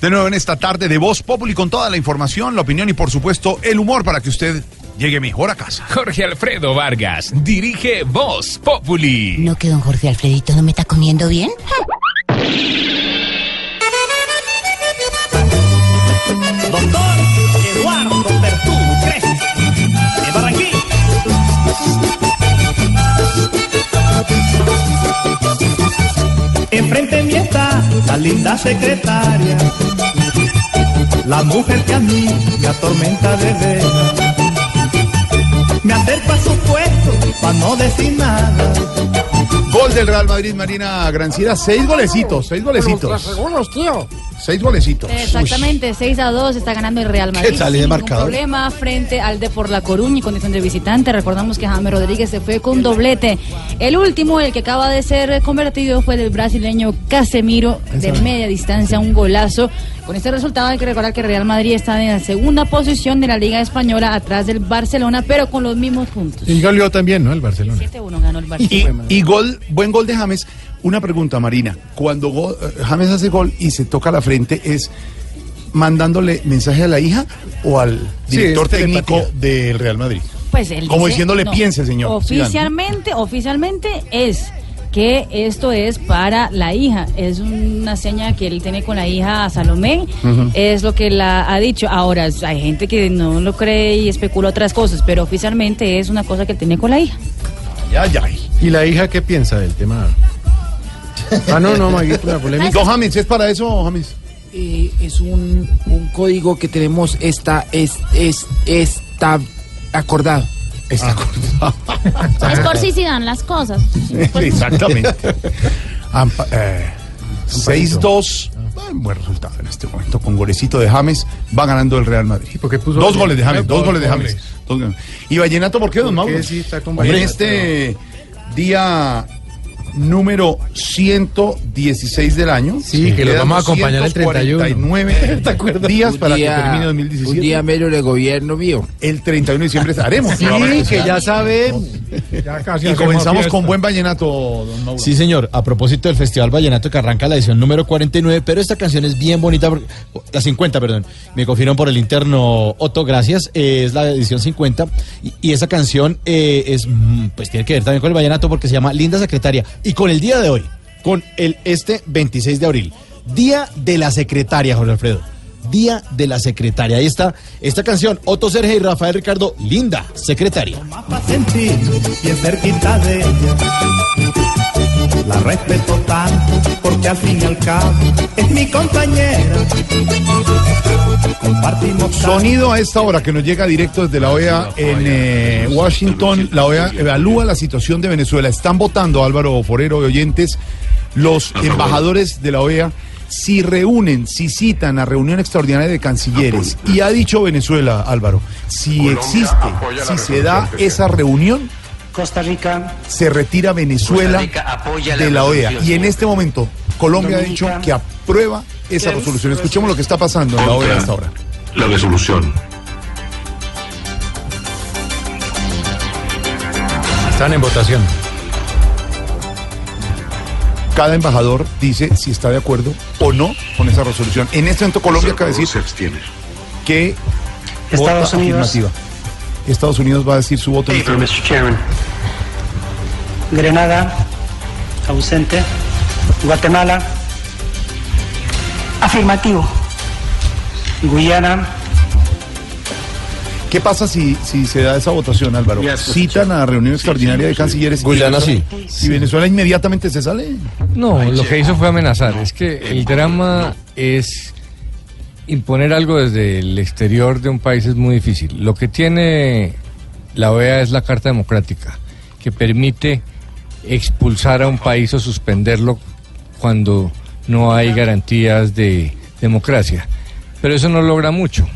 De nuevo en esta tarde de Voz Populi con toda la información, la opinión y por supuesto el humor para que usted llegue mejor a casa. Jorge Alfredo Vargas dirige Voz Populi. ¿No que don Jorge Alfredito no me está comiendo bien? Doctor Eduardo Pertú Crespo, de Barranquilla. Enfrente mí está la linda secretaria, la mujer que a mí me atormenta de veras. Me acerco a su puesto para no decir nada. Gol del Real Madrid, Marina Granciera, seis golecitos, seis golecitos. segundos, tío. Seis golecitos. Exactamente, 6 a 2 está ganando el Real Madrid. ¿Qué tal, sin de ningún marcador? problema frente al de por La Coruña y condición de visitante. Recordamos que James Rodríguez se fue con doblete. El último, el que acaba de ser convertido, fue del brasileño Casemiro de media distancia, un golazo. Con este resultado hay que recordar que Real Madrid está en la segunda posición de la Liga Española atrás del Barcelona, pero con los mismos puntos. Y goleó también, ¿no? El Barcelona. 7-1 ganó el Y, Barcelona. y gol, buen gol de James. Una pregunta, Marina. Cuando go- eh, James hace gol y se toca la frente, ¿es mandándole mensaje a la hija o al director técnico del Real Madrid? Pues él Como dice- diciéndole, piense, señor. Oficialmente, oficialmente es que esto es para la hija. Es una seña que él tiene con la hija Salomé. Es lo que la ha dicho. Ahora, hay gente que no lo cree y especula otras cosas, pero oficialmente es una cosa que él tiene con la hija. Ya, ya. ¿Y la hija qué piensa del tema? Ah, no, no, Maguito, la polémica. Don James, ¿es para eso, James? Eh, es un, un código que tenemos esta es, es está acordado. Está Es por si se dan las cosas. Exactamente. Ampa- eh, 6-2. Ah, Buen resultado en este momento. Con golecito de James va ganando el Real Madrid. puso- Dos goles de James, Ah, dos goles de. James. Dos goles. ¿Y Vallenato por qué, don ¿Por qué Mauro? sí está con En Vallenato? este día número 116 del año. Sí, que los quedan vamos a acompañar el 31. 249 días para que termine un 2017. día menos de gobierno mío. El 31 de diciembre haremos. Sí, que ya casi Y comenzamos fiesta. con buen vallenato, don Mauro. Sí, señor. A propósito del Festival Vallenato que arranca la edición número 49, pero esta canción es bien bonita, porque- la 50, perdón. Me confirman por el interno Otto, gracias. eh, es la edición 50 y, y esa canción eh, es, mm, pues tiene que ver también con el Vallenato porque se llama Linda Secretaria. Y con el día de hoy, con el este 26 de abril, Día de la Secretaria, Jorge Alfredo. Día de la Secretaria. Ahí está esta canción, Otto Sergio y Rafael Ricardo, Linda Secretaria. La respeto tanto porque al fin y al cabo es mi compañera. Compartimos Sonido a esta hora que nos llega directo desde la OEA en eh, Washington. La OEA evalúa la situación de Venezuela. Están votando, Álvaro Forero y oyentes, los embajadores de la OEA si reúnen, si citan a reunión extraordinaria de cancilleres. Y ha dicho Venezuela, Álvaro, si existe, si se da esa reunión, Costa Rica, se retira Venezuela la de la OEA. Y en este momento, Colombia ha dicho que aprueba esa resolución. Escuchemos lo que está pasando en la OEA hasta ahora. La resolución. Están en votación. cada embajador dice si está de acuerdo o no con esa resolución. En este momento Colombia acaba de decir Se abstiene. que Estados vota Unidos. afirmativa. Estados Unidos va a decir su voto. en este momento. Chairman. Grenada, ausente. Guatemala, afirmativo. Guyana, ¿Qué pasa si, si se da esa votación, Álvaro? Citan a reunión extraordinaria de cancilleres. y Guyana Venezuela- ¿Y Venezuela inmediatamente se sale? No, lo que hizo fue amenazar. Es que el drama es imponer algo desde el exterior de un país es muy difícil. Lo que tiene la OEA es la Carta Democrática, que permite expulsar a un país o suspenderlo cuando no hay garantías de democracia. Pero eso no logra mucho,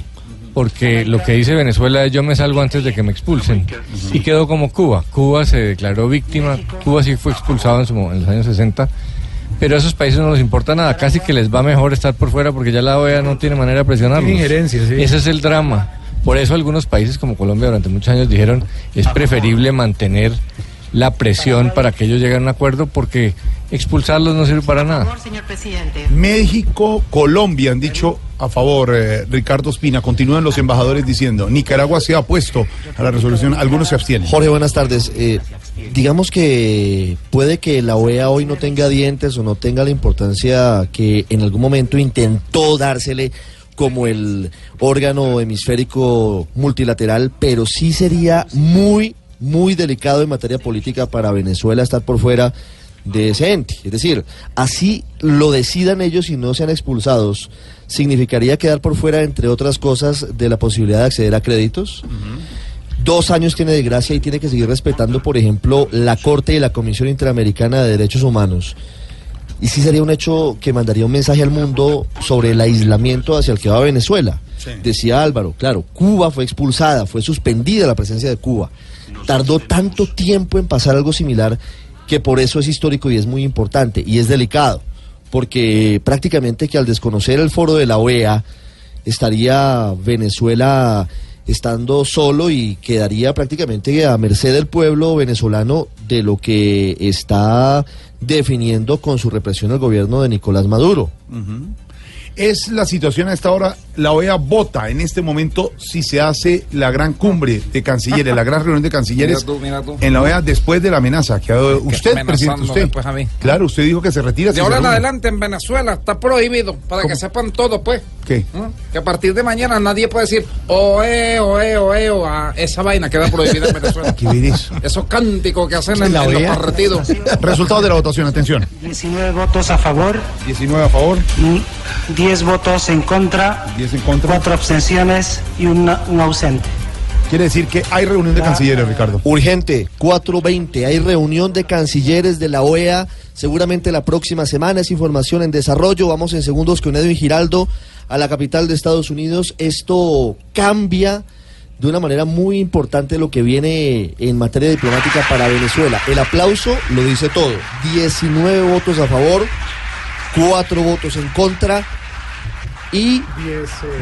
porque lo que dice Venezuela es yo me salgo antes de que me expulsen. Y quedó como Cuba. Cuba se declaró víctima, Cuba sí fue expulsado en, su en los años 60, pero a esos países no les importa nada, casi que les va mejor estar por fuera porque ya la OEA no tiene manera de presionarlos. Injerencia, sí. Ese es el drama. Por eso algunos países como Colombia durante muchos años dijeron es preferible mantener la presión para que ellos lleguen a un acuerdo porque expulsarlos no sirve para nada. México, Colombia han dicho a favor, eh, Ricardo Espina. Continúan los embajadores diciendo, Nicaragua se ha opuesto a la resolución, algunos se abstienen. Jorge, buenas tardes. Eh, digamos que puede que la OEA hoy no tenga dientes o no tenga la importancia que en algún momento intentó dársele como el órgano hemisférico multilateral, pero sí sería muy, muy delicado en materia política para Venezuela estar por fuera de ese ente. Es decir, así lo decidan ellos y no sean expulsados, significaría quedar por fuera, entre otras cosas, de la posibilidad de acceder a créditos. Dos años tiene de gracia y tiene que seguir respetando, por ejemplo, la Corte y la Comisión Interamericana de Derechos Humanos. Y sí sería un hecho que mandaría un mensaje al mundo sobre el aislamiento hacia el que va Venezuela. Decía Álvaro, claro, Cuba fue expulsada, fue suspendida la presencia de Cuba. Tardó tanto tiempo en pasar algo similar que por eso es histórico y es muy importante y es delicado, porque prácticamente que al desconocer el foro de la OEA estaría Venezuela estando solo y quedaría prácticamente a merced del pueblo venezolano de lo que está definiendo con su represión el gobierno de Nicolás Maduro. Es la situación a esta hora. La OEA vota en este momento si se hace la gran cumbre de cancilleres, la gran reunión de cancilleres Mira tú, mira tú. en la OEA después de la amenaza que ha dado usted, presidente. Usted. pues, a mí. Claro, usted dijo que se retira. De ahora en adelante en Venezuela está prohibido, para que sepan todo, pues. ¿Qué? ¿Mm? Que a partir de mañana nadie puede decir oe, oe, oe, o a esa vaina queda prohibida en Venezuela. ¿Qué ver eso? Esos cánticos que hacen en, La en los OEA. partidos. Resultado de la votación, atención. 19 votos a favor, 19 a favor, y 10 votos en contra, 10 en contra. 4 abstenciones y una- un ausente. Quiere decir que hay reunión de cancilleres, Ricardo. Urgente, 4.20, hay reunión de cancilleres de la OEA, seguramente la próxima semana, es información en desarrollo, vamos en segundos con Edwin Giraldo a la capital de Estados Unidos, esto cambia de una manera muy importante lo que viene en materia diplomática para Venezuela. El aplauso lo dice todo, 19 votos a favor, 4 votos en contra y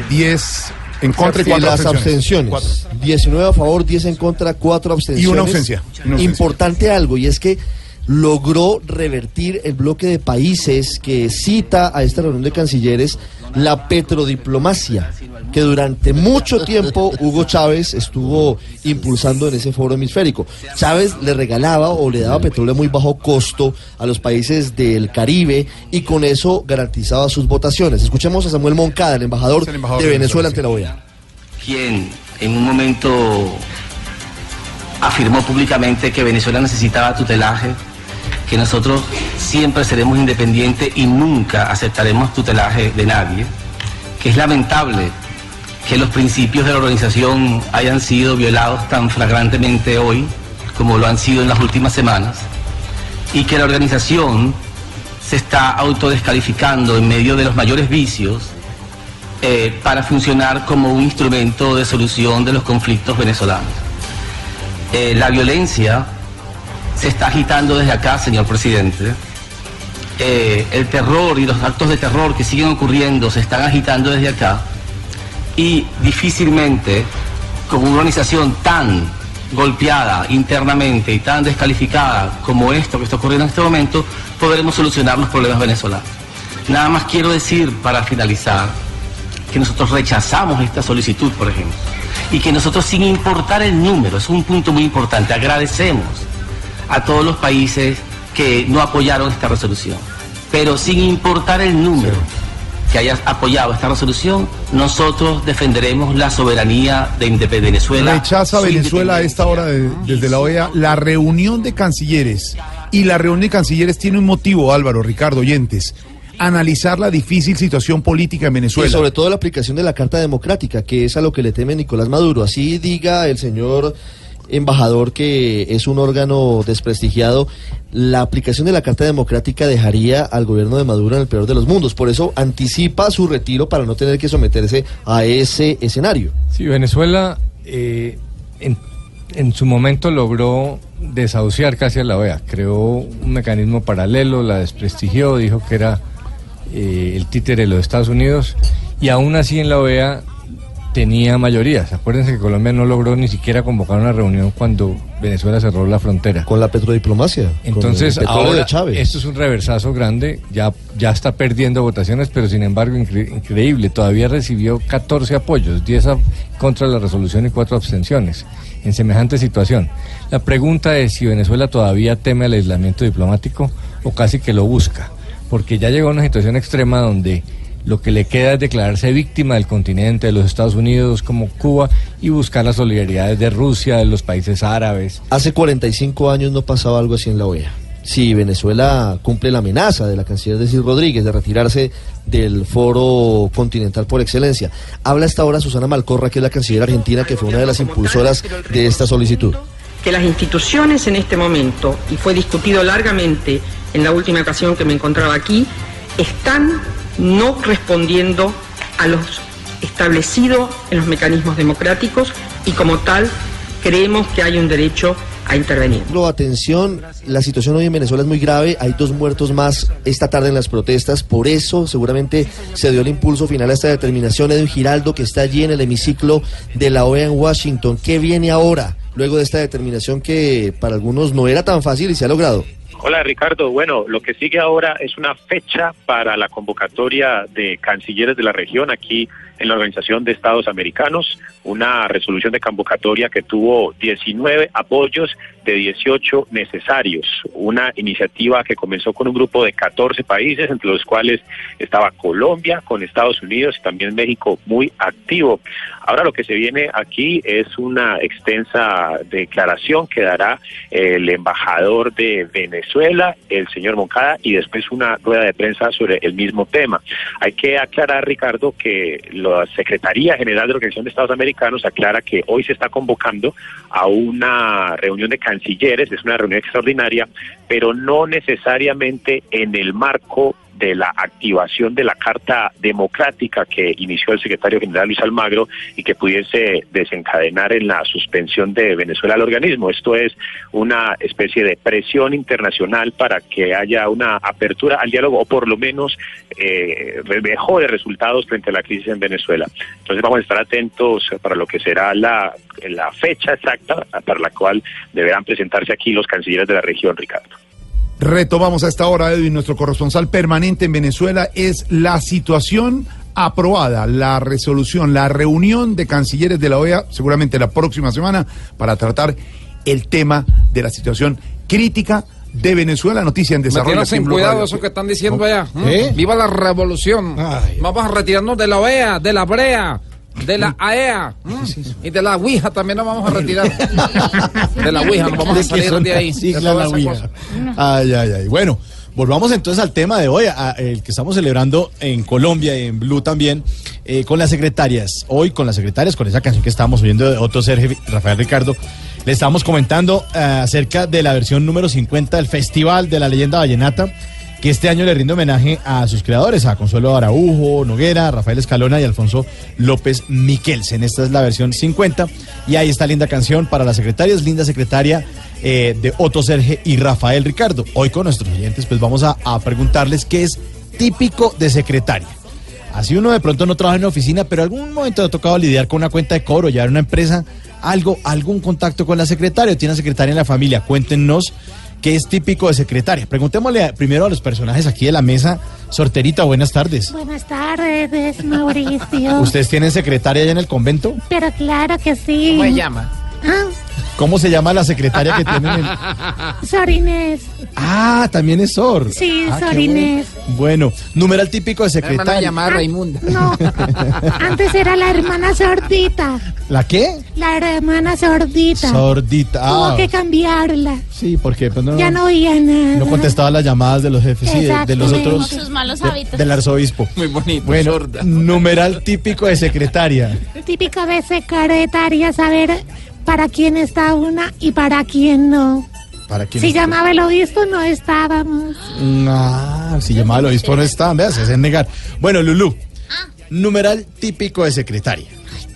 10 en contra y 4 las abstenciones. 19 a favor, 10 en contra, 4 abstenciones. Y una ausencia, y una ausencia. Importante algo, y es que logró revertir el bloque de países que cita a esta reunión de cancilleres la petrodiplomacia, que durante mucho tiempo Hugo Chávez estuvo impulsando en ese foro hemisférico. Chávez le regalaba o le daba petróleo a muy bajo costo a los países del Caribe y con eso garantizaba sus votaciones. Escuchemos a Samuel Moncada, el embajador, embajador de Venezuela, ante la OEA. quien en un momento afirmó públicamente que Venezuela necesitaba tutelaje, que nosotros siempre seremos independientes y nunca aceptaremos tutelaje de nadie, que es lamentable que los principios de la organización hayan sido violados tan flagrantemente hoy como lo han sido en las últimas semanas, y que la organización se está autodescalificando en medio de los mayores vicios eh, para funcionar como un instrumento de solución de los conflictos venezolanos. Eh, la violencia se está agitando desde acá, señor presidente. Eh, el terror y los actos de terror que siguen ocurriendo se están agitando desde acá y difícilmente con una organización tan golpeada internamente y tan descalificada como esto que está ocurriendo en este momento, podremos solucionar los problemas venezolanos. Nada más quiero decir para finalizar que nosotros rechazamos esta solicitud, por ejemplo, y que nosotros sin importar el número, es un punto muy importante, agradecemos a todos los países que no apoyaron esta resolución, pero sin importar el número que haya apoyado esta resolución, nosotros defenderemos la soberanía de Indep- Venezuela. Rechaza Venezuela a esta hora de- desde la OEA la reunión de cancilleres. Y la reunión de cancilleres tiene un motivo, Álvaro, Ricardo, oyentes. Analizar la difícil situación política en Venezuela. Y sobre todo la aplicación de la Carta Democrática, que es a lo que le teme Nicolás Maduro. Así diga el señor embajador que es un órgano desprestigiado, la aplicación de la Carta Democrática dejaría al gobierno de Maduro en el peor de los mundos. Por eso anticipa su retiro para no tener que someterse a ese escenario. Sí, Venezuela eh, en, su momento logró desahuciar casi a la OEA. Creó un mecanismo paralelo, la desprestigió, dijo que era eh, el títere de los Estados Unidos y aún así en la OEA tenía mayorías. Acuérdense que Colombia no logró ni siquiera convocar una reunión cuando Venezuela cerró la frontera. Con la petrodiplomacia. Entonces, ahora, de Chávez. esto es un reversazo grande, ya, ya está perdiendo votaciones, pero sin embargo, incre- increíble, todavía recibió 14 apoyos, 10 a- contra la resolución y 4 abstenciones, en semejante situación. La pregunta es si Venezuela todavía teme al aislamiento diplomático o casi que lo busca, porque ya llegó a una situación extrema donde lo que le queda es declararse víctima del continente, de los Estados Unidos como Cuba, y buscar las solidaridades de Rusia, de los países árabes. Hace 45 años no pasaba algo así en la OEA. Si Venezuela cumple la amenaza de la canciller Desi Rodríguez de retirarse del foro continental por excelencia. Habla hasta ahora Susana Malcorra, que es la canciller argentina, que fue una de las impulsoras de esta solicitud. que las instituciones en este momento, y fue discutido largamente en la última ocasión que me encontraba aquí, están no respondiendo a los establecido en los mecanismos democráticos y como tal creemos que hay un derecho a intervenir. Lo, atención, la situación hoy en Venezuela es muy grave, hay dos muertos más esta tarde en las protestas, por eso seguramente se dio el impulso final a esta determinación. Edwin Giraldo, que está allí en el hemiciclo de la OEA en Washington, ¿qué viene ahora, luego de esta determinación que para algunos no era tan fácil y se ha logrado? Hola Ricardo, bueno, lo que sigue ahora es una fecha para la convocatoria de cancilleres de la región aquí en la Organización de Estados Americanos, una resolución de convocatoria que tuvo 19 apoyos de 18 necesarios, una iniciativa que comenzó con un grupo de 14 países, entre los cuales estaba Colombia, con Estados Unidos y también México muy activo. Ahora lo que se viene aquí es una extensa declaración que dará el embajador de Venezuela, el señor Moncada, y después una rueda de prensa sobre el mismo tema. Hay que aclarar, Ricardo, que la Secretaría General de la Organización de Estados Americanos aclara que hoy se está convocando a una reunión de cancilleres, es una reunión extraordinaria, pero no necesariamente en el marco de la activación de la Carta Democrática que inició el secretario general Luis Almagro y que pudiese desencadenar en la suspensión de Venezuela al organismo. Esto es una especie de presión internacional para que haya una apertura al diálogo o por lo menos eh, mejores resultados frente a la crisis en Venezuela. Entonces vamos a estar atentos para lo que será la, la fecha exacta para la cual deberán presentarse aquí los cancilleres de la región, Ricardo. Retomamos a esta hora, Edwin, nuestro corresponsal permanente en Venezuela, es la situación aprobada, la resolución, la reunión de cancilleres de la OEA, seguramente la próxima semana, para tratar el tema de la situación crítica de Venezuela. Noticia en desarrollo. Aquí en cuidado Radio. eso que están diciendo allá. ¿m? ¿Eh? ¡Viva la revolución! Vamos a retirarnos de la OEA, de la BREA, de la AEA ¿m? y de la Ouija también nos vamos a retirar. de la Ouija, nos vamos a ¿De qué salir de ahí. de la Ouija? Ay, ay, ay. Bueno, volvamos entonces al tema de hoy, a- el que estamos celebrando en Colombia y en Blue también, eh, con las secretarias. Hoy con las secretarias, con esa canción que estábamos oyendo de Otto Sergio Rafael Ricardo, le estábamos comentando eh, acerca de la versión número 50 del Festival de la Leyenda Vallenata, que este año le rinde homenaje a sus creadores, a Consuelo Araujo, Noguera, Rafael Escalona y Alfonso López Miquelsen. Esta es la versión 50 y ahí está linda canción para las secretarias, linda secretaria eh, de Otto Serge y Rafael Ricardo. Hoy con nuestros oyentes pues vamos a, preguntarles qué es típico de secretaria. Así uno de pronto no trabaja en una oficina, pero algún momento le ha tocado lidiar con una cuenta de cobro, llevar una empresa, algo, algún contacto con la secretaria, o tiene una secretaria en la familia. Cuéntenos qué es típico de secretaria. Preguntémosle primero a los personajes aquí de la mesa. Sorterita, buenas tardes. Buenas tardes, Mauricio. ¿Ustedes tienen secretaria allá en el convento? Pero claro que sí. ¿Cómo se llama? Ah, ¿Cómo se llama la secretaria que tienen? Sor Inés. Ah, también es Sor. Sí, Ah, Sor bueno. Inés. Bueno, numeral típico de secretaria. llamada Raimunda. No, antes era la hermana sordita. ¿La qué? La hermana sordita. Sordita. Tuvo Ah, que cambiarla. sí, porque pues, no, Ya no oía nada. no contestaba las llamadas de los jefes, sí, de, de los otros. Sus malos de- hábitos. del arzobispo. Muy bonito. Bueno, sorda. numeral típico de secretaria. Típico de secretaria saber para quién está una y para quién no. ¿Para quién Si está? llamaba el obispo, no estábamos. Ah, si llamaba al obispo no está, veas, es en negar. Bueno, Lulú, Ah. numeral típico de secretaria.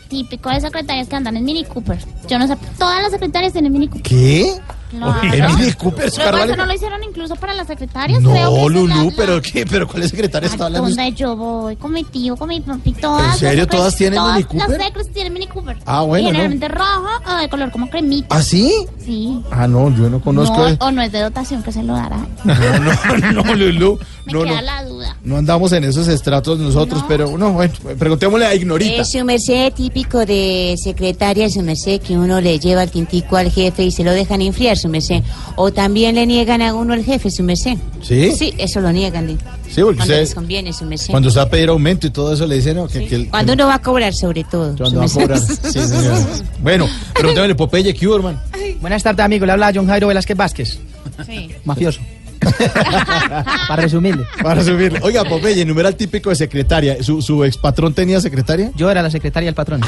Típico de secretarias que andan en Mini Cooper. Yo no sé, todas las secretarias tienen Mini Cooper. ¿Qué? Claro. ¿En Mini Cooper, Luego Carvalho? eso no lo hicieron incluso para las secretarias. creo que No, es Lulú, la- pero qué, pero ¿cuál secretaria está hablando? Donde yo voy con mi tío, con mi papi, todas. ¿En serio todas tienen todas Mini Cooper? Las secres tienen Mini Cooper. Ah, bueno, Y no. generalmente rojo o de color como cremita. ¿Ah, sí? Sí. Ah, no, yo no conozco. No, o no es de dotación que se lo dará. No, no, no, Lulú. Me No, queda no, la duda. no andamos en esos estratos nosotros, pero no, bueno, preguntémosle a Ignorita. Es su merced típico de secretaria, su merced, que uno le lleva el tintico al jefe y se lo dejan enfriar, su merced. O también le niegan a uno al jefe, su merced. ¿Sí? Sí, eso lo niegan. Sí, porque cuando usted- les conviene, su merced. Cuando se va a pedir aumento y todo eso, le dicen, no, que, que el- Cuando uno va a cobrar, sobre todo. Cuando su va a cobrar. Sí, señor. Bueno, pregúntame Popeye, ¿qué hermano? Buenas tardes, amigo. Le habla John Jairo Velázquez Vázquez, Sí. mafioso. Para resumirle. Para subirle. Oiga, Popeye, numeral típico de secretaria. ¿Su, su ex patrón tenía secretaria? Yo era la secretaria del patrón.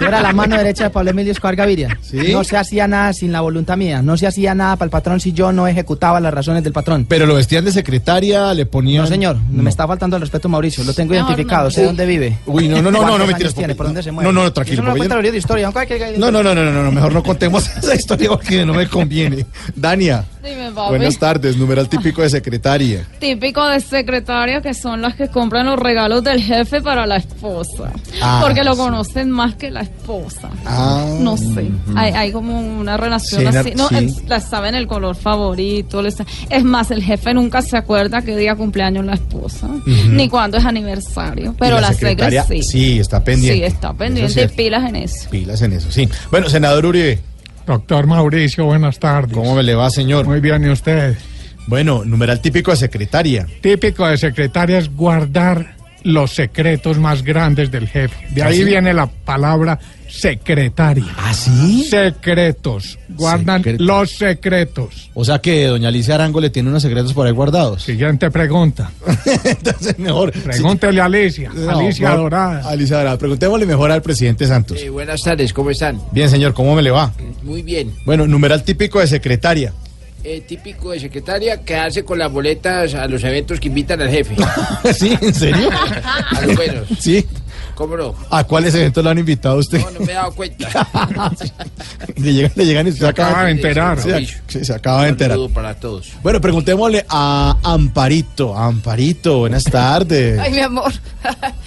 Yo era la mano derecha de Pablo Emilio Escobar Gaviria. ¿Sí? No se hacía nada sin la voluntad mía. No se hacía nada para el patrón si yo no ejecutaba las razones del patrón. Pero lo vestían de secretaria, le ponían. No, señor. Me está faltando el respeto, Mauricio. Lo tengo Mejor identificado. no. Sé dónde vive. Uy, no, no, no, no, no, ¿Cuántos mentiras, años tiene? Popeye. ¿Por dónde se No, mueve? no, no, tranquilo, Eso no lo Popeye. cuenta el libro de historia. aunque hay que- No, no, no, no, no, no, mejor no contemos esa historia porque no me conviene. Dania, Dime, papi. buenas tardes, numeral típico de secretaria. Típico de secretaria que son las que compran los regalos del jefe para la esposa. Ah, porque lo sí. conocen más que la esposa. Ah, No sé, hay, hay como una relación Sí, así. No, sí. la saben el color favorito. Es más, el jefe nunca se acuerda qué día cumpleaños la esposa, ni cuándo es aniversario. Pero Y la, secretaria secretaria, sí. Sí, está pendiente. Sí, está pendiente es pilas en eso. Pilas en eso, sí. Bueno, senador Uribe. Doctor Mauricio, buenas tardes. ¿Cómo me le va, señor? Muy bien, ¿y usted? Bueno, numeral típico de secretaria. Típico de secretaria es guardar los secretos más grandes del jefe. De ¿Ah, ahí sí? viene la palabra secretaria. ¿Ah, sí? Secretos. Guardan Secretos. los secretos. O sea que doña Alicia Arango le tiene unos secretos por ahí guardados. Siguiente pregunta. Entonces, mejor. Pregúntele a Alicia. No, Alicia Dorada. Alicia Dorada. Preguntémosle mejor al presidente Santos. Eh, buenas tardes, ¿cómo están? Bien, señor, ¿cómo me le va? Muy bien. Bueno, numeral típico de secretaria. Eh, típico de secretaria quedarse con las boletas a los eventos que invitan al jefe. ¿Sí? ¿En serio? A los buenos. Sí. ¿Cómo no? ¿A cuáles eventos lo han invitado a usted? No, no me he dado cuenta. le, llegan, le llegan y se, acaba de enterar. Sí, se acaba de enterar. para todos. Bueno, preguntémosle a Amparito. Amparito, buenas tardes. Ay, mi amor.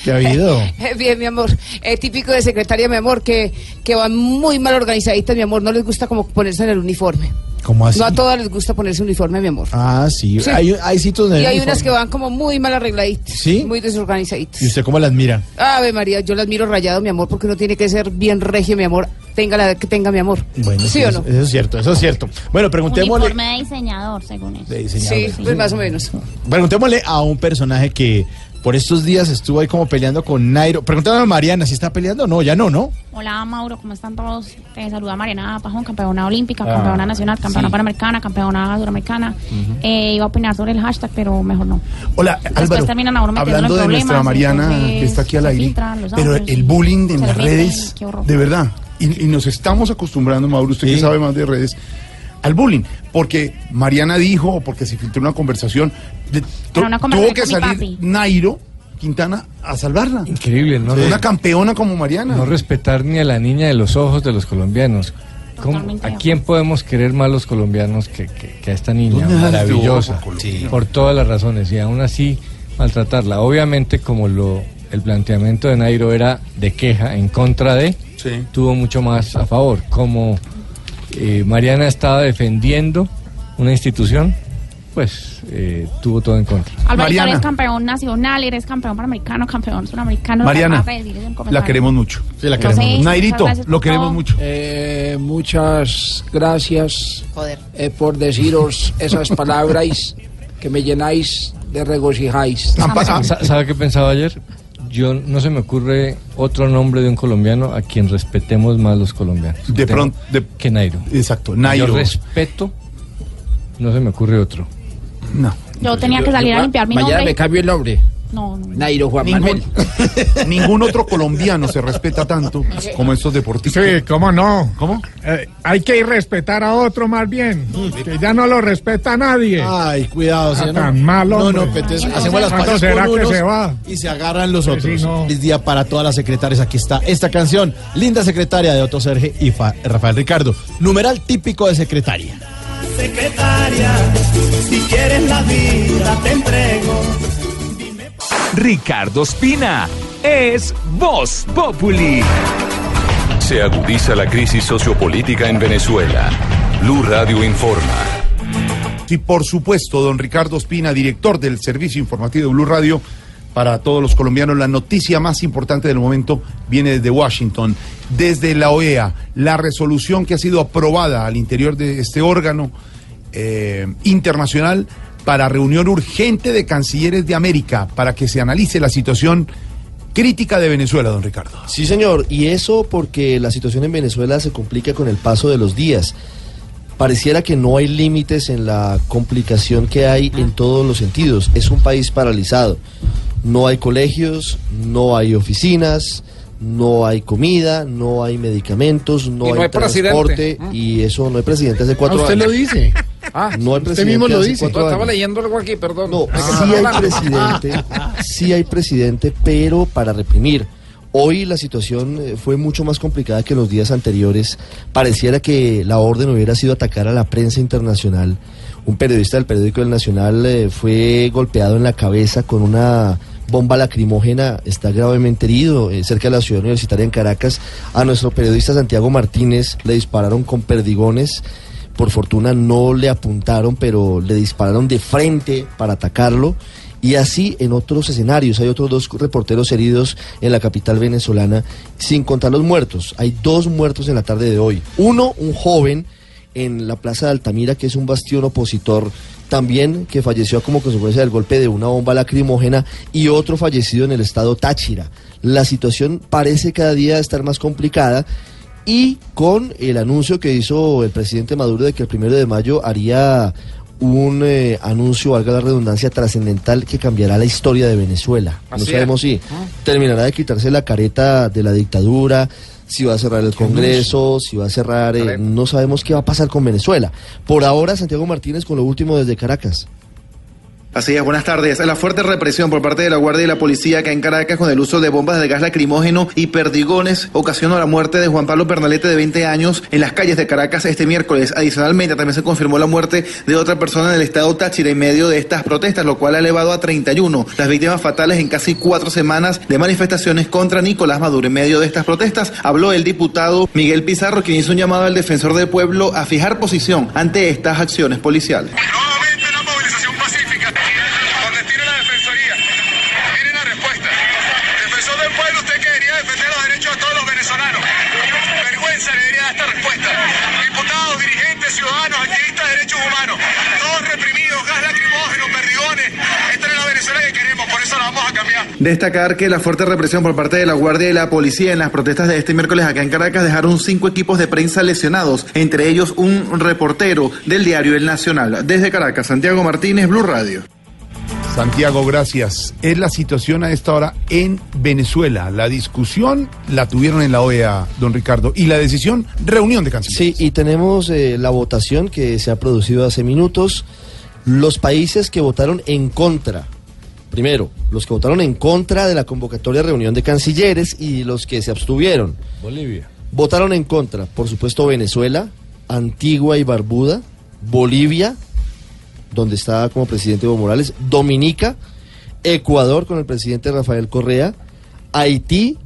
¿Qué ha habido? Bien, mi amor. Eh, típico de secretaria, mi amor, que, que van muy mal organizaditas, mi amor. No les gusta como ponerse en el uniforme. ¿Cómo así? No a todas les gusta ponerse uniforme, mi amor. Ah, sí. Sí. Hay, hay sitios donde Y hay uniforme. unas que van como muy mal arregladitas. ¿Sí? Muy desorganizaditas. ¿Y usted cómo las mira? Ave María, yo las miro rayado, mi amor, porque uno tiene que ser bien regio, mi amor. Tenga la edad que tenga, mi amor. Bueno, ¿Sí o eso, no? eso es cierto, eso es cierto. Bueno, preguntémosle, Uniforme de diseñador, según eso. De diseñador. Sí, pues más o menos. preguntémosle a un personaje que por estos días estuvo ahí como peleando con Nairo. Preguntémosle a Mariana si está peleando. No, ya no, ¿no? Hola Mauro, ¿cómo están todos? Te saluda Mariana Pajón, campeona olímpica, Ah, campeona nacional, campeona sí. panamericana, campeona suramericana. Eh, iba a opinar sobre el hashtag, pero mejor no. Hola, Después Álvaro. terminan a uno metiéndolo Hablando de nuestra problemas, Mariana entonces que está aquí al aire, filtran pero el bullying de las redes, de verdad, y, y nos estamos acostumbrando, Mauro, usted que sabe más de redes, al bullying, porque Mariana dijo, o porque se filtró una conversación, de- tu- una tuvo conversación que con mi salir. Nairo Quintana a salvarla. Increíble, ¿no? Una campeona como Mariana. No respetar ni a la niña de los ojos de los colombianos. ¿Cómo- Totalmente ¿A quién podemos querer más los colombianos que, que- que a esta niña ¿Dónde das de maravillosa? Por todas las razones y aún así maltratarla. Obviamente como lo el planteamiento de Nairo era de queja en contra de, tuvo mucho más a favor. Como eh, Mariana estaba defendiendo una institución, pues eh, tuvo todo en contra. Alvarito, eres campeón nacional, eres campeón panamericano, campeón suramericano. Mariana, la comentario. queremos mucho. Sí, la queremos. Nairito, lo queremos todo. mucho. Eh, muchas gracias Joder. eh, por deciros esas palabras que me llenáis de regocijáis. Sa- ¿Sabe qué pensaba ayer? Yo no se me ocurre otro nombre de un colombiano a quien respetemos más los colombianos. De pronto, de- que Nairo. Exacto, Yo Nairo. respeto, no se me ocurre otro. No. Yo tenía que salir a limpiar mi Mañana nombre. me cambio el nombre. No, no. Nairo Juan Ningún, Manuel. ningún otro colombiano se respeta tanto como estos deportistas. Sí, cómo no. ¿Cómo? Eh, hay que ir respetar a otro más bien, que ya no lo respeta nadie. Ay, cuidado, Ah, señor. tan malo, No, no, pues, entonces hacemos las ¿Cuándo paces será con que se va? y se agarran los otros. sí, no. Feliz día para todas las secretarias. Aquí está esta canción, Linda Secretaria de Otto Serge y Fa- Rafael Ricardo. Numeral típico de secretaria. Secretaria, si quieres la vida te entrego. Ricardo Espina es Voz Populi. Se agudiza la crisis sociopolítica en Venezuela. Blue Radio informa. Sí, por supuesto, don Ricardo Espina, director del servicio informativo de Blue Radio. Para todos los colombianos, la noticia más importante del momento viene desde Washington, desde la OEA, la resolución que ha sido aprobada al interior de este órgano eh, internacional para reunión urgente de cancilleres de América para que se analice la situación crítica de Venezuela, don Ricardo. Sí, señor, y eso porque la situación en Venezuela se complica con el paso de los días. Pareciera que no hay límites en la complicación que hay en todos los sentidos. Es un país paralizado. No hay colegios, no hay oficinas, no hay comida, no hay medicamentos, no Y no hay presidente. transporte y eso no hay presidente hace cuatro Ah, usted años. lo dice. Ah, No hay Usted presidente mismo lo hace dice. estaba años. leyendo algo aquí, perdón. No, Ah. sí hay presidente, sí hay presidente, pero para reprimir. Hoy la situación eh, fue mucho más complicada que los días anteriores. Pareciera que la orden hubiera sido atacar a la prensa internacional. Un periodista del periódico El Nacional eh, fue golpeado en la cabeza con una bomba lacrimógena, está gravemente herido eh, cerca de la ciudad universitaria en Caracas. A nuestro periodista Santiago Martínez le dispararon con perdigones. Por fortuna no le apuntaron, pero le dispararon de frente para atacarlo. Y así en otros escenarios. Hay otros dos reporteros heridos en la capital venezolana, sin contar los muertos. Hay dos muertos en la tarde de hoy. Uno, un joven en la Plaza de Altamira, que es un bastión opositor, también que falleció como consecuencia del golpe de una bomba lacrimógena, y otro fallecido en el estado Táchira. La situación parece cada día estar más complicada y con el anuncio que hizo el presidente Maduro de que el primero de mayo haría un eh, anuncio, valga la redundancia, trascendental que cambiará la historia de Venezuela. No es. sabemos si terminará de quitarse la careta de la dictadura, si va a cerrar el Congreso, si va a cerrar... eh, no sabemos qué va a pasar con Venezuela. Por ahora, Santiago Martínez con lo último desde Caracas. Así es, buenas tardes. La fuerte represión por parte de la Guardia y la Policía que en Caracas con el uso de bombas de gas lacrimógeno y perdigones ocasionó la muerte de Juan Pablo Pernalete de 20 años en las calles de Caracas este miércoles. Adicionalmente también se confirmó la muerte de otra persona en el estado Táchira en medio de estas protestas, lo cual ha elevado a 31 las víctimas fatales en casi cuatro semanas de manifestaciones contra Nicolás Maduro. En medio de estas protestas habló el diputado Miguel Pizarro, quien hizo un llamado al defensor del pueblo a fijar posición ante estas acciones policiales. donde tiene la defensoría. Tiene la respuesta. Defensor del pueblo, usted que debería defender los derechos de todos los venezolanos. Vergüenza le debería dar esta respuesta. Diputados, dirigentes, ciudadanos, activistas de derechos humanos, todos reprimidos, gas lacrimógeno, perdigones. Esta es la Venezuela que queremos, por eso la vamos a cambiar. Destacar que la fuerte represión por parte de la Guardia y la Policía en las protestas de este miércoles acá en Caracas dejaron cinco equipos de prensa lesionados, entre ellos un reportero del diario El Nacional. Desde Caracas, Santiago Martínez, Blue Radio. Santiago, gracias. Es la situación a esta hora en Venezuela. La discusión la tuvieron en la OEA, don Ricardo, y la decisión, reunión de cancilleres. Sí, y tenemos eh, la votación que se ha producido hace minutos. Los países que votaron en contra. Primero, los que votaron en contra de la convocatoria de reunión de cancilleres y los que se abstuvieron. Bolivia. Votaron en contra, por supuesto, Venezuela, Antigua y Barbuda, Bolivia, donde está como presidente Evo Morales, Dominica, Ecuador con el presidente Rafael Correa, Haití,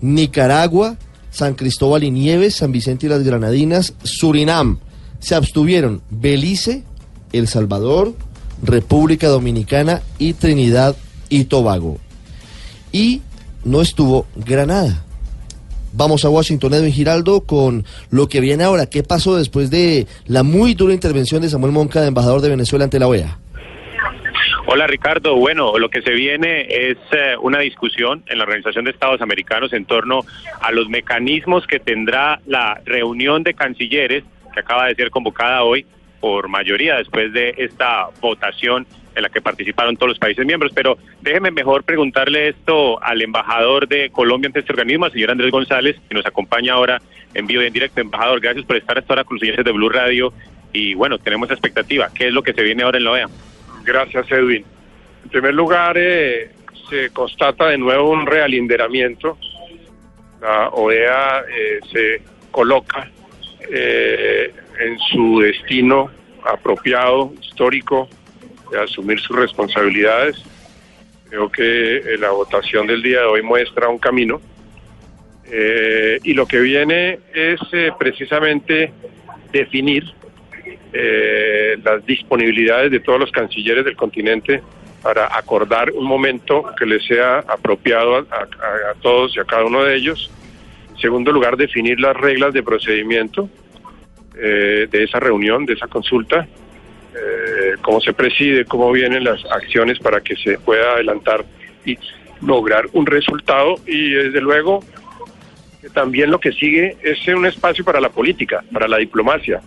Nicaragua, San Cristóbal y Nieves, San Vicente y las Granadinas, Surinam. Se abstuvieron Belice, El Salvador, República Dominicana y Trinidad y Tobago. Y no estuvo Granada. Vamos a Washington, Edwin Giraldo, con lo que viene ahora. ¿Qué pasó después de la muy dura intervención de Samuel Monca, embajador de Venezuela ante la OEA? Hola Ricardo, bueno, lo que se viene es eh, una discusión en la Organización de Estados Americanos en torno a los mecanismos que tendrá la reunión de cancilleres que acaba de ser convocada hoy por mayoría después de esta votación en la que participaron todos los países miembros. Pero déjeme mejor preguntarle esto al embajador de Colombia ante este organismo, al señor Andrés González, que nos acompaña ahora en vivo y en directo. Embajador, gracias por estar hasta ahora con los señores de Blue Radio. Y bueno, tenemos expectativa. ¿Qué es lo que se viene ahora en la OEA? Gracias, Edwin. En primer lugar, eh, se constata de nuevo un realinderamiento. La OEA eh, se coloca eh, en su destino apropiado, histórico, de asumir sus responsabilidades. Creo que eh, la votación del día de hoy muestra un camino. Eh, y lo que viene es precisamente definir las disponibilidades de todos los cancilleres del continente para acordar un momento que les sea apropiado a todos y a cada uno de ellos. Segundo lugar, definir las reglas de procedimiento eh, de esa reunión, de esa consulta, eh, cómo se preside, cómo vienen las acciones para que se pueda adelantar y lograr un resultado. Y desde luego que también lo que sigue es un espacio para la política, para la diplomacia,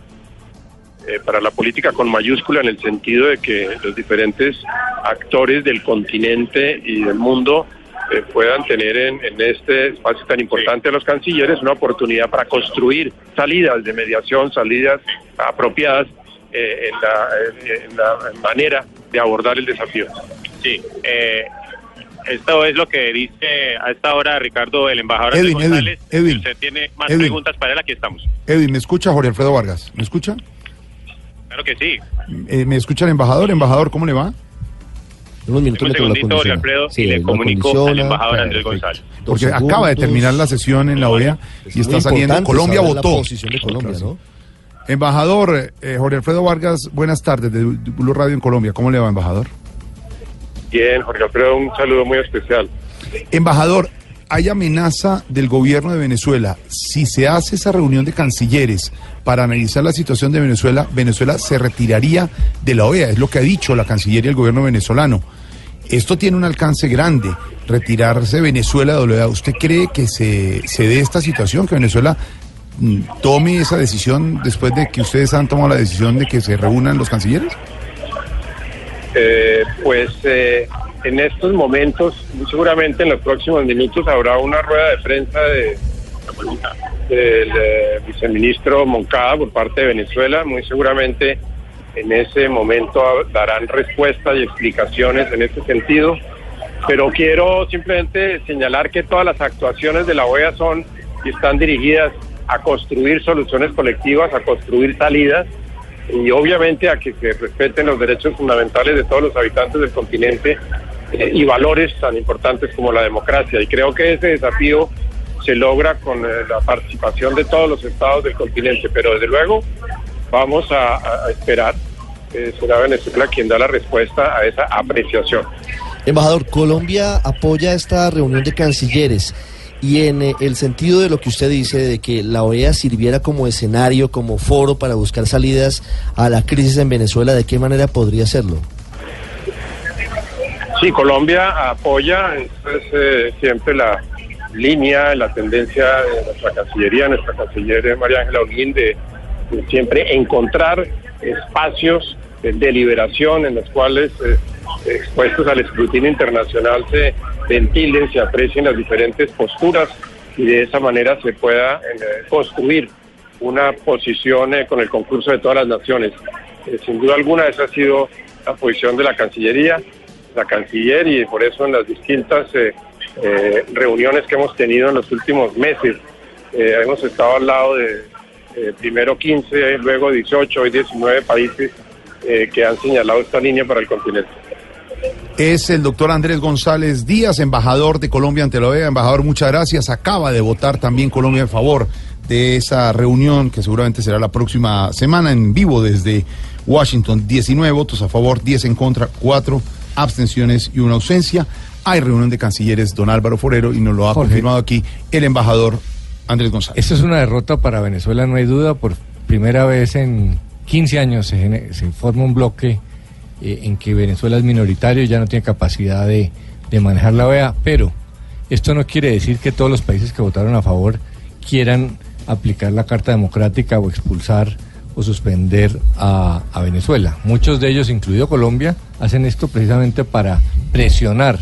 eh, para la política con mayúscula en el sentido de que los diferentes actores del continente y del mundo eh, puedan tener en, en este espacio tan importante a los cancilleres una oportunidad para construir salidas de mediación, salidas apropiadas eh, en, la, en la manera de abordar el desafío. Sí, eh, esto es lo que dice a esta hora Ricardo, el embajador Edwin, Edwin, González. Edwin, Si usted tiene más Edwin. preguntas para él, aquí estamos. Edwin, ¿me escucha Jorge Alfredo Vargas? ¿Me escucha? Claro que sí. Eh, ¿Me escucha el embajador? Embajador, ¿cómo le va? Unos minutos Un me lo segundito, Jorge acondiciona. Alfredo, Sí, y le lo comunico al embajador Andrés. González. Porque acaba de terminar la sesión en la OEA y Es está saliendo. Colombia votó. posición de Colombia, ¿no? Embajador eh, Jorge Alfredo Vargas, buenas tardes de Blue Radio en Colombia. ¿Cómo le va, embajador? Bien, Jorge Alfredo, un saludo muy especial. Embajador, hay amenaza del gobierno de Venezuela. Si se hace esa reunión de cancilleres para analizar la situación de Venezuela, Venezuela se retiraría de la OEA. Es lo que ha dicho la Cancillería y el gobierno venezolano. Esto tiene un alcance grande, retirarse Venezuela de la OEA. ¿Usted cree que se, se dé esta situación, que Venezuela mm, tome esa decisión después de que ustedes han tomado la decisión de que se reúnan los cancilleres? Eh, pues eh, en estos momentos, seguramente en los próximos minutos habrá una rueda de prensa de, del eh, viceministro Moncada por parte de Venezuela. Muy seguramente en ese momento darán respuestas y explicaciones en este sentido. Pero quiero simplemente señalar que todas las actuaciones de la OEA son y están dirigidas a construir soluciones colectivas, a construir salidas y obviamente a que se respeten los derechos fundamentales de todos los habitantes del continente eh, y valores tan importantes como la democracia. Y creo que ese desafío se logra con eh, la participación de todos los estados del continente, pero desde luego vamos a, esperar. Eh, será Venezuela quien da la respuesta a esa apreciación. Embajador, Colombia apoya esta reunión de cancilleres y en el sentido de lo que usted dice de que la OEA sirviera como escenario, como foro para buscar salidas a la crisis en Venezuela, ¿de qué manera podría hacerlo? Sí, Colombia apoya, esa es eh, siempre la línea, la tendencia de nuestra Cancillería, nuestra Canciller María Ángela Holguín, de, de siempre encontrar espacios de deliberación en los cuales, eh, expuestos al escrutinio internacional, se ventilen, se aprecien las diferentes posturas y de esa manera se pueda eh, construir una posición eh, con el concurso de todas las naciones. Sin duda alguna esa ha sido la posición de la Cancillería, la Canciller y por eso en las distintas eh, eh, reuniones que hemos tenido en los últimos meses eh, hemos estado al lado de primero 15, luego 18, hoy 19 países que han señalado esta línea para el continente. Es el doctor Andrés González Díaz, embajador de Colombia ante la OEA. Embajador, muchas gracias. Acaba de votar también Colombia en favor de esa reunión que seguramente será la próxima semana en vivo desde Washington. 19 votos a favor, 10 en contra, 4 abstenciones y una ausencia. Hay reunión de cancilleres, don Álvaro Forero, y nos lo ha Jorge. confirmado aquí el embajador Andrés González. Esta es una derrota para Venezuela, no hay duda. Por primera vez en 15 años se forma un bloque eh, en que Venezuela es minoritario y ya no tiene capacidad de, de manejar la OEA. Pero esto no quiere decir que todos los países que votaron a favor quieran aplicar la Carta Democrática o expulsar o suspender a, a Venezuela. Muchos de ellos, incluido Colombia, hacen esto precisamente para presionar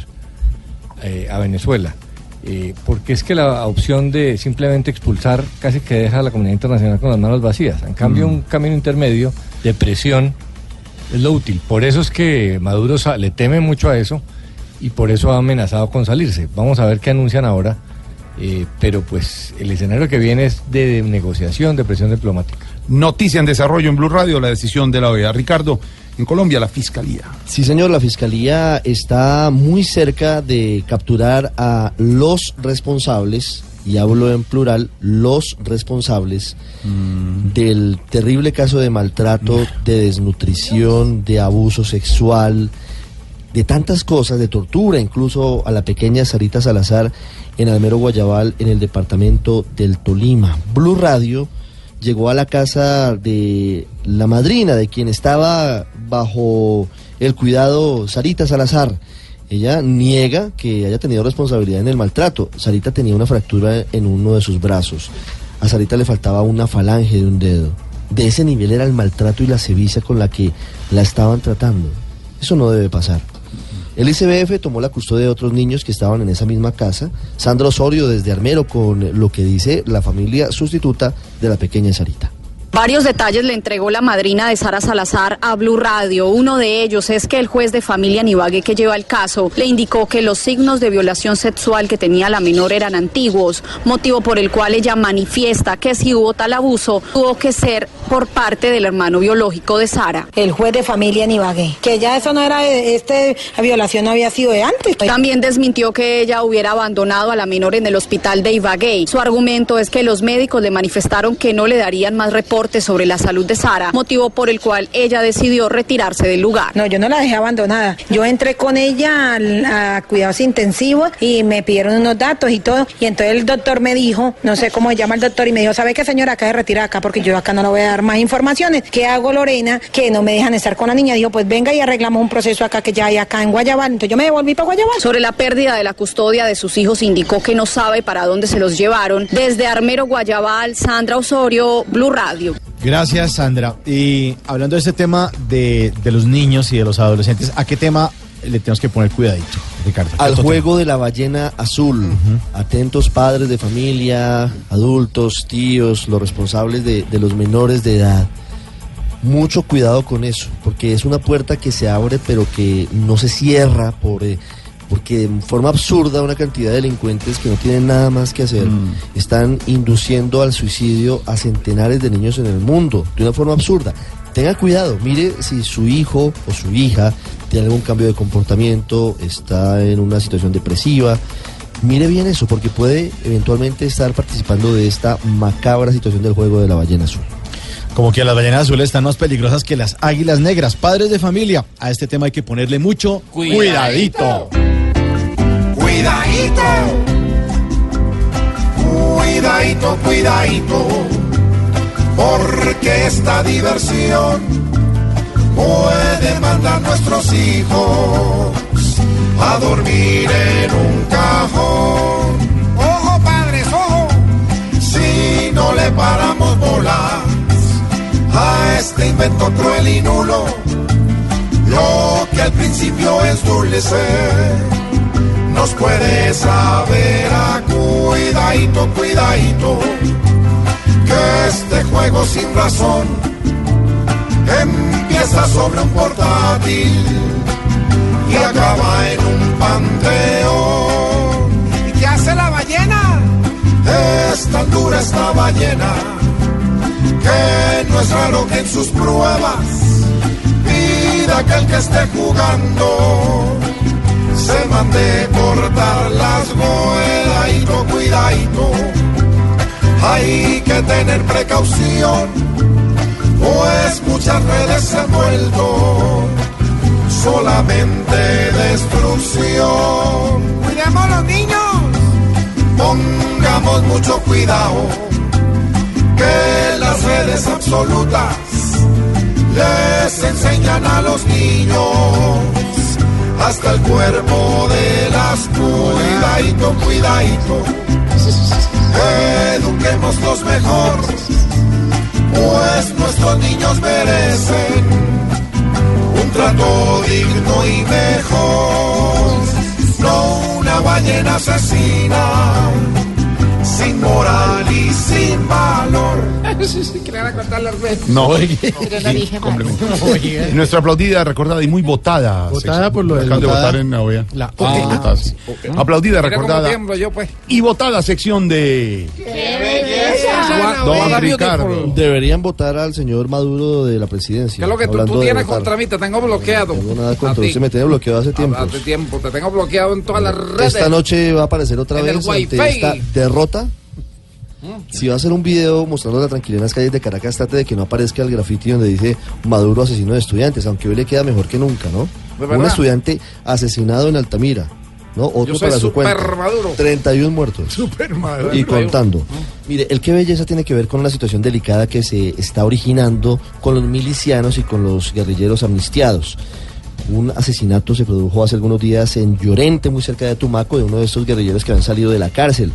eh, a Venezuela. Eh, porque es que la opción de simplemente expulsar casi que deja a la comunidad internacional con las manos vacías. En cambio, Mm. un camino intermedio de presión es lo útil. Por eso es que Maduro le teme mucho a eso y por eso ha amenazado con salirse. Vamos a ver qué anuncian ahora. eh, pero pues el escenario que viene es de, negociación, de presión diplomática. Noticia en desarrollo en Blue Radio, la decisión de la OEA. Ricardo, en Colombia, la fiscalía. Sí, señor, la fiscalía está muy cerca de capturar a los responsables, y hablo en plural, los responsables del terrible caso de maltrato, de desnutrición, de abuso sexual, de tantas cosas, de tortura, incluso a la pequeña Sarita Salazar en Almero Guayabal, en el departamento del Tolima. Blue Radio llegó a la casa de la madrina, de quien estaba bajo el cuidado Sarita Salazar. Ella niega que haya tenido responsabilidad en el maltrato. Sarita tenía una fractura en uno de sus brazos. A Sarita le faltaba una falange de un dedo. De ese nivel era el maltrato y la sevicia con la que la estaban tratando. Eso no debe pasar. El ICBF tomó la custodia de otros niños que estaban en esa misma casa. Sandra Osorio desde Armero con lo que dice la familia sustituta de la pequeña Sarita. Varios detalles le entregó la madrina de Sara Salazar a Blue Radio. Uno de ellos es que el juez de familia en Ibagué que lleva el caso le indicó que los signos de violación sexual que tenía la menor eran antiguos, motivo por el cual ella manifiesta que si hubo tal abuso tuvo que ser por parte del hermano biológico de Sara. El juez de familia en Ibagué. Que ya eso no era, de- la violación no había sido de antes. También desmintió que ella hubiera abandonado a la menor en el hospital de Ibagué. Su argumento es que los médicos le manifestaron que no le darían más reportes sobre la salud de Sara, motivo por el cual ella decidió retirarse del lugar. No, yo no la dejé abandonada. Yo entré con ella al- a, cuidados intensivos y me pidieron unos datos y todo. Y entonces el doctor me dijo, no sé cómo se llama el doctor, y me dijo, ¿sabe qué señora? Acá de retirar acá porque yo acá no le voy a dar más informaciones. ¿Qué hago Lorena? Que no me dejan estar con la niña. Dijo, pues venga y arreglamos un proceso acá que ya hay acá en Guayabal. Entonces yo me devolví para Guayabal. Sobre la pérdida de la custodia de sus hijos indicó que no sabe para dónde se los llevaron. Desde Armero Guayabal, Sandra Osorio, Blue Radio. Gracias, Sandra. Y hablando de este tema de, de los niños y de los adolescentes, ¿a qué tema le tenemos que poner cuidadito, Ricardo? Al juego de la ballena azul. Atentos padres de familia, adultos, tíos, los responsables de, de los menores de edad. Mucho cuidado con eso, porque es una puerta que se abre pero que no se cierra por, eh, porque de forma absurda una cantidad de delincuentes que no tienen nada más que hacer están induciendo al suicidio a centenares de niños en el mundo, de una forma absurda. Tenga cuidado, mire si su hijo o su hija tiene algún cambio de comportamiento, está en una situación depresiva. Mire bien eso, porque puede eventualmente estar participando de esta macabra situación del juego de la ballena azul. Como que las ballenas azules están más peligrosas que las águilas negras. Padres de familia, a este tema hay que ponerle mucho cuidadito. Cuidadito. Cuidadito, cuidadito. Porque esta diversión puede mandar nuestros hijos a dormir en un cajón. Ojo, padres, ojo. Si no le paramos bolas a este invento cruel y nulo, lo que al principio es dulce nos puede saber a cuidadito, cuidadito, que este juego sin razón empieza sobre un portátil y acaba en un panteón. ¿Y qué hace la ballena? Es tan dura esta ballena que no es raro que en sus pruebas pida que el que esté jugando se mande cortar las cuidadito, cuidadito. Hay que tener precaución, pues muchas redes se han vuelto solamente destrucción. Cuidemos a los niños, pongamos mucho cuidado, que las redes absolutas les enseñan a los niños hasta el cuerpo de las cuidadito, cuidadito. Eduquémoslos mejor, pues nuestros niños merecen un trato digno y mejor, no una ballena asesina, sin moral y sin valor. Sí, sí, que le van a contar las veces. No, Pero no dije mal. Y Nuestra aplaudida, recordada y muy votada. Votada sección. por lo de Acaban de votar en la OEA. La Ah, OEA. votada, sí. Aplaudida, Mira cómo recordada tiemblo yo, pues. y votada sección de Don Ricardo. Deberían votar al señor Maduro de la presidencia. ¿Qué es lo que tú, tú tienes votar. contra mí? Te tengo bloqueado. No tengo nada contra usted, me tiene bloqueado hace tiempo. Hace tiempo, te tengo bloqueado en todas las redes. Esta noche va a aparecer otra En el vez ante Wi-Fi. esta derrota. Si va a hacer un video mostrando la tranquilidad en las calles de Caracas, trate de que no aparezca el grafiti donde dice Maduro asesino de estudiantes, aunque hoy le queda mejor que nunca, ¿no? Un estudiante asesinado en Altamira, ¿no? Otro Yo soy para su cuenta. Maduro. 31 muertos. Super Maduro. Y contando. Mire, el que belleza tiene que ver con la situación delicada que se está originando con los milicianos y con los guerrilleros amnistiados. Un asesinato se produjo hace algunos días en Llorente, muy cerca de Tumaco, de uno de estos guerrilleros que habían salido de la cárcel.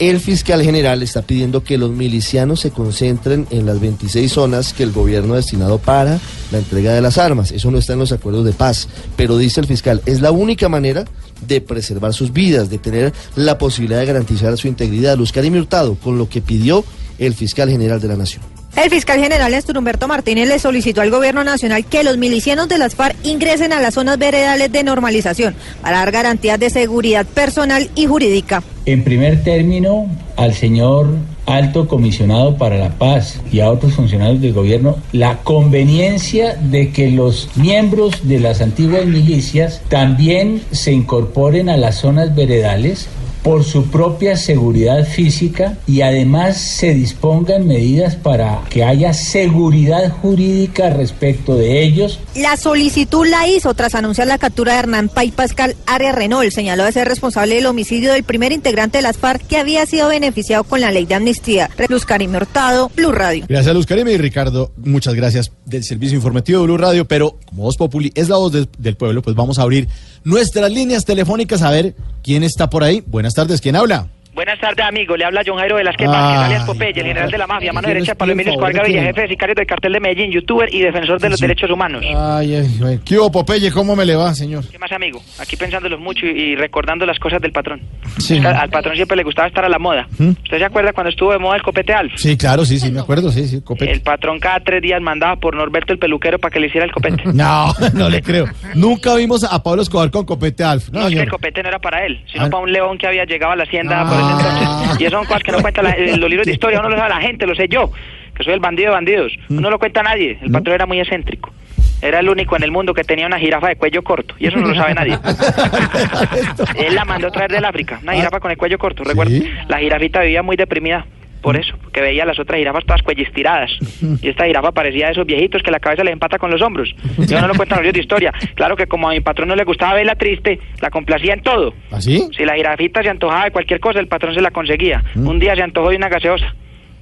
El fiscal general está pidiendo que los milicianos se concentren en las 26 zonas que el gobierno ha destinado para la entrega de las armas. Eso no está en los acuerdos de paz. Pero dice el fiscal, es la única manera de preservar sus vidas, de tener la posibilidad de garantizar su integridad. Luz Karim Hurtado, con lo que pidió el fiscal general de la Nación. El fiscal general Néstor Humberto Martínez le solicitó al gobierno nacional que los milicianos de las FARC ingresen a las zonas veredales de normalización para dar garantías de seguridad personal y jurídica. En primer término, al señor alto comisionado para la paz y a otros funcionarios del gobierno la conveniencia de que los miembros de las antiguas milicias también se incorporen a las zonas veredales por su propia seguridad física y además se dispongan medidas para que haya seguridad jurídica respecto de ellos La solicitud la hizo tras anunciar la captura de Hernán Pay Pascal Arias Renault, señaló de ser responsable del homicidio del primer integrante de las FARC que había sido beneficiado con la ley de amnistía. Luz Karim Hurtado, Blue Radio. Gracias, Luz Karime y Ricardo. Muchas gracias del servicio informativo de Blue Radio. Pero como Voz Populi es la voz del pueblo, pues vamos a abrir nuestras líneas telefónicas a ver quién está por ahí. Buenas tardes, ¿quién habla? Buenas tardes, amigo. Le habla John Jairo Velázquez Ay, Vázquez, alias Popeye, el general de la mafia, mano ¿quién derecha de Pablo Emilio Escobar Gaviria, jefe de sicarios del cartel de Medellín, youtuber y defensor de los derechos humanos. Ay, ay, ay. ¿Qué hubo, Popeye? ¿Cómo me le va, señor? ¿Qué más, amigo? Aquí pensándolos mucho y, recordando las cosas del patrón. Sí. Al patrón siempre le gustaba estar a la moda. ¿Mm? ¿Usted se acuerda cuando estuvo de moda el copete Alf? Sí, claro, sí, sí, me acuerdo, sí, sí, copete. El patrón cada tres días mandaba por Norberto el peluquero para que le hiciera el copete. No, no le creo. Nunca vimos a Pablo Escobar con copete Alf. No, No, es que el copete no era para él, sino Ah. para un león que había llegado a la hacienda por Ah. ese entonces. Y eso son cosas que no cuentan los libros de historia, uno lo sabe la gente, lo sé yo, que soy el bandido de bandidos. Mm. No lo cuenta nadie, el patrón era muy excéntrico. Era el único en el mundo que tenía una jirafa de cuello corto, y eso no lo sabe nadie. Él la mandó traer del África, una jirafa con el cuello corto, recuerda. La jirafita vivía muy deprimida. Por eso, porque veía a las otras jirafas todas cuellistiradas. Y esta jirafa parecía de esos viejitos que la cabeza les empata con los hombros. Yo no lo cuento en los de historia. Claro que como a mi patrón no le gustaba verla triste, la complacía en todo. ¿Así? Si la jirafita se antojaba de cualquier cosa, el patrón se la conseguía. Mm. Un día se antojó de una gaseosa.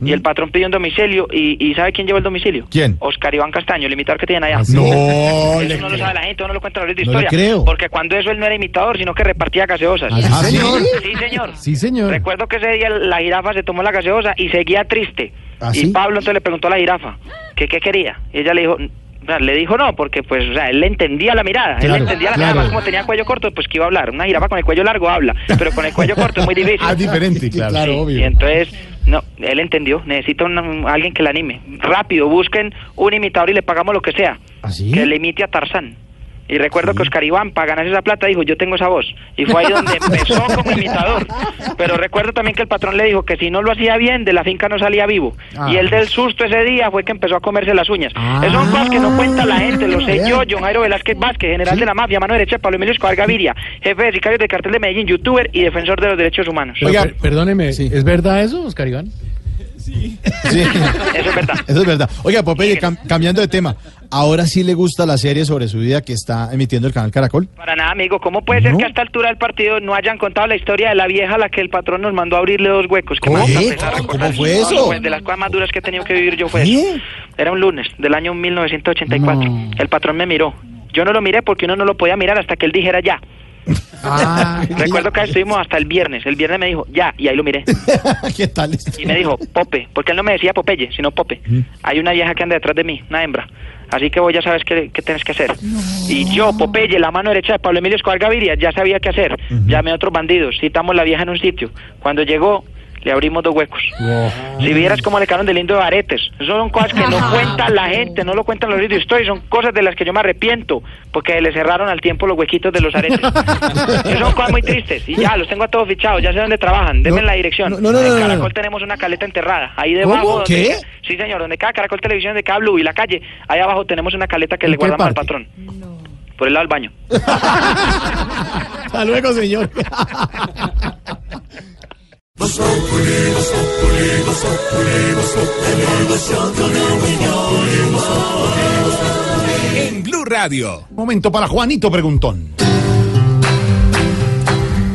Y el patrón pidió un domicilio. ¿Y, y sabe quién llevó el domicilio? ¿Quién? Oscar Iván Castaño, el imitador que tienen allá. No, Eso le no lo sabe la gente, no lo cuenta de No le historia. creo. Porque cuando eso él no era imitador, sino que repartía gaseosas. ¿Ah, sí, señor? Sí, señor. Sí, señor. Recuerdo que ese día la jirafa se tomó la gaseosa y seguía triste. ¿Ah, y sí? Pablo entonces le preguntó a la jirafa que qué quería. Y ella le dijo, o sea, le dijo no, porque pues, o sea, él le entendía la mirada, él le entendía la claro. mirada, como tenía cuello corto, pues que iba a hablar. Una jirafa con el cuello largo habla, pero con el cuello corto es muy difícil. Ah, diferente, claro. Claro, Sí, obvio. Y entonces, no, él entendió, necesita un- alguien que la anime. Rápido, busquen un imitador y le pagamos lo que sea. ¿Así? Que le imite a Tarzán. Y recuerdo que Oscar Iván, para ganarse esa plata, dijo, yo tengo esa voz. Y fue ahí donde empezó como imitador. Pero recuerdo también que el patrón le dijo que si no lo hacía bien, de la finca no salía vivo. Ah. Y él del susto ese día fue que empezó a comerse las uñas. Ah. Esas son cosas que no cuenta la gente, lo sé yo, John Jairo Velázquez Vázquez, general de la mafia, mano derecha de Pablo Emilio Escobar Gaviria, jefe de sicarios del cartel de Medellín, youtuber y defensor de los derechos humanos. Oiga, per- perdóneme, ¿es verdad eso, Oscar Iván? Sí. Eso es verdad. Eso es verdad. Oiga, Popeye, cam- cambiando de tema, ¿ahora sí le gusta la serie sobre su vida que está emitiendo el canal Caracol? Para nada, amigo. ¿Cómo puede ser que a esta altura del partido no hayan contado la historia de la vieja a la que el patrón nos mandó a abrirle dos huecos? ¿Qué ¿Cómo? ¿Qué? ¿Cómo fue eso? Pues de las cosas más duras que he tenido que vivir yo fue eso. Era un lunes del año 1984. El patrón me miró. Yo no lo miré porque uno no lo podía mirar hasta que él dijera ya. Recuerdo que estuvimos hasta el viernes. El viernes me dijo, ya, y ahí lo miré. ¿Qué tal? Y me dijo, Pope, porque él no me decía Popeye, sino Pope. Hay una vieja que anda detrás de mí, una hembra. Así que vos ya sabes qué, qué tienes que hacer. Y yo, Popeye, la mano derecha de Pablo Emilio Escobar Gaviria, ya sabía qué hacer. Llamé a otros bandidos, citamos la vieja en un sitio. Cuando llegó, le abrimos dos huecos. Si vieras cómo le quedaron de lindo de aretes. Eso son cosas que no cuenta la gente, no lo cuentan los libros de historia, son cosas de las que yo me arrepiento, porque le cerraron al tiempo los huequitos de los aretes. Eso son cosas muy tristes. Y ya, los tengo a todos fichados, ya sé dónde trabajan, denme No, la dirección. no, no, no, en no, no, Caracol no. tenemos una caleta enterrada, ahí debajo. ¿Qué? Sí, señor, donde cada Caracol Televisión, de cada Blue y la calle, ahí abajo tenemos una caleta que ¿En le guardamos al parte? patrón. Por el lado del baño. Hasta luego, señor. En Blue Radio. Momento para Juanito Preguntón.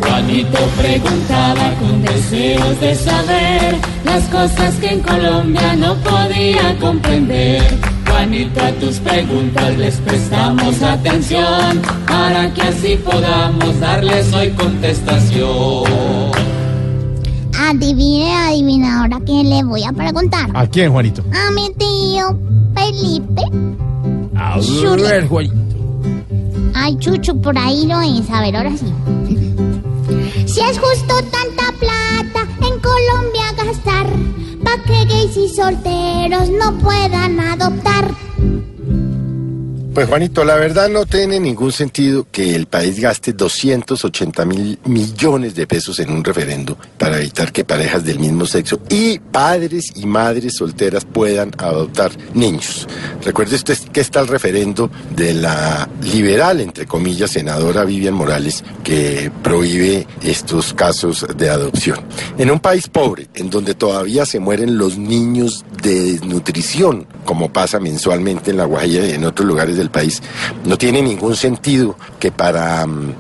Juanito preguntaba con deseos de saber las cosas que en Colombia no podía comprender. Juanito, a tus preguntas les prestamos atención para que así podamos darles hoy contestación. Adivine, adivinadora, ¿quién le voy a preguntar? ¿A quién, Juanito? A mi tío Felipe. A ver, Juanito. Ay, Chucho, por ahí lo es. A ver, ahora sí. Si es justo tanta plata en Colombia gastar, pa' que gays y solteros no puedan adoptar. Pues Juanito, la verdad no tiene ningún sentido que el país gaste 280 mil millones de pesos en un referendo para evitar que parejas del mismo sexo y padres y madres solteras puedan adoptar niños. Recuerde usted que está el referendo de la liberal, entre comillas, senadora Vivian Morales, que prohíbe estos casos de adopción. En un país pobre, en donde todavía se mueren los niños de desnutrición, como pasa mensualmente en La Guajira y en otros lugares del país, no tiene ningún sentido que para, mm,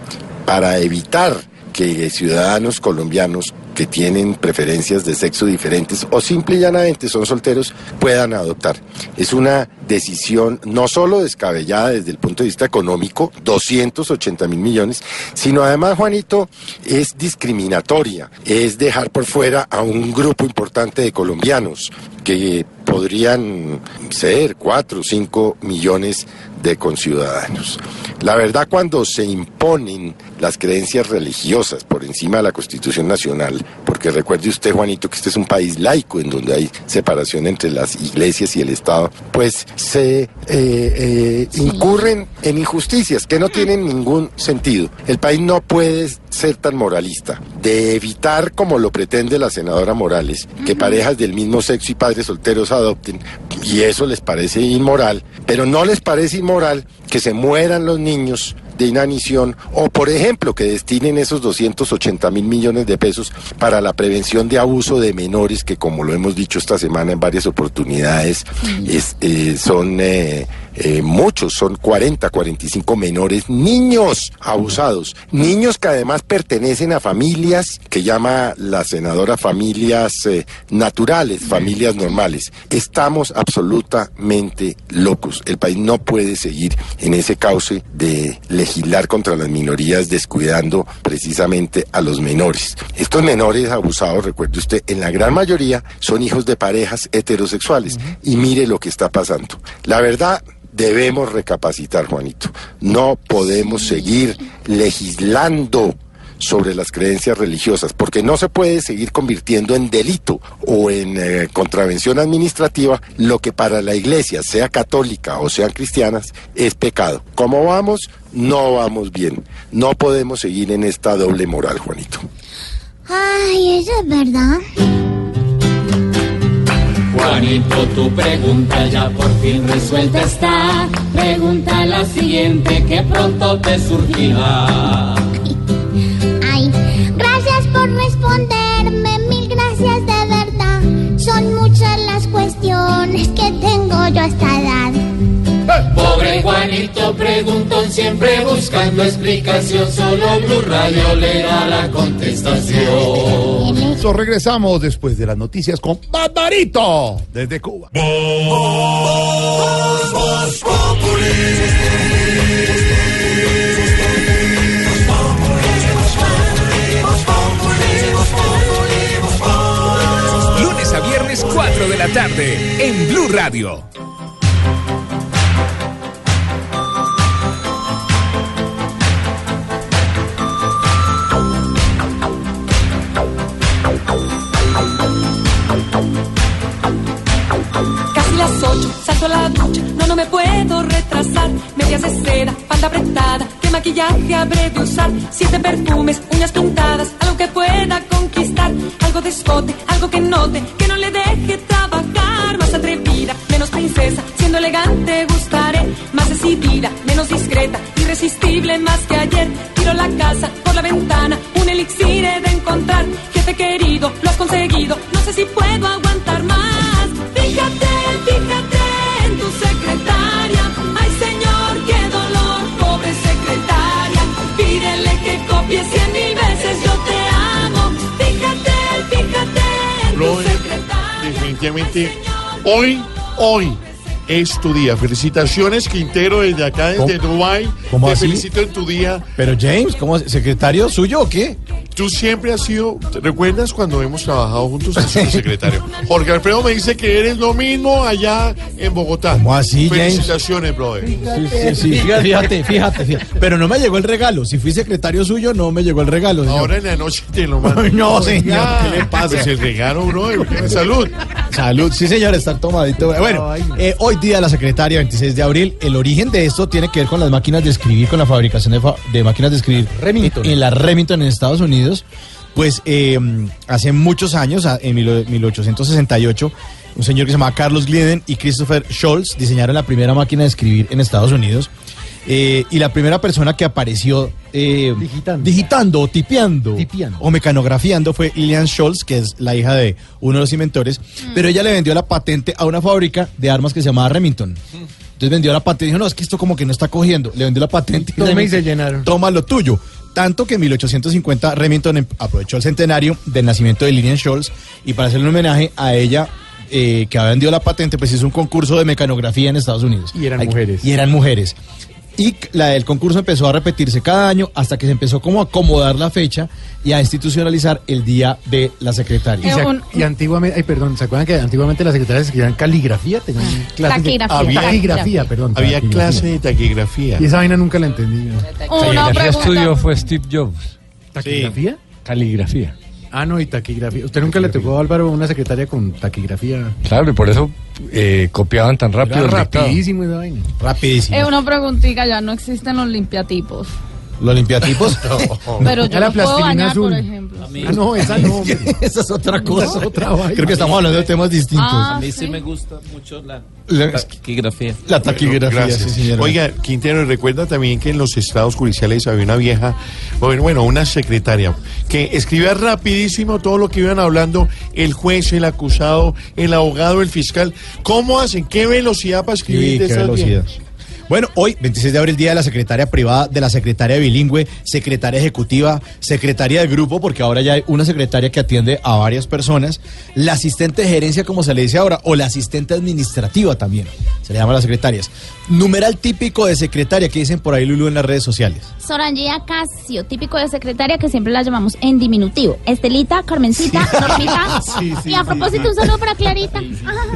para evitar que ciudadanos colombianos que tienen preferencias de sexo diferentes o simple y llanamente son solteros puedan adoptar. Es una decisión no solo descabellada desde el punto de vista económico, 280 mil millones, sino además, Juanito, es discriminatoria, es dejar por fuera a un grupo importante de colombianos que podrían ser 4 o 5 millones de conciudadanos. La verdad, cuando se imponen las creencias religiosas por encima de la Constitución Nacional, porque recuerde usted, Juanito, que este es un país laico en donde hay separación entre las iglesias y el Estado, pues se eh, eh, incurren en injusticias que no tienen ningún sentido. El país no puede ser tan moralista, de evitar, como lo pretende la senadora Morales, que parejas del mismo sexo y padres solteros adopten, y eso les parece inmoral, pero no les parece inmoral que se mueran los niños de inanición o, por ejemplo, que destinen esos 280 mil millones de pesos para la prevención de abuso de menores, que como lo hemos dicho esta semana en varias oportunidades, es, eh, son eh, eh, muchos, son 40, 45 menores, niños abusados, niños que además pertenecen a familias que llama la senadora familias eh, naturales, familias normales. Estamos absolutamente locos. El país no puede seguir en ese cauce de legislar contra las minorías descuidando precisamente a los menores. Estos menores abusados, recuerde usted, en la gran mayoría son hijos de parejas heterosexuales. Y mire lo que está pasando. La verdad, debemos recapacitar, Juanito. No podemos seguir legislando sobre las creencias religiosas, porque no se puede seguir convirtiendo en delito o en eh, contravención administrativa lo que para la iglesia, sea católica o sean cristianas, es pecado. ¿Cómo vamos? No vamos bien. No podemos seguir en esta doble moral, Juanito. Ay, eso es verdad. Juanito, tu pregunta ya por fin resuelta está. Pregunta la siguiente que pronto te surgirá. Ay, gracias por responderme, mil gracias de verdad. Son muchas las cuestiones que tengo yo a esta edad. Pobre Juanito preguntón siempre buscando explicación. Solo Blue Radio le da la contestación regresamos después de las noticias con Barbarito desde Cuba. Lunes a viernes 4 de la tarde en Blue Radio. Las ocho, salto a la ducha, no, no me puedo retrasar. Medias de seda, falda apretada, qué maquillaje habré de usar. Siete perfumes, uñas pintadas, algo que pueda conquistar. Algo de escote, algo que note, que no le deje trabajar. Más atrevida, menos princesa, siendo elegante gustaré. Más decidida, menos discreta, irresistible más que ayer. Tiro la casa por la ventana, un elixir he de encontrar. Jefe querido, lo has conseguido, no sé si puedo aguantar definitivamente, hoy, hoy es tu día. Felicitaciones, Quintero, desde acá, desde. ¿Cómo Te así? felicito en tu día. Pero James, ¿cómo secretario suyo o qué? Tú siempre has sido, ¿te ¿recuerdas cuando hemos trabajado juntos? Secretario. Jorge Alfredo me dice que eres lo mismo allá en Bogotá. ¿Cómo así, James? Felicitaciones, brother. Sí, sí, sí, fíjate, fíjate, fíjate. Pero no me llegó el regalo. Si fui secretario suyo, no me llegó el regalo. señor. Ahora en la noche te lo mando. No, señor, Oiga, ¿qué le pasa? Pues el regalo, brother. Salud. Salud, sí señor, está tomadito. Bueno, eh, hoy día la secretaria, 26 de abril, el origen de esto tiene que ver con las máquinas de escribir, con la fabricación de, fa- de máquinas de escribir Remington. En la Remington en Estados Unidos. Pues eh, hace muchos años, en mil- 1868, un señor que se llamaba Carlos Glidden y Christopher Scholz diseñaron la primera máquina de escribir en Estados Unidos. Eh, y la primera persona que apareció eh, digitando, o tipeando, o mecanografiando fue Lillian Scholz, que es la hija de uno de los inventores, pero ella le vendió la patente a una fábrica de armas que se llamaba Remington. Entonces vendió la patente y dijo, no, es que esto como que no está cogiendo. Le vendió la patente y se llenaron. Toma lo tuyo. Tanto que en 1850 Remington em- aprovechó el centenario del nacimiento de Lillian Scholz y para hacerle un homenaje a ella, eh, que había vendido la patente, pues hizo un concurso de mecanografía en Estados Unidos. Y eran Ay, mujeres. Y eran mujeres. Y la, el concurso empezó a repetirse cada año hasta que se empezó como a acomodar la fecha y a institucionalizar el día de la Y, secretaria. se- y antiguamente, ay, perdón, ¿se acuerdan que antiguamente las secretarias escribían caligrafía? Tenían clases de- Taquigrafía. Había Taquigrafía. perdón. Había taquigrafía. clase de taquigrafía. Y esa vaina nunca la entendí. Estudio pregunta. fue Steve Jobs. ¿Taquigrafía? Caligrafía. Ah, no, y taquigrafía. ¿Usted nunca le tocó, Álvaro, una secretaria con taquigrafía? Claro, y por eso eh, copiaban tan rápido. Era rapidísimo esa vaina. Rapidísimo. Eh, una preguntita, ya no existen los limpiatipos. ¿Los limpiatipos? Pero yo los puedo bañar, azul. por ejemplo. Ah, no, esa no. Esa es otra cosa. Es otra vaina. Creo que estamos hablando de temas distintos. Ah, A mí sí sí. me gusta mucho la La- taquigrafía. La taquigrafía, Gracias. sí, señora. Oiga, Quintero, recuerda también que en los estados judiciales había una vieja, bueno, bueno, una secretaria, que escribía rapidísimo todo lo que iban hablando el juez, el acusado, el abogado, el fiscal. ¿Cómo hacen? ¿Qué velocidad para escribir Sí, de qué esas velocidad. viejas? Bueno, hoy, 26 de abril, día de la secretaria privada, de la secretaria bilingüe, secretaria ejecutiva, secretaria de grupo, porque ahora ya hay una secretaria que atiende a varias personas, la asistente de gerencia, como se le dice ahora, o la asistente administrativa también, se le llama a las secretarias. Numeral típico de secretaria que dicen por ahí Lulu en las redes sociales. Sorangía Casio, típico de secretaria que siempre la llamamos en diminutivo. Estelita, Carmencita, Normita. Sí, sí, y a sí, propósito, un saludo para Clarita.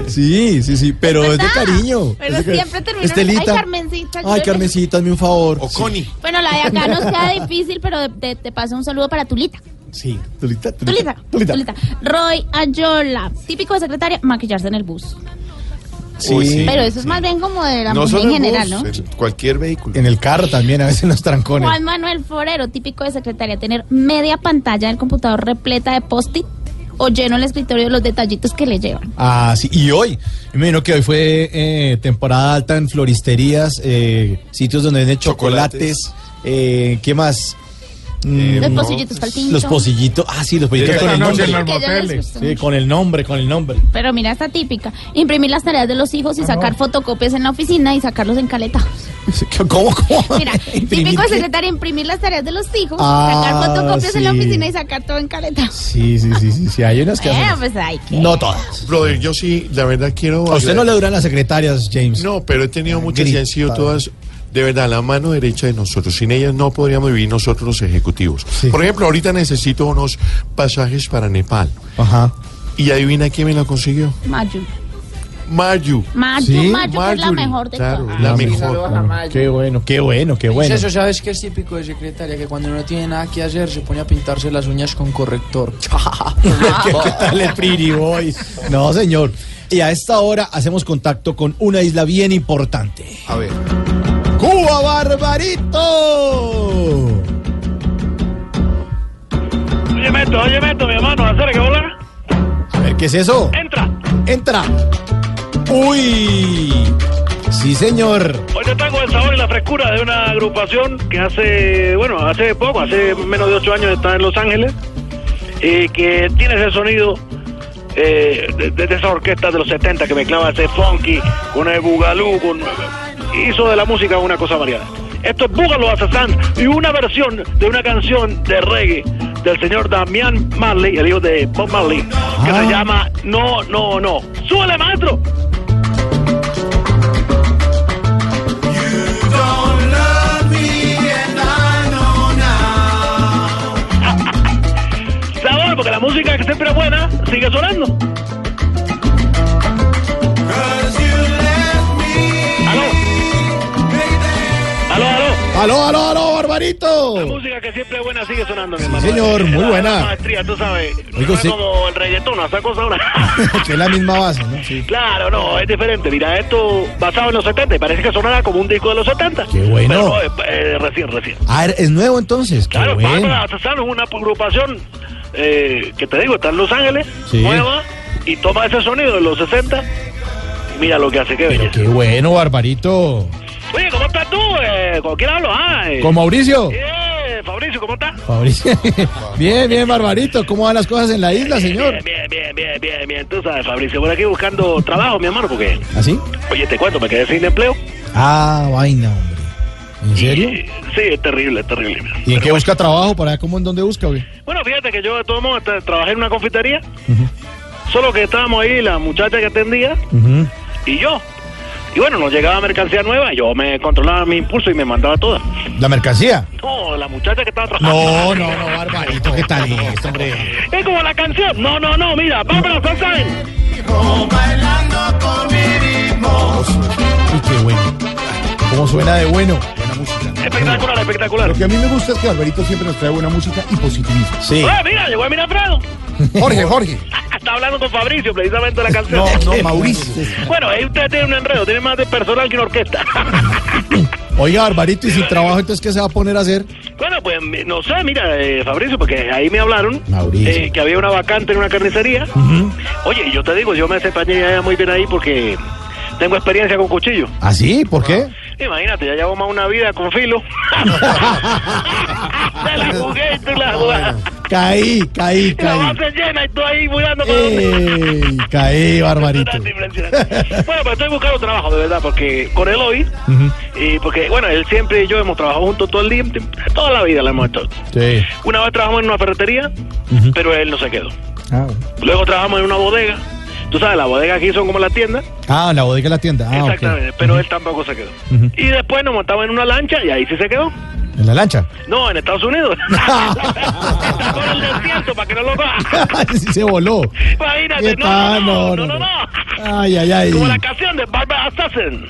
Sí, sí, sí, pero es de cariño. Pero Es de cari- siempre termina. Estelita. Ay, Carmencita. Ay. Carmencita, hazme un favor. O Connie. Bueno, la de acá nos queda difícil, pero de- de- te paso un saludo para Tulita. Sí, Tulita, Tulita, Tulita. Roy Ayola, típico de secretaria, maquillarse en el bus. Sí. Uy, sí. Pero eso es más bien como de la No mujer en en general, bus, ¿no? en cualquier vehículo. En el carro también, a veces en los trancones. Juan Manuel Forero, típico de secretaria, tener media pantalla del computador repleta de post-it o lleno el escritorio de los detallitos que le llevan. Ah, sí, y hoy, me imagino que hoy fue eh, temporada alta en floristerías, eh, sitios donde venden chocolates, eh, ¿qué más? Mm, Los pocillitos para el tinto. Los pocillitos, ah, sí, los pocillitos con el nombre. Sí, con el nombre, con el nombre. Pero mira esta típica, imprimir las tareas de los hijos y sacar fotocopias en la oficina y sacarlos encaletados. ¿Cómo, cómo? Mira, típico de secretaria, imprimir las tareas de los hijos, Ah, sacar fotocopias en la oficina y sacar todo encaletados. Sí, sí, sí, sí, sí, hay unas que Eh, hacen. pues hay que... No todas. Brother, yo sí, la verdad quiero... A usted no le duran las secretarias, James. No, pero he tenido muchas y han sido todas, de verdad, la mano derecha de nosotros. Sin ellas no podríamos vivir nosotros los ejecutivos. Sí. Por ejemplo, ahorita necesito unos pasajes para Nepal. Ajá. Y adivina quién me la consiguió. Mayu. Mayu. Mayu, Sí, Mayu, que es la mejor de claro, todas. la Sí, mejor. Qué bueno, qué bueno, qué bueno. Eso sabes que es típico de secretaria, que cuando no tiene nada que hacer se pone a pintarse las uñas con corrector. ¿Qué, qué tal el Pretty Boy? No, señor. Y a esta hora hacemos contacto con una isla bien importante. A ver. ¡Cuba Barbarito! Oye, Meto, oye, Meto, mi hermano, hacer que volar. A ver, ¿qué es eso? Entra. Entra. Uy. Sí, señor. Hoy te tengo el sabor y la frescura de una agrupación que hace, bueno, hace poco, hace menos de ocho años está en Los Ángeles, y que tiene ese sonido eh, de, de esa orquesta de los 70 que mezclaba ese funky con el bugalú, con, hizo de la música una cosa variada. Esto es Búgalo Assassin y una versión de una canción de reggae del señor Damian Marley, el hijo de Bob Marley, que se llama No, No, No. ¡Súbele, maestro! Sabor, porque la música que siempre es buena sigue sonando. Aló? ¡Aló, aló, Barbarito! La música que siempre es buena sigue sonando, mi hermano. señor, muy buena. Maestría, tú sabes. Es sí. como el reggaetón, esa cosa ahora. que es la misma base, ¿no? Sí. Claro, no, es diferente. Mira, esto basado en los 70 y parece que sonara como un disco de los 70. Qué bueno. Pero no, es, eh, recién, recién. Ah, es nuevo entonces. Qué Claro, bueno. Bárbara una agrupación eh, que te digo, está en Los Ángeles, Sí. nueva, y toma ese sonido de los 60 y mira lo que hace, qué belleza. Qué bueno, Barbarito. Oye, ¿cómo estás tú? Eh, ¿Con quién hablo? Ah, eh. ¿Con Mauricio? Eh, Fabricio, ¿cómo estás? Fabricio. bien, bien, Barbarito. ¿Cómo van las cosas en la isla, señor? Bien, bien, bien, bien, bien. Tú sabes, Fabricio, por aquí buscando trabajo, mi hermano, porque, ¿Así? oye, te cuento, me quedé sin empleo. Ah, vaina, hombre. ¿En serio? Y- sí, es terrible, es terrible. ¿Y en qué busca trabajo? ¿Para cómo en dónde busca, güey? Bueno, fíjate que yo de todos modos tra- trabajé en una confitería, solo que estábamos ahí, la muchacha que atendía y yo. Y bueno, nos llegaba mercancía nueva, yo me controlaba mi impulso y me mandaba toda. ¿La mercancía? No, la muchacha que estaba trabajando. No, no, no, Barbarito, ¿qué tal esto, hombre? Es como la canción. No, no, no, mira, Bárbara Sansain. Bailando con mi ritmo. Uy, qué bueno. ¿Cómo suena de bueno? Buena música. Espectacular, espectacular. Lo que a mí me gusta es que Alvarito siempre nos trae buena música y positivismo. Sí. Ah, mira, llegó Emina Prado. Jorge, Jorge. Está hablando con Fabricio precisamente de la canción. No, no, Mauricio. Bueno, ahí usted tiene un enredo, tiene más de personal que una orquesta. Oiga, Barbarito, ¿y sin trabajo entonces qué se va a poner a hacer? bueno, pues no sé, mira, eh, Fabricio, porque ahí me hablaron Mauricio. eh, que había una vacante en una carnicería. Oye, yo te digo, yo me desempeñé muy bien ahí porque tengo experiencia con cuchillo. ¿Ah, sí? ¿Por qué? Imagínate, ya llevo más una vida con filo. Te la jugué y tú la jugaste. Caí, caí, La caí. base llena y tú ahí jugando con Ey, caí, Barbarito. Bueno, pero estoy buscando trabajo, de verdad, porque con él hoy, y porque, bueno, él siempre y yo hemos trabajado juntos todo el día, toda la vida la hemos hecho. Sí. Una vez trabajamos en una ferretería, pero él no se quedó. Ah, Luego trabajamos en una bodega. Tú sabes, la bodega aquí son como las tiendas. Ah, la bodega de la tienda. Ah. Exactamente, pero él tampoco se quedó. Y después nos montamos en una lancha y ahí sí se quedó. ¿En la lancha? No, en Estados Unidos. Está por el desierto para que no lo sí se voló. Imagínate, No, no, no, no, no. Ay, ay, ay. Como la canción de Barbara Assassin.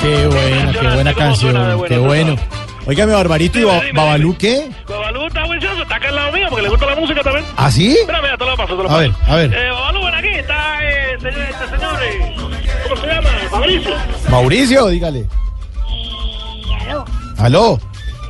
Qué buena, qué buena canción. Qué bueno. Óigame, Barbarito, ¿y Ba- Babalú qué? Babalú está juicioso, está acá al lado mío porque le gusta la música también. ¿Ah, sí? Mira, mira, te lo paso, te lo A paso. ver, a ver. Eh, Babalú, ven aquí, está eh, señor, este señor, eh, ¿cómo se llama? Fabricio. Mauricio, dígale. Aló, ¿Aló?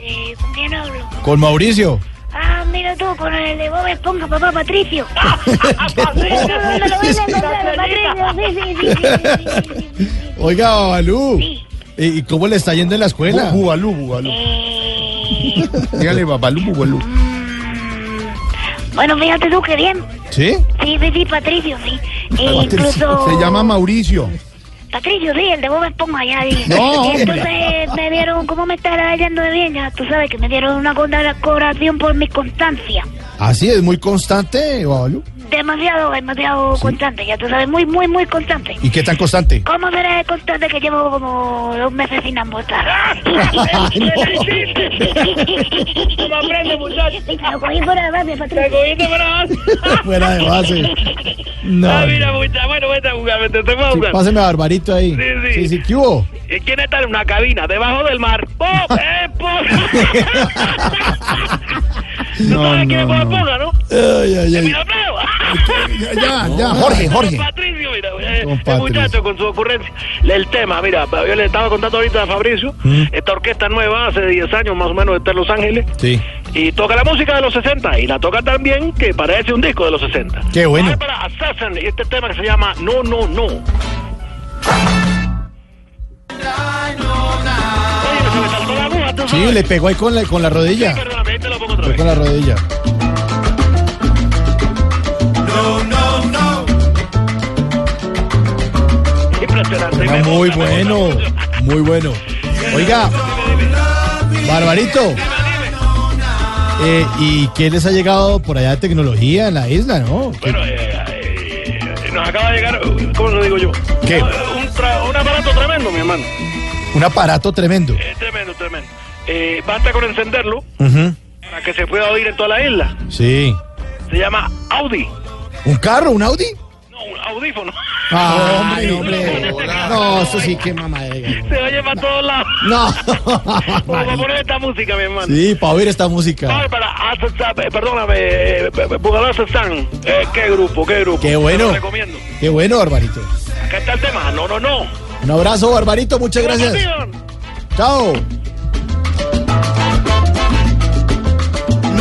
eh, ¿con quién hablo? ¿Con Mauricio? Ah, mira tú, con el de Bob Esponja, papá Patricio. Mira tú, ¿dónde lo ves encontrar, Patricio? Sí, sí, sí, sí, sí. Oiga, Babalú. ¿Y y cómo le está yendo en la escuela? Bubalú, Bubalú. Eh, Dígale, Babalú, Bubalú. Bueno, fíjate tú, qué bien. ¿Sí? Sí, sí, sí, Patricio, sí. E incluso... Se llama Mauricio. Patricio, sí, el de Bob Esponja, ya dije. No, Y entonces me dieron, ¿cómo me está yendo de bien? Ya tú sabes que me dieron una condecoración por mi constancia. Así es, muy constante, Babalu. Demasiado, demasiado constante, ya tú sabes, muy, muy, muy constante. ¿Y qué tan constante? ¿Cómo será de constante que llevo como dos meses sin. Lo cogí fuera de base, Patricio. ¿Te cogiste fuera de base? Fuera de base. No. Ah, mira, muchacho, bueno, vete a jugar, vete, te a Sí, jugar. páseme a Barbarito ahí. Sí, sí. Sí, sí, ¿qué hubo? ¿Quién está en una cabina debajo del mar? ¡Pop! ¡Eh, pop! No, ¿Sabes quién es no, Bob no. Esponja, no? Ay, ay, ay. Ya, ya, ya, Jorge, Jorge. Patricio, mira, Patricio. muchacho con su ocurrencia. El tema, mira, yo le estaba contando ahorita a Fabricio, Mm. esta orquesta nueva hace 10 años más o menos está en Los Ángeles Sí. y toca la música de los 60 y la toca tan bien que parece un disco de los 60. Qué bueno. Vamos para Assassin y este tema que se llama No, No, No. Oye, se me saltó la aguja, tú Sí, le pegó ahí con la, con la rodilla. Otra vez. con la rodilla. No, no, no. Impresionante. Ah, muy bueno, muy bueno. Oiga, Barbarito. Eh, ¿Y qué les ha llegado por allá de tecnología en la isla, no? Bueno, eh, eh, nos acaba de llegar, ¿cómo lo digo yo? ¿Qué? Un, tra- un aparato tremendo, mi hermano. Un aparato tremendo. Eh, tremendo, tremendo. Eh, basta con encenderlo Ujú. Para que se pueda oír en toda la isla. Sí. Se llama Audi. ¿Un carro? ¿Un Audi? No, un audífono. Ah, hombre, hombre. No, eso sí, qué mamadera. Se oye para todos lados. No. Vamos a poner esta música, mi hermano. Sí, para oír esta música. Eh, perdóname, eh, Bugalá Assassin. Eh, qué grupo, qué grupo. Qué Te bueno. lo recomiendo. Qué bueno, Barbarito. Acá está el tema. No, no, no. Un abrazo, Barbarito, muchas gracias. Chao.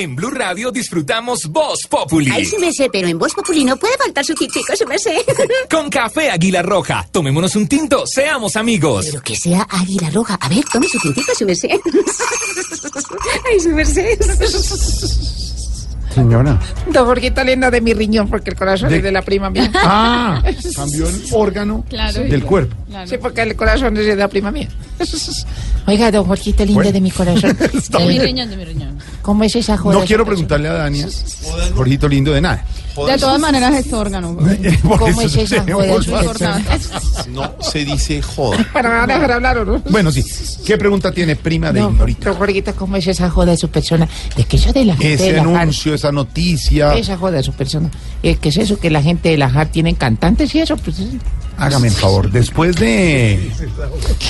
En Blue Radio disfrutamos Voz Populi. Ay, su merced, pero en Voz Populi no puede faltar su tintico, su merced. Con café Águila Roja. Tomémonos un tinto, seamos amigos. Pero que sea águila roja. A ver, tome su tintico, su merced. Ay, su merced. Señora. Don Jorgito linda de mi riñón, porque el corazón De- es de la prima mía. Ah, cambió el órgano Claro. del cuerpo. Sí, porque el corazón es de la prima mía. Oiga, don Jorgito lindo Bueno. de mi corazón. Está Eh, muy- de mi riñón. ¿Cómo es esa joda? No quiero preguntarle a Dania, Jorgito lindo de nada. De todas maneras es órgano. ¿Cómo es esa joda? No se dice joda. Para dejar hablar no. Bueno, sí. ¿Qué pregunta tiene prima de No, Ignorita? Jorgito, ¿cómo es esa joda de su persona? De que eso de la gente Ese de la JAR- anuncio, esa noticia. Esa joda de su persona. Eh, ¿Qué es eso? Que la gente de la JAR tienen cantantes y eso. Pues, Hágame el favor, después de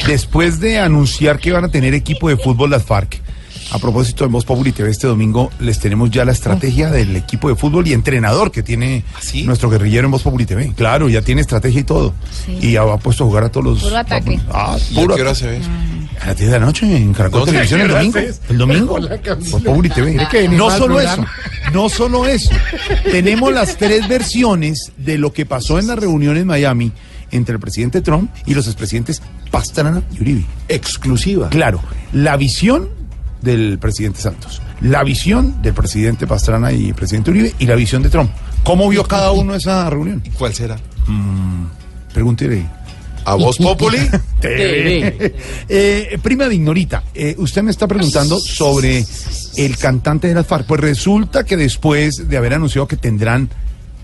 después de anunciar que van a tener equipo de fútbol las FARC, a propósito en Voz Populi TV este domingo les tenemos ya la estrategia del equipo de fútbol y entrenador que tiene nuestro guerrillero en Voz Populi TV. Claro, ya tiene estrategia y todo. Y ha puesto a jugar a todos los Puro ataque. Ah, ¿Y a puro qué hora se ve? A las 10 de la noche en Caracol. Televisión el ¿Qué hora domingo. El domingo. Voz Populi TV. Que No solo eso, no solo eso. Tenemos las tres versiones de lo que pasó en la reunión en Miami entre el presidente Trump y los expresidentes Pastrana y Uribe. Exclusiva. Claro, la visión del presidente Santos, la visión del presidente Pastrana y presidente Uribe y la visión de Trump. ¿Cómo vio cada uno esa reunión? ¿Cuál será? Mm, pregúntele. ¿A Voz Populi? TV. Eh, prima de Ignorita, eh, usted me está preguntando sobre el cantante de las FARC. Pues resulta que después de haber anunciado que tendrán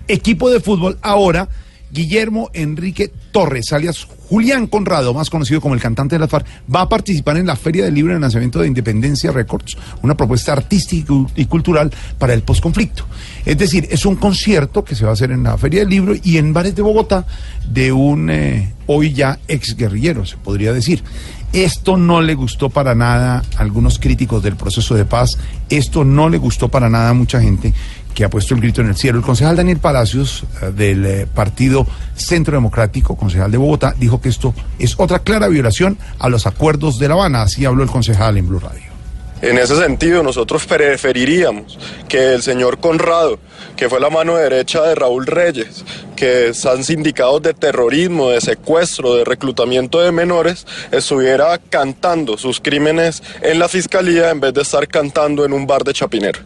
equipo de fútbol, ahora Guillermo Enrique Torres, alias Julián Conrado, más conocido como el cantante de las FARC, va a participar en la Feria del Libro de Lanzamiento de Independencia Records, una propuesta artística y cultural para el posconflicto. Es decir, es un concierto que se va a hacer en la Feria del Libro y en bares de Bogotá de un eh, hoy ya ex guerrillero, se podría decir. Esto no le gustó para nada a algunos críticos del proceso de paz, esto no le gustó para nada a mucha gente que ha puesto el grito en el cielo. El concejal Daniel Palacios, eh, del eh, Partido Centro Democrático, concejal de Bogotá, dijo que esto es otra clara violación a los acuerdos de La Habana. Así habló el concejal en Blue Radio. En ese sentido, nosotros preferiríamos que el señor Conrado, que fue la mano derecha de Raúl Reyes, que están sindicados de terrorismo, de secuestro, de reclutamiento de menores, estuviera cantando sus crímenes en la fiscalía en vez de estar cantando en un bar de Chapinero.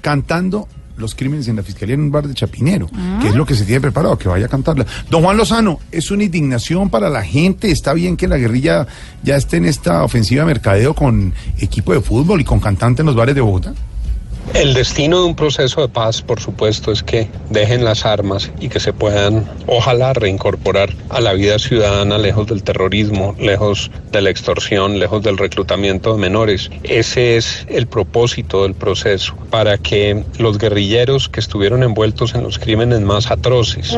Cantando los crímenes en la fiscalía en un bar de Chapinero, que es lo que se tiene preparado, que vaya a cantarla. Don Juan Lozano, es una indignación para la gente, está bien que la guerrilla ya esté en esta ofensiva de mercadeo con equipo de fútbol y con cantante en los bares de Bogotá. El destino de un proceso de paz, por supuesto, es que dejen las armas y que se puedan, ojalá, reincorporar a la vida ciudadana lejos del terrorismo, lejos de la extorsión, lejos del reclutamiento de menores. Ese es el propósito del proceso, para que los guerrilleros que estuvieron envueltos en los crímenes más atroces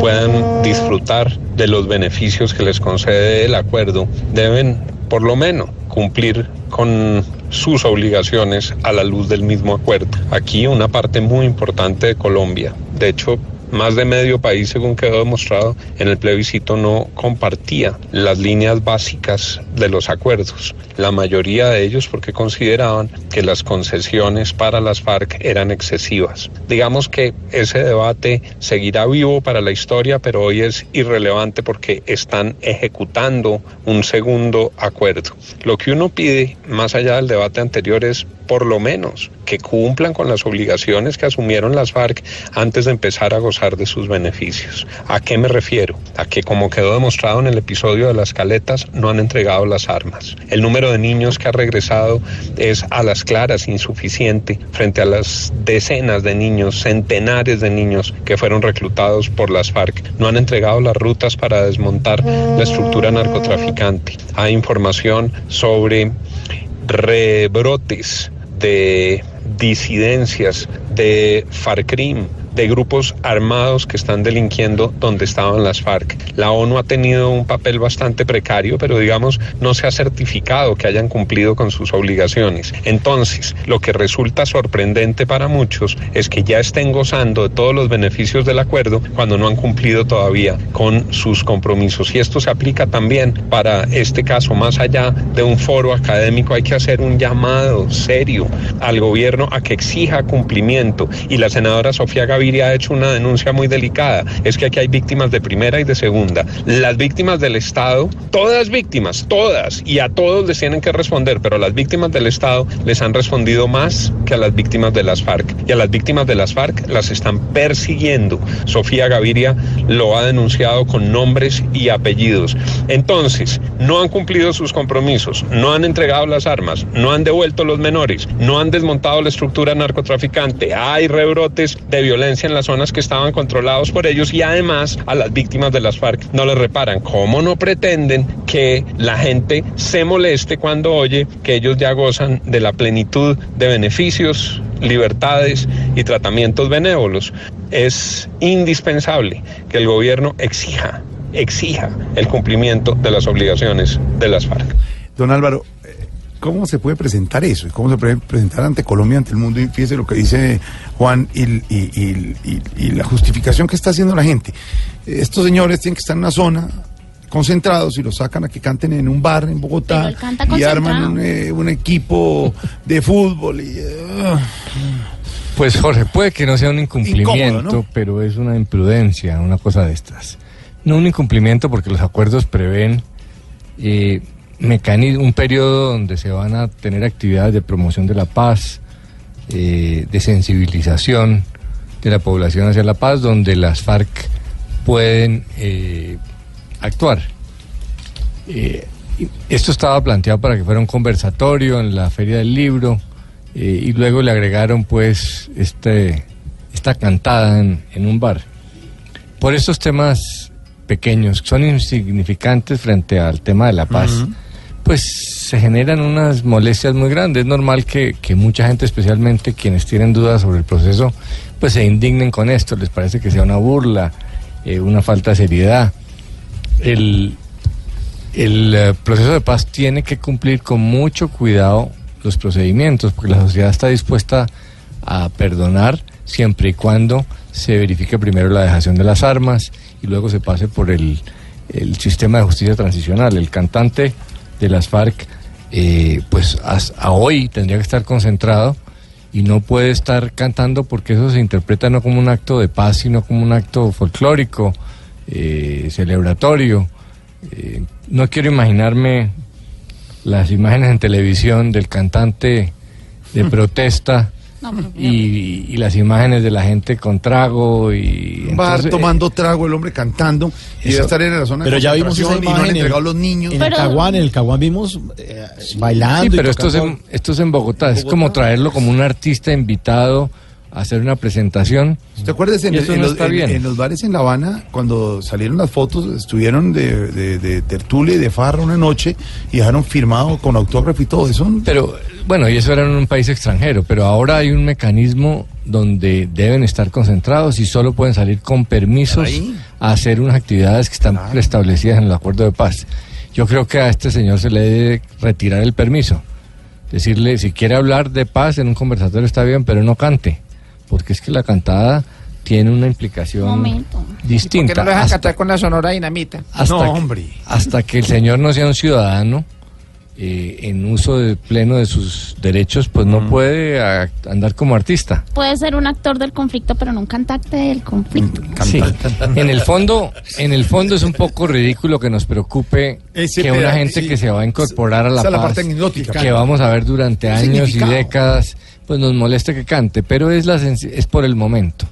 puedan disfrutar de los beneficios que les concede el acuerdo. Deben, por lo menos, cumplir con sus obligaciones a la luz del mismo acuerdo. Aquí una parte muy importante de Colombia, de hecho más de medio país, según quedó demostrado en el plebiscito, no compartía las líneas básicas de los acuerdos. La mayoría de ellos porque consideraban que las concesiones para las FARC eran excesivas. Digamos que ese debate seguirá vivo para la historia, pero hoy es irrelevante porque están ejecutando un segundo acuerdo. Lo que uno pide, más allá del debate anterior, es por lo menos que cumplan con las obligaciones que asumieron las FARC antes de empezar a gozar de sus beneficios. ¿A qué me refiero? A que, como quedó demostrado en el episodio de las caletas, no han entregado las armas. El número de niños que ha regresado es a las claras insuficiente frente a las decenas de niños, centenares de niños que fueron reclutados por las FARC. No han entregado las rutas para desmontar la estructura narcotraficante. Hay información sobre rebrotes de disidencias, de FARCRIM, de grupos armados que están delinquiendo donde estaban las FARC. La ONU ha tenido un papel bastante precario, pero digamos no se ha certificado que hayan cumplido con sus obligaciones. Entonces, lo que resulta sorprendente para muchos es que ya estén gozando de todos los beneficios del acuerdo cuando no han cumplido todavía con sus compromisos. Y esto se aplica también para este caso, más allá de un foro académico, hay que hacer un llamado serio al gobierno a que exija cumplimiento. Y la senadora Sofía Gaviria ha hecho una denuncia muy delicada. Es que aquí hay víctimas de primera y de segunda. Las víctimas del Estado, todas víctimas, todas, y a todos les tienen que responder, pero a las víctimas del Estado les han respondido más que a las víctimas de las FARC. Y a las víctimas de las FARC las están persiguiendo. Sofía Gaviria lo ha denunciado con nombres y apellidos. Entonces, no han cumplido sus compromisos, no han entregado las armas, no han devuelto los menores, no han desmontado la estructura narcotraficante, hay rebrotes de violencia en las zonas que estaban controlados por ellos y además a las víctimas de las FARC no les reparan. ¿Cómo no pretenden que la gente se moleste cuando oye que ellos ya gozan de la plenitud de beneficios, libertades y tratamientos benévolos? Es indispensable que el gobierno exija, exija el cumplimiento de las obligaciones de las FARC. Don Álvaro, ¿Cómo se puede presentar eso? ¿Y cómo se puede presentar ante Colombia, ante el mundo? Y fíjese lo que dice Juan y, y- y- y- y la justificación que está haciendo la gente. Estos señores tienen que estar en una zona concentrados y los sacan a que canten en un bar en Bogotá y arman un, eh, un equipo de fútbol y ah, Pues Jorge, puede que no sea un incumplimiento, Incómodo, ¿no? pero es una imprudencia, una cosa de estas. No un incumplimiento porque los acuerdos prevén eh, mecani- un periodo donde se van a tener actividades de promoción de la paz, eh, de sensibilización de la población hacia la paz, donde las FARC pueden eh, actuar. Eh, esto estaba planteado para que fuera un conversatorio en la Feria del Libro y luego le agregaron pues este, esta cantada en, un bar. Por estos temas pequeños, que son insignificantes frente al tema de la paz. Pues se generan unas molestias muy grandes. Es normal que, mucha gente, especialmente quienes tienen dudas sobre el proceso, pues se indignen con esto, les parece que sea una burla, eh, una falta de seriedad. El, el eh, proceso de paz tiene que cumplir con mucho cuidado los procedimientos, porque la sociedad está dispuesta a perdonar siempre y cuando se verifique primero la dejación de las armas y luego se pase por el, el sistema de justicia transicional. El cantante de las FARC eh, pues a hoy tendría que estar concentrado y no puede estar cantando porque eso se interpreta no como un acto de paz, sino como un acto folclórico, eh, celebratorio. Eh, no quiero imaginarme las imágenes en televisión del cantante de protesta No, pero- y, y las imágenes de la gente con trago y Un bar entonces, tomando trago, el hombre cantando, y debe estar en la zona Pero de ya vimos esa y no en- los niños. En el Caguán, en el Caguán vimos eh, bailando. Sí, y pero esto es, en, esto es en Bogotá. Es como traerlo como un artista invitado a hacer una presentación. ¿Te acuerdas en, Y eso en no los, en los bares en La Habana, cuando salieron las fotos, estuvieron de, de, de tertulia y de farra una noche y dejaron firmado con autógrafo y todo eso? Pero bueno, y eso era en un país extranjero, pero ahora hay un mecanismo donde deben estar concentrados y solo pueden salir con permisos a hacer unas actividades que están preestablecidas en el acuerdo de paz. Yo creo que a este señor se le debe retirar el permiso. Decirle, si quiere hablar de paz en un conversatorio está bien, pero no cante, porque es que la cantada tiene una implicación Momento. distinta. ¿Por qué no lo dejan hasta- cantar con la sonora dinamita? hasta que, hasta que el señor no sea un ciudadano eh, en uso de pleno de sus derechos, pues no puede a- andar como artista. Puede ser un actor del conflicto, pero no un cantante del conflicto. Sí. En el fondo, en el fondo es un poco ridículo que nos preocupe Ese que una gente sí. que se va a incorporar a la parte anecdótica. que vamos a ver durante años y décadas, pues nos moleste que cante, pero es la sensi- es por el momento.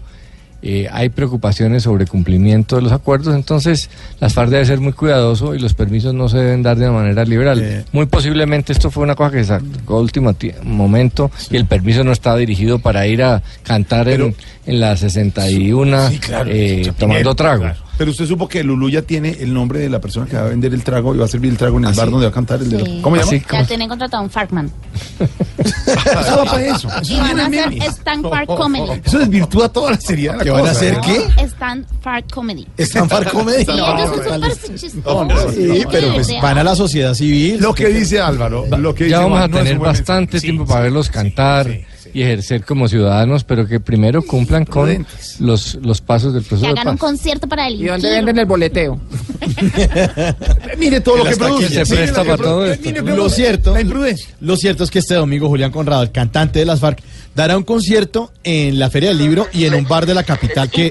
Eh, hay preocupaciones sobre cumplimiento de los acuerdos, entonces las FARC debe ser muy cuidadoso y los permisos no se deben dar de manera liberal. Muy posiblemente esto fue una cosa que sacó a último ti- momento y el permiso no estaba dirigido para ir a cantar en, en la 61 eh, tomando trago. Pero usted supo que Lulú ya tiene el nombre de la persona que va a vender el trago y va a servir el trago en el bar donde va a cantar el de Sí. ¿Cómo se llama? Ya tienen contratado a un Farkman. Eso va para eso. Y van a hacer Stan Fark Comedy. Eso desvirtúa toda la seriedad de la ¿Que van a hacer qué? Stan Fark Comedy. ¿Están Far Comedy? Sí, chistosos. Sí, pero pues van a la sociedad civil. Lo que dice Álvaro, lo que ya dice vamos a tener bastante tiempo para verlos cantar y ejercer como ciudadanos, pero que primero cumplan con los, los pasos del Que proceso de hagan un concierto para ¿Y delinquir. dónde venden el boleteo? Mire todo lo que produce. se presta lo que para todo esto. lo que cierto, lo cierto es que este domingo Julián Conrado, el cantante de las FARC, dará un concierto en la Feria del Libro y en un bar de la capital que...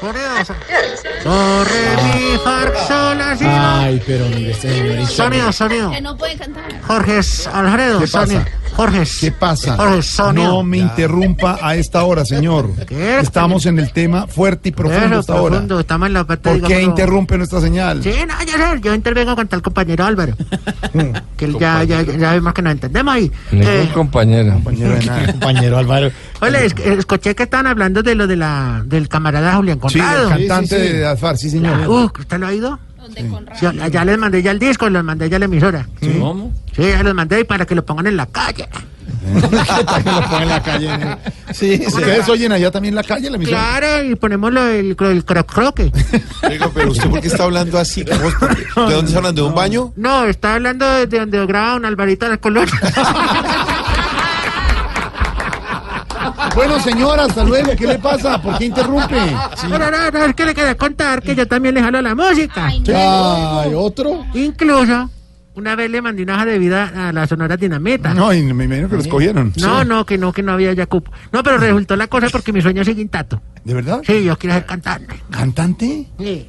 Corre mi farc sol do. Ay, pero mire, este señor... Sonido, sonido. Que no puede cantar. Jorge Alfredo, ¿Qué pasa? sonido. Jorge. ¿Qué pasa? Jorge, sonido. No me interrumpa a esta hora, señor. Estamos en el tema fuerte y profundo Pero hasta ahora. estamos en la parte, ¿Por qué interrumpe nuestra señal? Sí, no, ya sé, yo intervengo contra el compañero Álvaro. que él ya, ya, ya, vemos que nos entendemos ahí. Ningún Eh, compañero. Compañero de nada. Compañero Álvaro. Oye, es- escuché que estaban hablando de lo de la, del camarada Julián Sí, el cantante de Alfar, sí, señor. Uh, ¿usted lo ha oído? Sí, ya, ya les mandé ya el disco, los mandé ya a la emisora. ¿Cómo? Sí, ya los mandé y para que lo pongan en la calle. Para que lo ponga en la calle. ¿no? Sí, sí. ¿Ustedes oyen allá también en la calle la emisora? Claro, y ponemos lo, el, el croc croque. Digo, pero usted por qué está hablando así? ¿De dónde está hablando? ¿De un baño? No, está hablando de donde graba un Alvarito de la Colonia. Bueno, señora, hasta luego. ¿Qué le pasa? ¿Por qué interrumpe? No, no, no, no, es que le quería contar que yo también le jalo la música. Ay, otro. Incluso, una vez le mandé una hoja de vida a la Sonora Dinamita. No, y me imagino que los cogieron. No, Sí. no, que no, que no había ya cupo. No, pero resultó la cosa porque mi sueño sigue intacto. ¿De verdad? Sí, yo quiero ser cantante. ¿Cantante? Sí.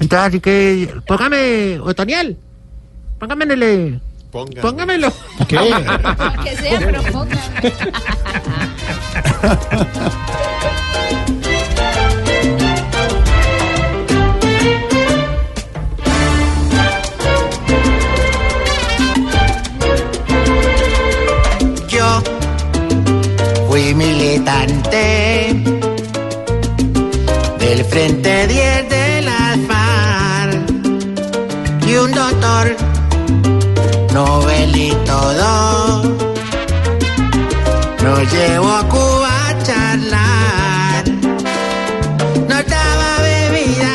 Entonces, así que, póngame, Otoniel, póngame en el... eh, Póngamelo. ¿Qué? Que sea, pero ponga. Yo fui militante del Frente 10 de la FARC y un doctor novelito 2 nos llevó a Cuba a charlar. No daba bebida,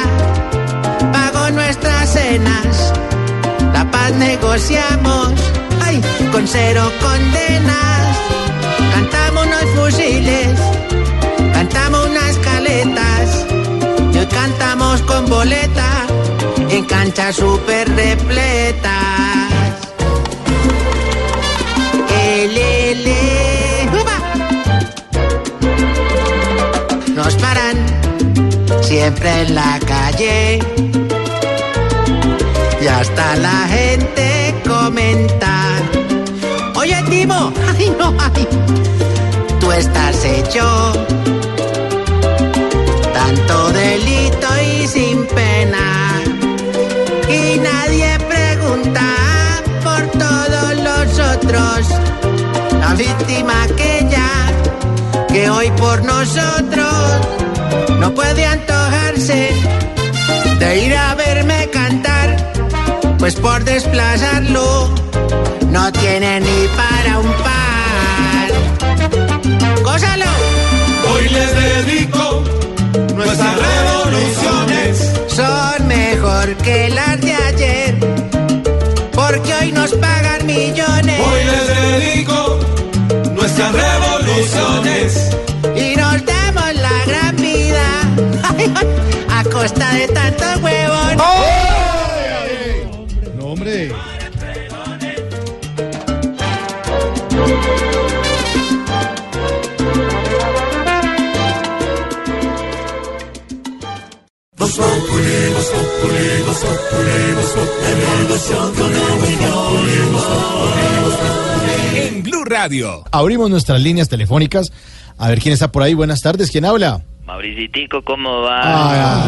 pagó nuestras cenas. La paz negociamos, ay, con cero condenas. Cantamos unos fusiles, cantamos unas caletas. Y hoy cantamos con boleta en cancha súper repleta. Siempre en la calle. Y hasta la gente comenta. Oye, Timo, ay no, ay, tú estás hecho tanto delito y sin pena. Y nadie pregunta por todos los otros. La víctima aquella que hoy por nosotros no puede de ir a verme cantar, pues por desplazarlo no tiene ni para un par. ¡Gózalo! Hoy les dedico nuestras revoluciones. Son mejor que las de ayer, porque hoy nos pagan millones. Hoy les dedico nuestras revoluciones. Costa de tantos huevos. No, hombre. En Blue Radio. Abrimos nuestras líneas telefónicas. A ver quién está por ahí. Buenas tardes. ¿Quién habla? Mauricitico, ¿cómo va?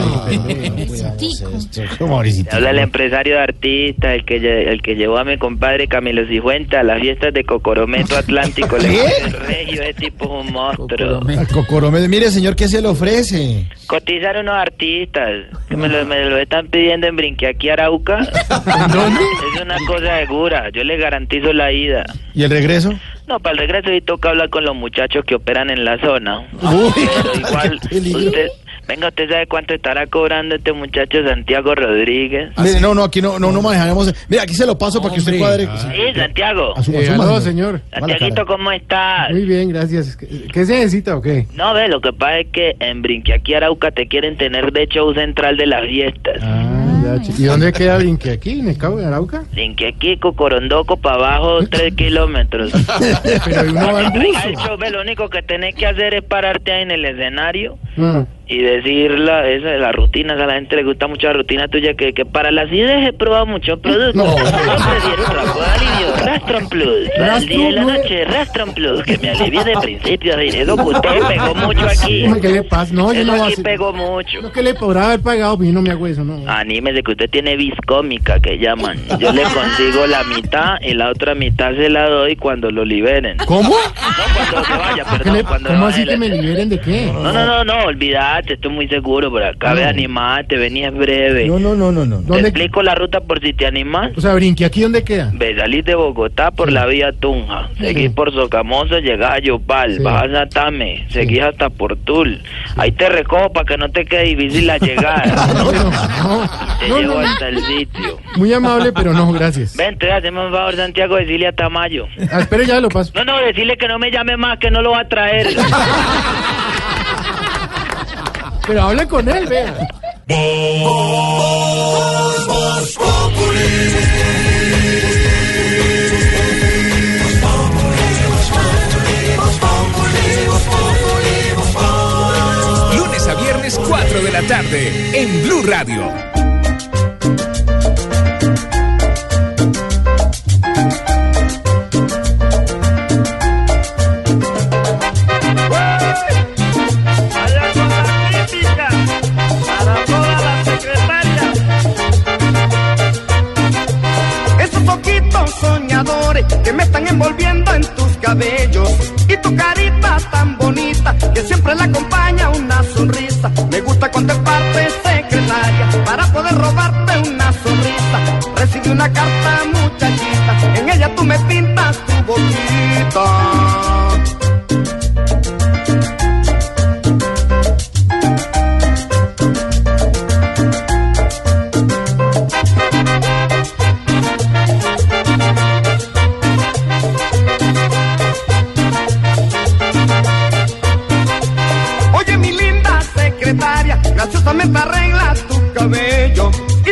Habla el empresario de artistas, el que, el que llevó a mi compadre Camilo Cifuentes a las fiestas de Cocorometo Atlántico. Le ¿Qué? el regio, ese tipo es un monstruo. Al Cocorome. Mire, señor, ¿qué se le ofrece? Cotizar unos artistas que me lo, me lo están pidiendo en Brinque aquí Arauca. Es una cosa segura, yo le garantizo la ida. ¿Y el regreso? No, para el regreso sí toca hablar con los muchachos que operan en la zona. Uy, Pero igual, usted, venga, ¿usted sabe cuánto estará cobrando este muchacho Santiago Rodríguez? Mire, no, no, aquí no, no, no manejaremos. Mira, aquí se lo paso para que usted cuadre. Sí, Santiago. Asuma, Eh, asuma, señor. Santiaguito, ¿cómo estás? Muy bien, gracias. ¿Qué, qué se necesita o qué? No, ve, lo que pasa es que en Brinque aquí Arauca te quieren tener de show central de las fiestas. Ah, ya, ¿Y dónde queda Brinque aquí? ¿En el Cabo de Arauca? Brinque aquí, Cocorondoco, para abajo, tres kilómetros. Pero uno va en lo único que tenés que hacer es pararte ahí en el escenario Mm. y decir la, esa, la rutina, a la gente le gusta mucho la rutina tuya, que, que para las ideas he probado muchos productos. No. Yo prefiero de alivio, Rastron Plus. Para el día y la noche, Rastron Plus, que me alivie de principio. Eso que usted pegó mucho aquí. ¿Qué le pasa? No, yo no aquí hacer. pegó mucho. No, que le podrá haber pagado, yo no me hago eso, no. Anímese que usted tiene viscómica que llaman. Yo le consigo la mitad y la otra mitad se la doy cuando lo liberen. ¿Cómo? No, cuando se vaya, ¿Qué perdón. le- cuando ¿Cómo así que me liberen de qué? No, no, no, no, olvídate, estoy muy seguro por acá. Ve, animate, vení es breve. No, no, no, no, no. Te ¿Dónde- explico la ruta por si te animas. O sea, Brinque, ¿aquí dónde queda? Ve, salís de Bogotá por la vía Tunja, seguís por Socamoso, llegás a Yopal, vas a Tame, seguís hasta Portul. Ahí te recojo para que no te quede difícil la llegada. No, no, te no, llevo no. hasta el sitio. Muy amable, pero no, gracias. Ven, te hacemos un favor, Santiago, decirle a Tamayo. Ah, espere, ya lo paso. No, no, decirle que no me llame más, que no lo va a traer. Pero hable con él, vea. Lunes a viernes, 4 de la tarde, en Blue Radio. Soñadores que me están envolviendo en tus cabellos. Y tu carita tan bonita que siempre le acompaña una sonrisa. Me gusta contemplarte, secretaria, para poder robarte una sonrisa. Recibí una carta, muchachita, en ella tú me pintas tu boquita.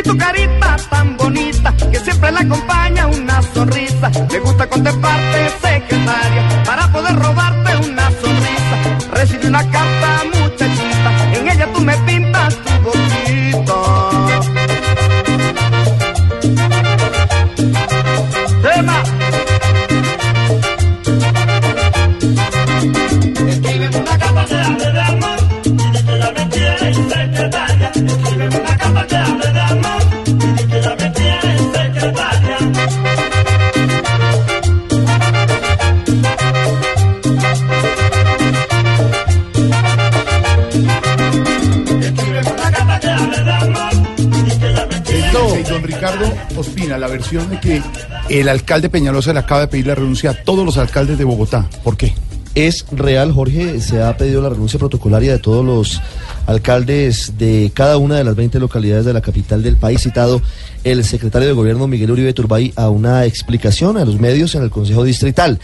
y tu carita tan bonita que siempre la acompaña una sonrisa. Me gusta contemplarte, secretaria, para poder robarte una sonrisa. Recibí una carta de que el alcalde Peñalosa le acaba de pedir la renuncia a todos los alcaldes de Bogotá. ¿Por qué? Es real, Jorge, se ha pedido la renuncia protocolaria de todos los alcaldes de cada una de las 20 localidades de la capital del país, citado el secretario de gobierno Miguel Uribe Turbay a una explicación a los medios en el Consejo Distrital.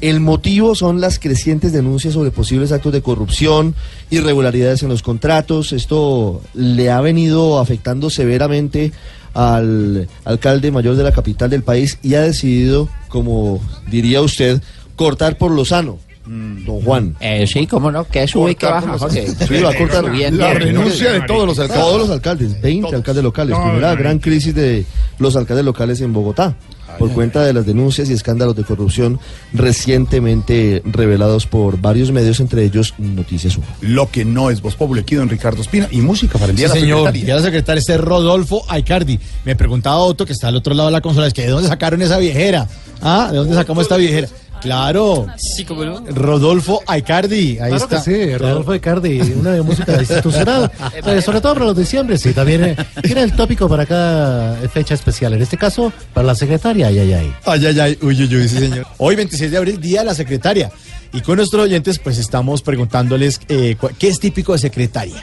El motivo son las crecientes denuncias sobre posibles actos de corrupción, irregularidades en los contratos. Esto le ha venido afectando severamente al alcalde mayor de la capital del país y ha decidido, como diría usted, cortar por lo sano. Don Juan. Eh, sí, cómo no, que sube y que baja, Jorge. Sí, va a cortar Bien, la renuncia de todos los alcaldes. Todos los alcaldes, 20 alcaldes locales. No, Primera no, no. gran crisis de los alcaldes locales en Bogotá. Por cuenta de las denuncias y escándalos de corrupción recientemente revelados por varios medios, entre ellos Noticias 1. Lo que no es Voz Populi, aquí don Ricardo Espina y música para el día Sí, de la señor. secretaria. Ya la secretaria este es Rodolfo Aicardi. Me preguntaba Otto, que está al otro lado de la consola, es que ¿de dónde sacaron esa viejera? ¿Ah? ¿De dónde sacamos esta viejera? Claro. Sí, como no. Rodolfo Aicardi. Ahí Claro está. que sí, Rodolfo Icardi, una de música institucional, eh, sobre todo para los diciembre, sí, también eh, tiene el tópico para cada fecha especial, en este caso para la secretaria, ay, ay, ay. Ay, ay, ay, uy, uy, uy, sí, señor. Hoy, 26 de abril, Día de la Secretaria. Y con nuestros oyentes, pues estamos preguntándoles eh, qué es típico de secretaria.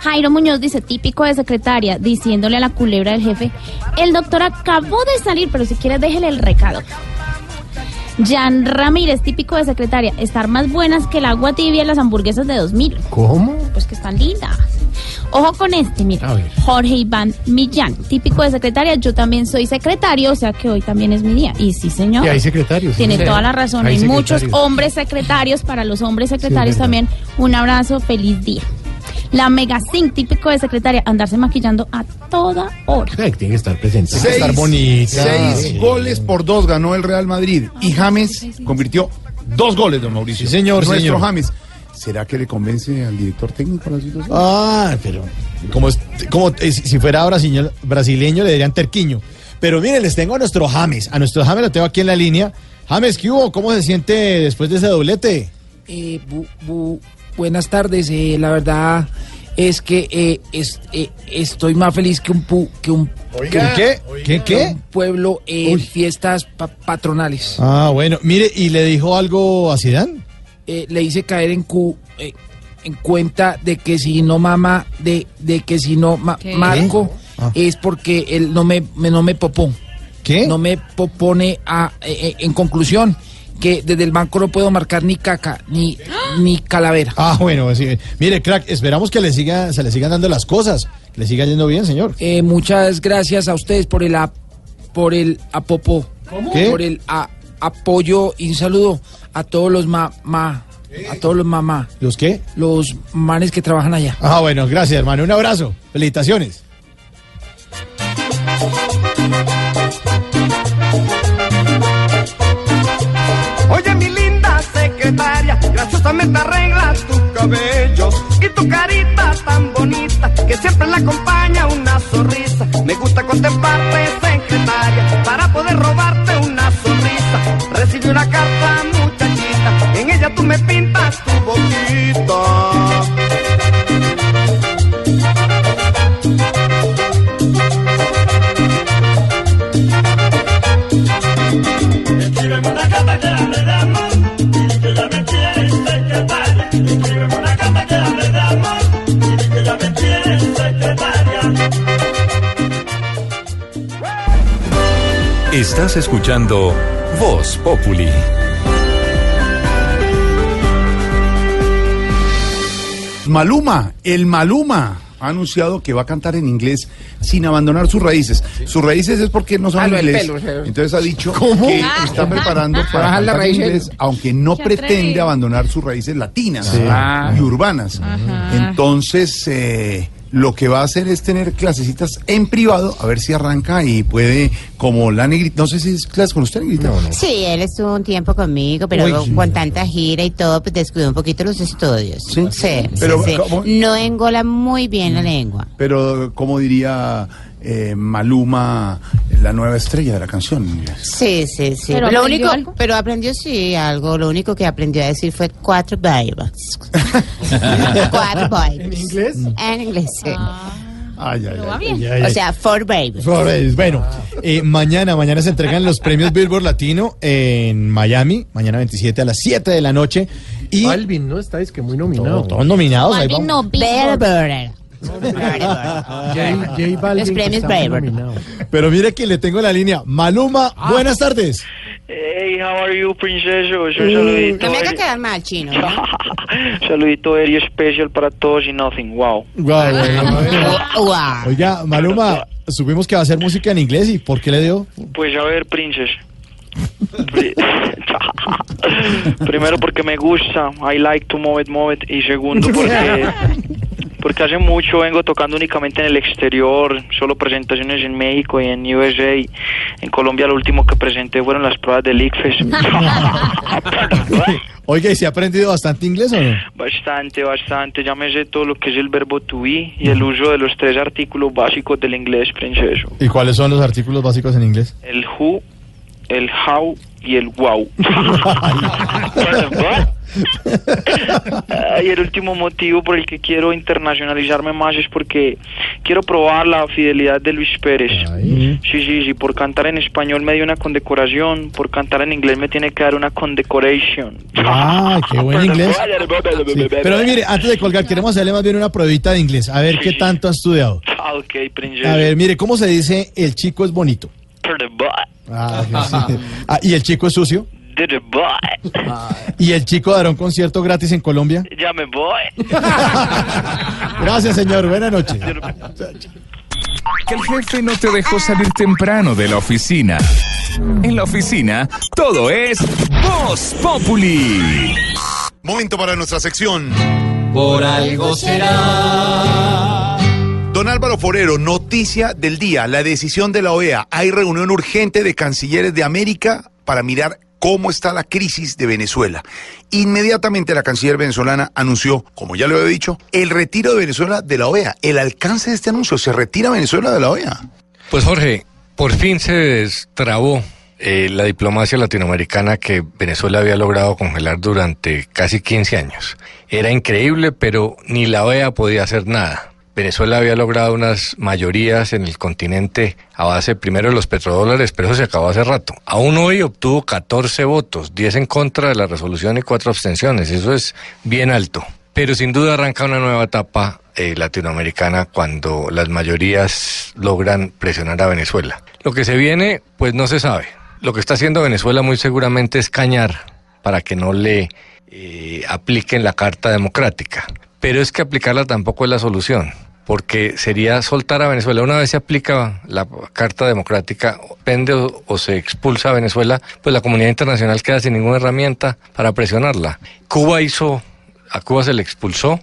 Jairo Muñoz dice, típico de secretaria, diciéndole a la culebra del jefe, el doctor acabó de salir, pero si quieres déjele el recado. Jan Ramírez, típico de secretaria, estar más buenas que el agua tibia en las hamburguesas de 2000. ¿Cómo? Pues que están lindas. Ojo con este, mira. Jorge Iván Millán, típico de secretaria, yo también soy secretario, o sea que hoy también es mi día. Y sí, señor. Y hay secretarios. Tiene Sí. toda la razón. Hay Hay muchos hombres secretarios, para los hombres secretarios también, un abrazo, feliz día. La Mega típico de secretaria, andarse maquillando a toda hora. Tiene que estar presente. Seis, bonita. seis Sí. goles por dos ganó el Real Madrid y James convirtió dos goles, don Mauricio. Sí, señor, Nuestro señor. James. ¿Será que le convence al director técnico la situación? Ah, pero como, es- como eh, si si fuera brasileño, brasileño le dirían terquiño. Pero miren, les tengo a nuestro James. A nuestro James lo tengo aquí en la línea. James, ¿qué hubo? ¿Cómo se siente después de ese doblete? Eh, bu- bu- buenas tardes, eh, la verdad es que eh, es- eh, estoy más feliz que un pu- que un ¿Qué? ¿Qué? ¿Qué? que un pueblo en fiestas pa- patronales. Ah, bueno. Mire, ¿y le dijo algo a Zidane? Eh, le hice caer en cu eh, en cuenta de que si no mama de de que si no ma- ¿Qué? marco Ah. es porque él no me, me- no me popó. ¿Qué? No me popone a eh, eh, en conclusión que desde el banco no puedo marcar ni caca ni ni calavera. Ah, bueno, sí. Mire, crack, esperamos que le siga, se le sigan dando las cosas. Que le siga yendo bien, señor. Eh, muchas gracias a ustedes por el ap- por el apopo, ¿Qué? por el a- apoyo y un saludo a todos los ma, ma- a todos los mamá, ¿Los qué? los manes que trabajan allá. Ah, bueno, gracias, hermano. Un abrazo. Felicitaciones. Graciosamente arreglas tu cabello y tu carita tan bonita que siempre la acompaña una sonrisa. Me gusta contemplarte, Estás escuchando Voz Populi. Maluma, el Maluma, ha anunciado que va a cantar en inglés sin abandonar sus raíces. Sus raíces es porque no Ah, sabe del inglés. pelo. Entonces ha dicho ¿Cómo? que Ah. está preparando para cantar en inglés, aunque no pretende abandonar sus raíces latinas Sí. ah, y urbanas. Ajá. Entonces, eh, lo que va a hacer es tener clasecitas en privado, a ver si arranca y puede, como la negrita, no sé si es clase con usted, negrita. Sí, él estuvo un tiempo conmigo, pero Uy. con tanta gira y todo, pues descuidó un poquito los estudios. Sí, sí, Pero, sí. No engola muy bien la lengua. Pero, como diría eh, Maluma, la nueva estrella de la canción? Sí, sí, sí. ¿Pero lo aprendió único, algo? pero aprendió sí algo. Lo único que aprendió a decir fue cuatro babas. cuatro babas. ¿En inglés? En inglés, sí. Ay, ay, ay, ay, ay, ay. O sea, for babies. Flores, Bueno, eh, mañana, mañana se entregan los premios Billboard Latino en Miami, mañana 27 a las 7 de la noche. Y Alvin, ¿no? Estáis que muy nominado. todos nominados. ahí Balvin vamos. no, Billboard. J, J Los premios. Pero mire que le tengo la línea. Maluma, Ah. buenas tardes. Hey, how are you, princeso? Un saludito. No me haga quedar mal, chino. ¿no? saludito very especial para todos y nothing. Wow. Wow. Oiga, Maluma, supimos que va a hacer música en inglés y ¿por qué le dio? Pues a ver, princes. Pri- Primero porque me gusta, I like to move it, move it. Y segundo porque, porque hace mucho vengo tocando únicamente en el exterior, solo presentaciones en México y en USA. En Colombia lo último que presenté fueron las pruebas del ICFES. Oiga, ¿y se ha aprendido bastante inglés o no? Bastante, bastante. Ya me sé todo lo que es el verbo to be y el uso de los tres artículos básicos del inglés, princeso. ¿Y cuáles son los artículos básicos en inglés? El who, el how y el wow. y el último motivo por el que quiero internacionalizarme más es porque quiero probar la fidelidad de Luis Pérez. Sí, sí, sí, por cantar en español me dio una condecoración, por cantar en inglés me tiene que dar una condecoration. Ah, qué buen inglés. Sí, Pero mire, antes de colgar, queremos hacerle más bien una pruebita de inglés. A ver qué tanto ha estudiado. Ah, princesa. A ver, mire, ¿cómo se dice el chico es bonito? Ah, sí. Ah, ¿Y el chico es sucio? ¿Y el chico dará un concierto gratis en Colombia? Ya me voy. Gracias, señor. Buenas noches. Que el jefe no te dejó salir temprano de la oficina. En la oficina, todo es Voz Populi. Momento para nuestra sección. Por algo será. Don Álvaro Forero, noticia del día, la decisión de la OEA. Hay reunión urgente de cancilleres de América para mirar cómo está la crisis de Venezuela. Inmediatamente la canciller venezolana anunció, como ya lo he dicho, el retiro de Venezuela de la OEA. El alcance de este anuncio, se retira Venezuela de la OEA. Pues Jorge, por fin se destrabó eh, la diplomacia latinoamericana que Venezuela había logrado congelar durante casi 15 años. Era increíble, pero ni la OEA podía hacer nada. Venezuela había logrado unas mayorías en el continente a base primero de los petrodólares, pero eso se acabó hace rato. Aún hoy obtuvo 14 votos, 10 en contra de la resolución y 4 abstenciones. Eso es bien alto. Pero sin duda arranca una nueva etapa eh, latinoamericana cuando las mayorías logran presionar a Venezuela. Lo que se viene, pues no se sabe. Lo que está haciendo Venezuela muy seguramente es cañar para que no le eh, apliquen la Carta Democrática. Pero es que aplicarla tampoco es la solución porque sería soltar a Venezuela. Una vez se aplica la Carta Democrática, pende o, o, se expulsa a Venezuela, pues la comunidad internacional queda sin ninguna herramienta para presionarla. Cuba hizo, a Cuba se le expulsó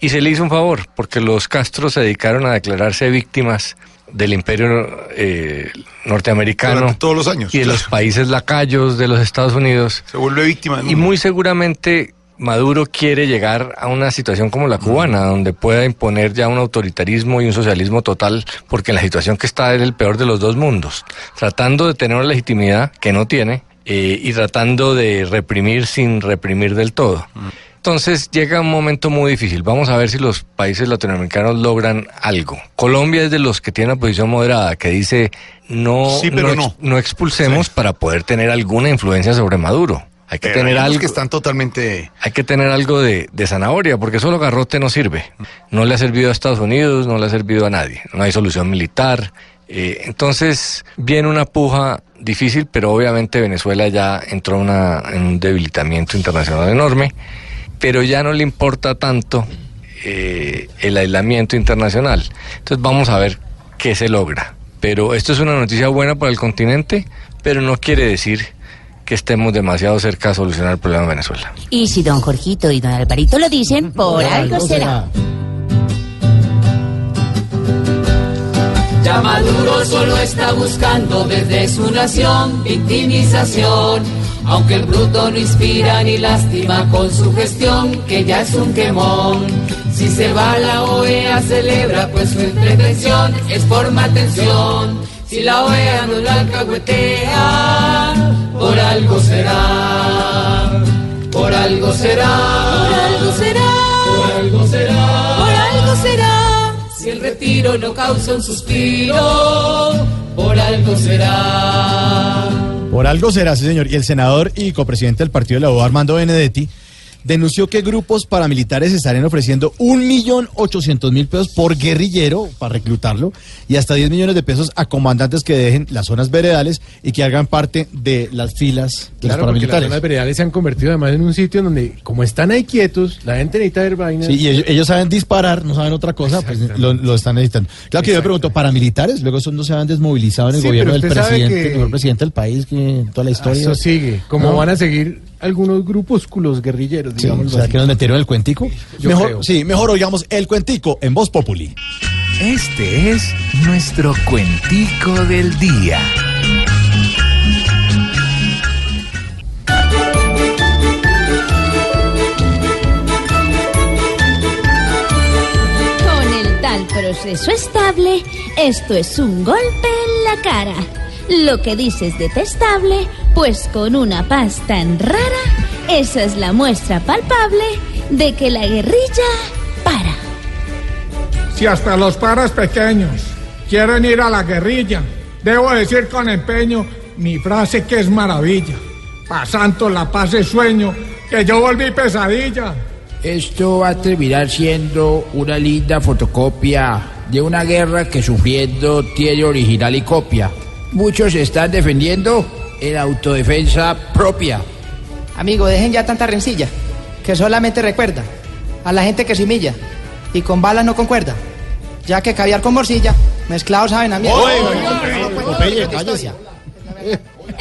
y se le hizo un favor, porque los Castros se dedicaron a declararse víctimas del imperio eh, norteamericano Durante todos los años y de claro. los países lacayos de los Estados Unidos. Se vuelve víctima. Y muy seguramente Maduro quiere llegar a una situación como la cubana, donde pueda imponer ya un autoritarismo y un socialismo total, porque en la situación que está es el peor de los dos mundos, tratando de tener una legitimidad que no tiene eh, y tratando de reprimir sin reprimir del todo. Entonces llega un momento muy difícil. Vamos a ver si los países latinoamericanos logran algo. Colombia es de los que tiene una posición moderada, que dice no, Sí, pero no, ex- no. no expulsemos para poder tener alguna influencia sobre Maduro. Hay que Pero tener hay algo. que están totalmente... Hay que tener algo de, de zanahoria, porque solo garrote no sirve. No le ha servido a Estados Unidos, no le ha servido a nadie. No hay solución militar. Eh, entonces, viene una puja difícil, pero obviamente Venezuela ya entró una- en un debilitamiento internacional enorme, pero ya no le importa tanto eh, el aislamiento internacional. Entonces, vamos a ver qué se logra. Pero esto es una noticia buena para el continente, pero no quiere decir que estemos demasiado cerca de solucionar el problema de Venezuela. Y si don Jorgito y don Alvarito lo dicen, por algo será. Ya Maduro solo está buscando desde su nación victimización. Aunque el bruto no inspira ni lástima con su gestión, que ya es un quemón. Si se va la OEA celebra, pues su pretensión es por atención. Si la OEA no la alcahuetea, por algo será. Por algo será. Por algo será. Por algo será. Por algo será. Si el retiro no causa un suspiro, por algo será. Por algo será, sí, señor. Y el senador y copresidente del partido de la U, Armando Benedetti, denunció que grupos paramilitares estarían ofreciendo un millón ochocientos mil pesos por guerrillero para reclutarlo y hasta 10 millones de pesos a comandantes que dejen las zonas veredales y que hagan parte de las filas de Claro, los las paramilitares. zonas veredales se han convertido además en un sitio donde, como están ahí quietos, la gente necesita ver vainas. Sí, y ellos, ellos saben disparar, no saben otra cosa, pues lo, lo están necesitando. Claro que yo me pregunto, ¿paramilitares? Luego esos no se han desmovilizado en el Sí, gobierno del presidente, que- el presidente del país, que toda la historia. Eso sigue, como ¿No? van a seguir algunos grupúsculos guerrilleros, Sí, digamos. ¿Será que nos metieron el cuentico? Yo mejor, creo. sí, mejor oigamos el cuentico en Voz Populi. Este es nuestro cuentico del día. Con el tal proceso estable, esto es un golpe en la cara. Lo que dices detestable, pues con una paz tan rara, esa es la muestra palpable de que la guerrilla para. Si hasta los paras pequeños quieren ir a la guerrilla, debo decir con empeño mi frase que es maravilla. Pasando la paz es sueño, que yo volví pesadilla. Esto va a terminar siendo una linda fotocopia de una guerra que sufriendo tiene original y copia. Muchos están defendiendo en autodefensa propia. Amigo, dejen ya tanta rencilla, que solamente recuerda a la gente que se humilla y con balas no concuerda, ya que caviar con morcilla, mezclados saben a mí.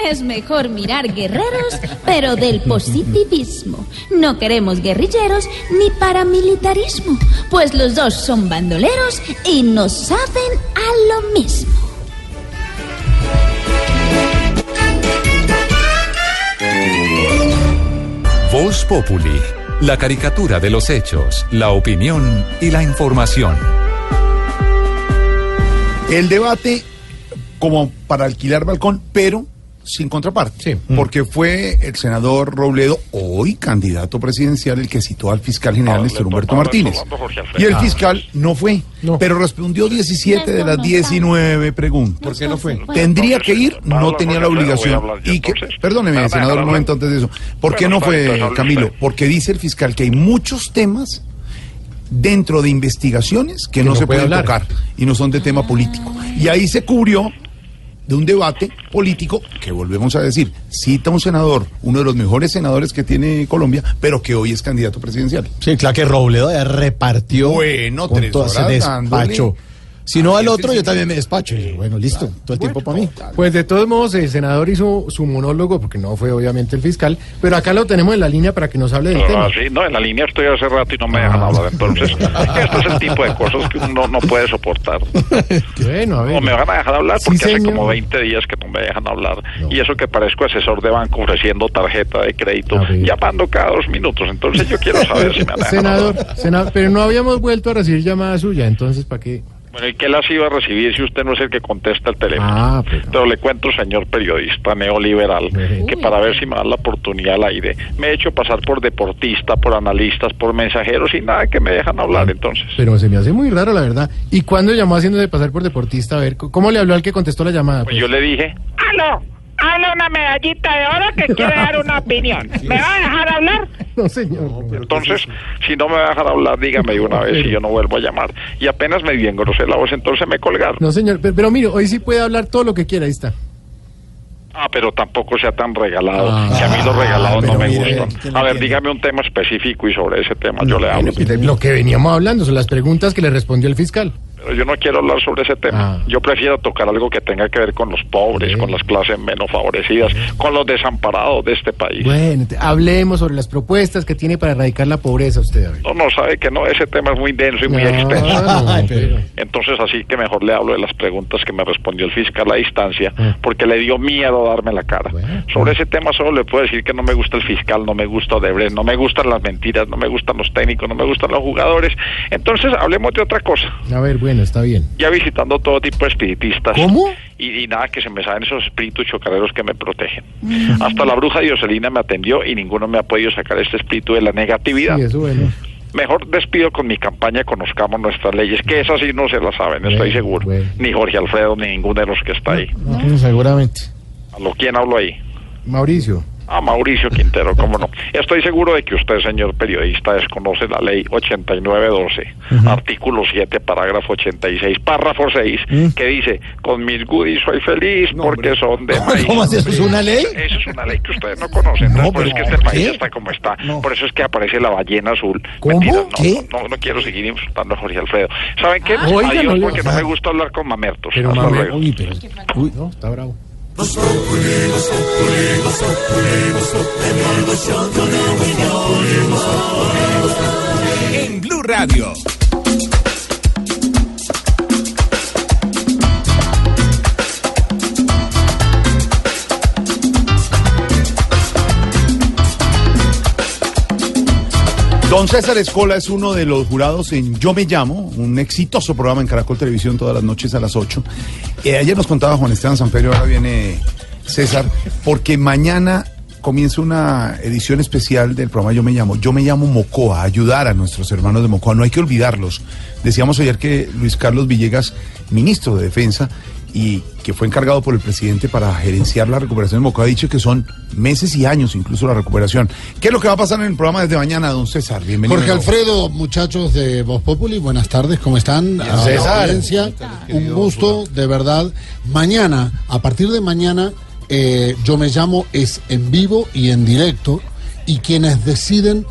Es mejor mirar guerreros, pero del positivismo. No queremos guerrilleros ni paramilitarismo, pues los dos son bandoleros y no saben a lo mismo. Voz Populi, la caricatura de los hechos, la opinión y la información. El debate como para alquilar balcón, pero sin contraparte. Porque fue el senador Robledo, hoy candidato presidencial, el que citó al fiscal general Néstor Humberto Martínez. Y el fiscal no fue, pero respondió 17 de las 19 preguntas. ¿Por qué no fue? Tendría que ir, no tenía la obligación. Y que, perdóneme, senador, un momento antes de eso. ¿Por qué no fue, Camilo? Porque dice el fiscal que hay muchos temas dentro de investigaciones que, no, no se puede pueden hablar. tocar y no son de tema político. Y ahí se cubrió de un debate político que volvemos a decir, cita un senador, uno de los mejores senadores que tiene Colombia, pero que hoy es candidato presidencial. Sí, claro que Robledo ya repartió Bueno, con tres horas despacho. dándole. Si no al otro, yo también me despacho. Y bueno, listo, todo el tiempo para mí. Pues de todos modos, el senador hizo su monólogo, porque no fue obviamente el fiscal, pero acá lo tenemos en la línea para que nos hable del tema. Ah, sí, no, en la línea estoy hace rato y no me dejan hablar. Entonces, esto es el tipo de cosas que uno no puede soportar. Bueno, a ver. No me van a dejar hablar Sí, porque hace como 20 días que no me dejan hablar. Y eso que parezco asesor de banco ofreciendo tarjeta de crédito, llamando cada dos minutos. Entonces yo quiero saber si me han dejado Senador, hablar. senador, pero no habíamos vuelto a recibir llamada suya, entonces ¿para qué? Bueno, ¿y qué las iba a recibir si usted no es el que contesta el teléfono? Ah, Pero le cuento, señor periodista neoliberal, que para ver si me dan la oportunidad al aire, me he hecho pasar por deportista, por analistas, por mensajeros y nada que me dejan hablar entonces. Pero se me hace muy raro, la verdad. ¿Y cuándo llamó haciéndose pasar por deportista? A ver, ¿cómo le habló al que contestó la llamada? Pues yo le dije, ¡Aló! Habla una medallita de oro que quiere dar una opinión. ¿Me va a dejar hablar? No, señor. entonces, si no me va a dejar hablar, dígame de una vez y yo no vuelvo a llamar. Y apenas me di engrosé la voz, entonces me colgaron. No, señor, pero, pero mire, hoy sí puede hablar todo lo que quiera, ahí está. Ah, pero tampoco sea tan regalado, Ah, que a mí los regalados no me mire, gustan. ¿quién lo A ver, dígame un tema específico y sobre ese tema yo le hablo. Lo que veníamos hablando son las preguntas que le respondió el fiscal. Pero yo no quiero hablar sobre ese tema. Yo prefiero tocar algo que tenga que ver con los pobres, con las clases menos favorecidas, con los desamparados de este país. Bueno, te- hablemos sobre las propuestas que tiene para erradicar la pobreza usted. No, no, sabe que no, ese tema es muy denso y muy No, extenso. no, pero- Entonces así que mejor le hablo de las preguntas que me respondió el fiscal a distancia, Ah. porque le dio miedo darme la cara. Sobre ese tema solo le puedo decir que no me gusta el fiscal, no me gusta Odebrecht, no me gustan las mentiras, no me gustan los técnicos, no me gustan los jugadores. Entonces hablemos de otra cosa. A ver, bueno, está bien. Ya visitando todo tipo de espiritistas. ¿Cómo? Y, y nada, que se me saben esos espíritus chocareros que me protegen. Hasta la bruja Dioselina me atendió y ninguno me ha podido sacar este espíritu de la negatividad. Sí, eso bueno. Mejor despido con mi campaña Conozcamos Nuestras Leyes, que esas sí no se las saben, estoy seguro. Ni Jorge Alfredo, ni ninguno de los que está ahí. Seguramente. ¿A lo quién hablo ahí? Mauricio. A Mauricio Quintero, cómo no. Estoy seguro de que usted, señor periodista, desconoce la ley 8912, artículo 7, parágrafo 86, párrafo 6, que dice, con mis goodies soy feliz porque son de maíz. ¿Cómo así? ¿Eso es una ley? Eso es una ley que ustedes no conocen. Entonces, por eso es que este país está como está. Por eso es que aparece la ballena azul. ¿Cómo? Mentira, no, ¿Qué? No, no quiero seguir insultando a Jorge Alfredo. ¿Saben qué? Oiga, Adiós, no le- porque no me gusta hablar con mamertos. Pero Hasta luego. uy, pero. Uy, no, está bravo. En Blue Radio. Don César Escola es uno de los jurados en Yo Me Llamo, un exitoso programa en Caracol Televisión todas las noches a las 8. Eh, ayer nos contaba Juan Esteban Sanperio, ahora viene César, porque mañana comienza una edición especial del programa Yo Me Llamo. Yo Me Llamo Mocoa, ayudar a nuestros hermanos de Mocoa, no hay que olvidarlos. Decíamos ayer que Luis Carlos Villegas, ministro de Defensa, y que fue encargado por el presidente para gerenciar la recuperación de ha dicho que son meses y años incluso la recuperación. ¿Qué es lo que va a pasar en el programa desde mañana, don César? Bienvenido. Jorge Alfredo, muchachos de Voz Populi, buenas tardes, ¿cómo están? A César. audiencia, un gusto, de verdad. Mañana, a partir de mañana, eh, yo me llamo, es en vivo y en directo, y quienes deciden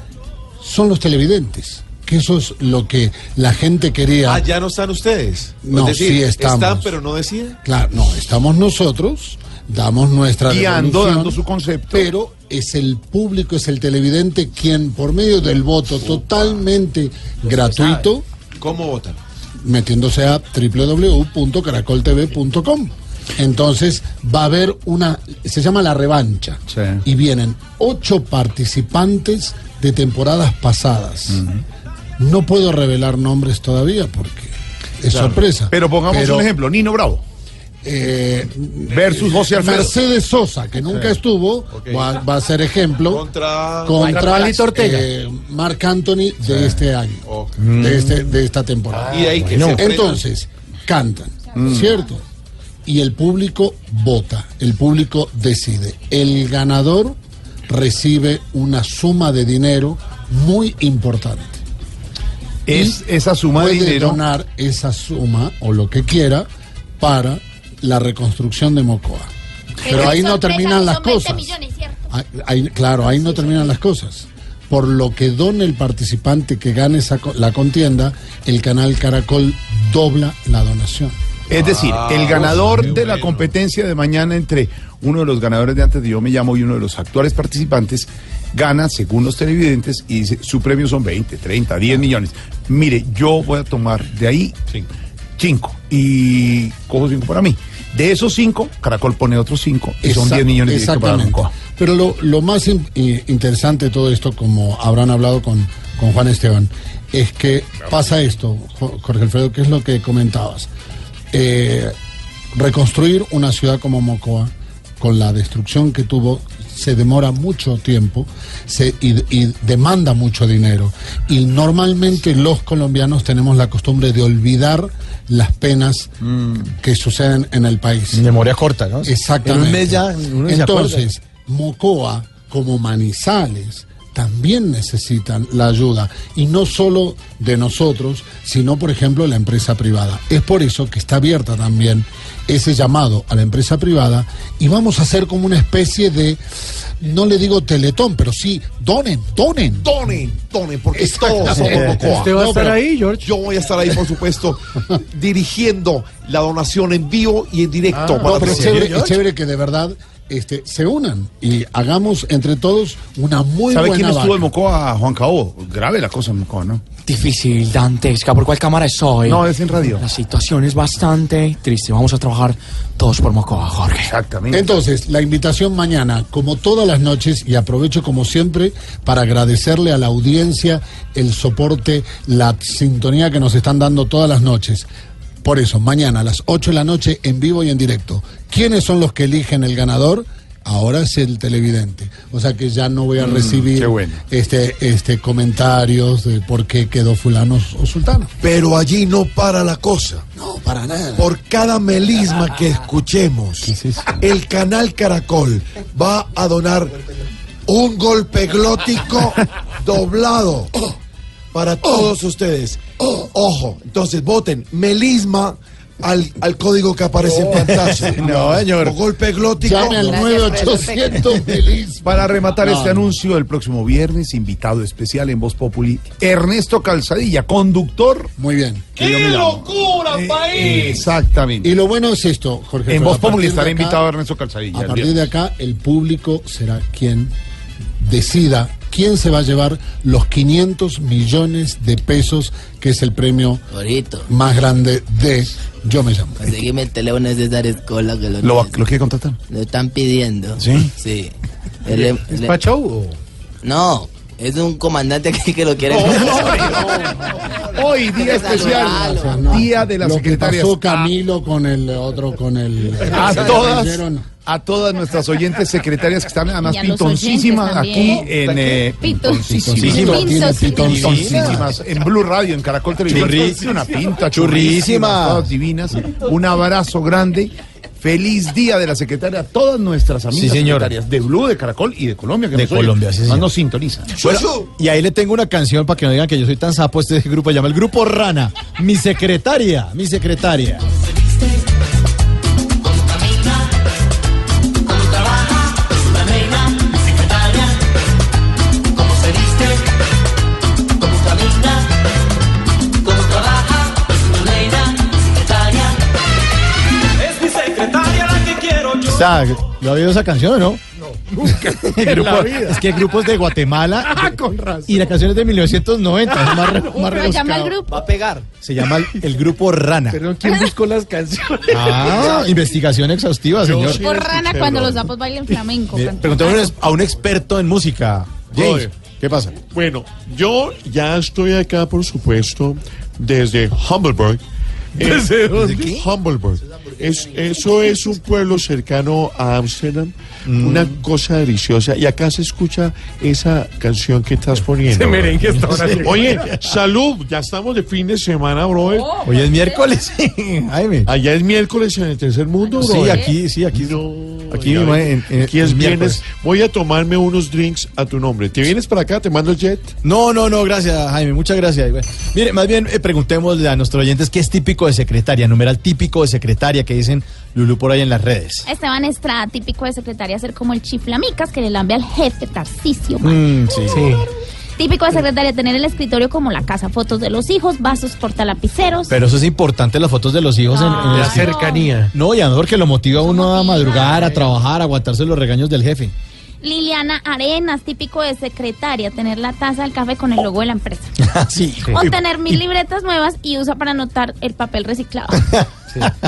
son los televidentes, que eso es lo que la gente quería. Ah, ya no están ustedes. No, es decir, sí estamos. Están, pero no deciden. Claro, no, estamos nosotros, damos nuestra Guiando, dando su concepto. Pero es el público, es el televidente quien por medio del voto totalmente gratuito, ¿Cómo votan? metiéndose a www.caracoltv.com. Entonces va a haber una, se llama la revancha. Y vienen ocho participantes de temporadas pasadas. No puedo revelar nombres todavía porque es Claro. sorpresa. Pero pongamos Pero- un ejemplo, Nino Bravo. eh, Versus José Alfredo. Mercedes Sosa, que nunca Sí. estuvo, va, va a ser ejemplo Contra. contra Juanito Ortega. eh, Marc Anthony de este año, de, este, de esta temporada. Y de ahí que. Entonces, cantan, ¿cierto? Y el público vota, el público decide. El ganador recibe una suma de dinero muy importante. Es esa suma de puede dinero. donar esa suma o lo que quiera para la reconstrucción de Mocoa. Pero ahí no terminan las cosas. Ahí- ahí- claro, ahí no terminan las cosas. Por lo que done el participante que gane esa co- la contienda, el canal Caracol dobla la donación. Es decir, el ganador de la competencia de mañana entre uno de los ganadores de antes de Yo Me Llamo y uno de los actuales participantes gana, según los televidentes, y dice, su premio son 20, 30, 10 millones. Mire, yo voy a tomar de ahí 5 y cojo 5 para mí. De esos 5, Caracol pone otros 5 y son Esa- 10 millones directo para Exactamente. Mocoa. Pero lo, lo más in- i- interesante de todo esto, como habrán hablado con, con Juan Esteban, es que pasa esto, Jo- Jorge Alfredo, que es lo que comentabas. Eh, reconstruir una ciudad como Mocoa, con la destrucción que tuvo, se demora mucho tiempo se, y, y demanda mucho dinero. Y normalmente los colombianos tenemos la costumbre de olvidar las penas que suceden en el país. Memoria corta, ¿no? Exactamente. En un mes ya uno se. Entonces, Mocoa, como Manizales, también necesitan la ayuda. Y no solo de nosotros, sino, por ejemplo, la empresa privada. Es por eso que está abierta también ese llamado a la empresa privada y vamos a hacer como una especie de, no le digo teletón, pero sí, donen, donen. Donen, donen, porque todos somos Mocoa. ¿Usted va a estar ahí, George? Yo voy a estar ahí, por supuesto, dirigiendo la donación en vivo y en directo. No, para pero es que- chévere, es chévere que de verdad este, se unan y hagamos entre todos una muy ¿Sabe buena quién estuvo en. Mocoa? Juan Cabo. Grave la cosa en Mocoa, ¿no? Difícil, dantesca. ¿Por cuál cámara estoy? No, es en radio. La situación es bastante triste. Vamos a trabajar todos por Mocoa, Jorge. Exactamente. Entonces, la invitación mañana, como todas las noches, y aprovecho como siempre para agradecerle a la audiencia el soporte, la sintonía que nos están dando todas las noches. Por eso, mañana a las 8 de la noche, en vivo y en directo. ¿Quiénes son los que eligen el ganador? ahora es el televidente. O sea que ya no voy a Mm, recibir bueno. este, este comentarios de por qué quedó fulano o sultano. Pero allí no para la cosa. No, para nada. Por cada melisma que escuchemos, el canal Caracol va a donar un golpe glótico doblado para todos ustedes. Ojo, entonces voten melisma al, al código que aparece en pantalla. No, señor. O golpe glótico. Llame al 9800 feliz. Para rematar No, este anuncio, el próximo viernes, invitado especial en Voz Populi, Ernesto Calzadilla, conductor. Muy bien. ¡Qué locura, Exactamente. Y lo bueno es esto, Jorge. En Voz Populi estará acá- invitado Ernesto Calzadilla. A partir de acá, el público será quien decida quién se va a llevar los 500 millones de pesos, que es el premio más grande de Yo Me Llamo. Conseguime el teléfono de César Escola que lo, ¿Lo, ¿Lo quiere contratar? lo están pidiendo. ¿Sí? Sí. Le- ¿Es le- pa' show o? No, es un comandante aquí que lo quiere. Hoy, día especial, día de las Lo que pasó Camilo con el otro, con el... A se todas. A todas nuestras oyentes secretarias que están además oyentes aquí en eh, Pitoncísimas. pitoncísimas. En Blue Radio, en Caracol Televisión. Una pinta todas divinas. Un abrazo grande. Feliz día de la secretaria a todas nuestras amigas Sí, señor. secretarias de Blue, de Caracol y de Colombia. Que De nos. Colombia, sí, Más nos sintonizan. Bueno, y ahí le tengo una canción para que no digan que yo soy tan sapo. Este grupo se llama el Grupo Rana. Mi secretaria, mi secretaria. ¿Lo ha oído esa canción o no? Nunca El en grupo- la vida. es que hay grupos de Guatemala Ah, con razón. y la canción es de 1990. Es más, ¿Cómo se llama el grupo? Va a pegar. Se llama el, el Grupo Rana. Perdón, ¿quién buscó las canciones? Ah, investigación exhaustiva, señor. Por rana cuando los sapos bailan flamenco. Preguntémosle a un experto en música. James. ¿qué pasa? Bueno, yo ya estoy acá, por supuesto, desde Humbleburg. ¿Desde dónde? qué? Humbleburg. Es, eso es un pueblo cercano a Ámsterdam. Mm. Una cosa deliciosa. Y acá se escucha esa canción que estás poniendo. Ese merengue está ahora Sí. llegando. Oye, salud. Ya estamos de fin de semana, brother. Hoy es miércoles, Jaime. Allá es miércoles en el tercer mundo, Sí, brother. aquí, sí, aquí. aquí, ya en- en- aquí es viernes. Voy a tomarme unos drinks a tu nombre. ¿Te vienes para acá? ¿Te mando el jet? No, no, no, gracias, Jaime, muchas gracias. Bueno, Mire, más bien eh, preguntémosle a nuestros oyentes qué es típico de secretaria, numeral típico de secretaria que dicen Lulú por ahí en las redes. Esteban Estrada, típico de secretaria, ser como el chiflamicas que le lambe al jefe Tarcisio. Mm, sí. Típico de secretaria, tener el escritorio como la casa, fotos de los hijos, vasos portalapiceros. Pero eso es importante, las fotos de los hijos en, en el La cercanía. No, y a lo mejor que lo motiva a uno a madrugar, a trabajar, a aguantarse los regaños del jefe. Liliana Arenas, típico de secretaria, tener la taza del café con el logo de la empresa. sí. O tener mil libretas nuevas y usa para anotar el papel reciclado.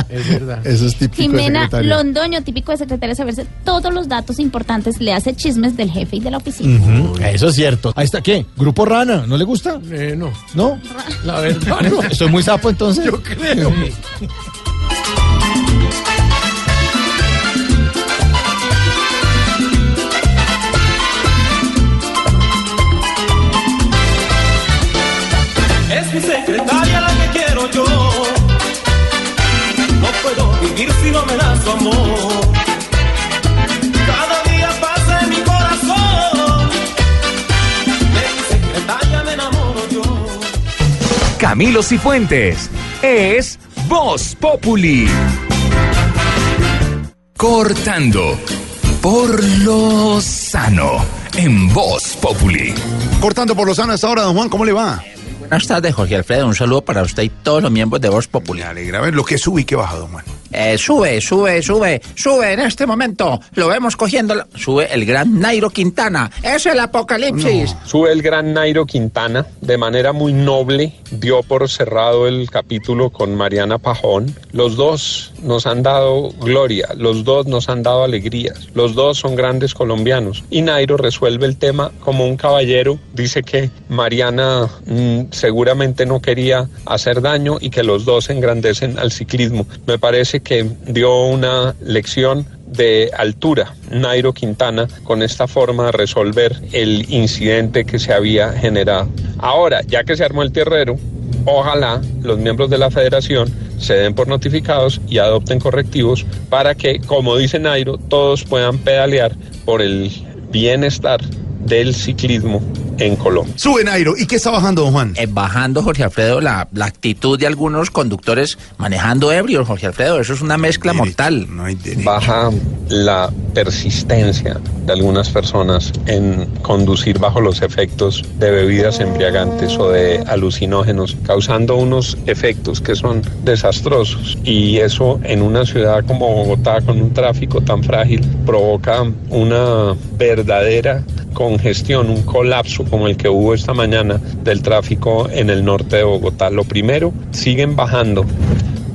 Es verdad. Eso es típico de Jimena secretaria. Londoño, típico de secretaria, saberse todos los datos importantes, le hace chismes del jefe y de la oficina. Eso es cierto. Ahí está, ¿qué? ¿Grupo Rana? ¿No le gusta? Eh, no. ¿No? La verdad, no. ¿Estoy muy sapo entonces? Yo creo. Camilo Cifuentes es Voz Populi. Cortando por lo sano en Voz Populi. Cortando por Lozano a esta hora, don Juan, ¿cómo le va? Buenas tardes, Jorge Alfredo. Un saludo para usted y todos los miembros de Voz Popular. alegra ver lo que sube y que baja, don Juan. Eh, sube, sube, sube, sube en este momento. Lo vemos cogiendo. Sube el gran Nairo Quintana. Es el apocalipsis. Sube el gran Nairo Quintana, de manera muy noble, dio por cerrado el capítulo con Mariana Pajón. Los dos nos han dado gloria, los dos nos han dado alegrías, los dos son grandes colombianos. Y Nairo resuelve el tema como un caballero, dice que Mariana mm, seguramente no quería hacer daño y que los dos engrandecen al ciclismo. Me parece que dio una lección de altura, Nairo Quintana, con esta forma de resolver el incidente que se había generado. Ahora, ya que se armó el tierrero, ojalá los miembros de la federación se den por notificados y adopten correctivos para que, como dice Nairo, todos puedan pedalear por el bienestar del ciclismo en Colombia. Sube Nairo. ¿Y qué está bajando, don Juan? Eh, bajando, Jorge Alfredo, la, la actitud de algunos conductores manejando ebrios, Jorge Alfredo. Eso es una mezcla mortal. Baja la persistencia de algunas personas en conducir bajo los efectos de bebidas embriagantes o de alucinógenos, causando unos efectos que son desastrosos. Y eso en una ciudad como Bogotá, con un tráfico tan frágil, provoca una verdadera congestión, un colapso como el que hubo esta mañana del tráfico en el norte de Bogotá. Lo primero, siguen bajando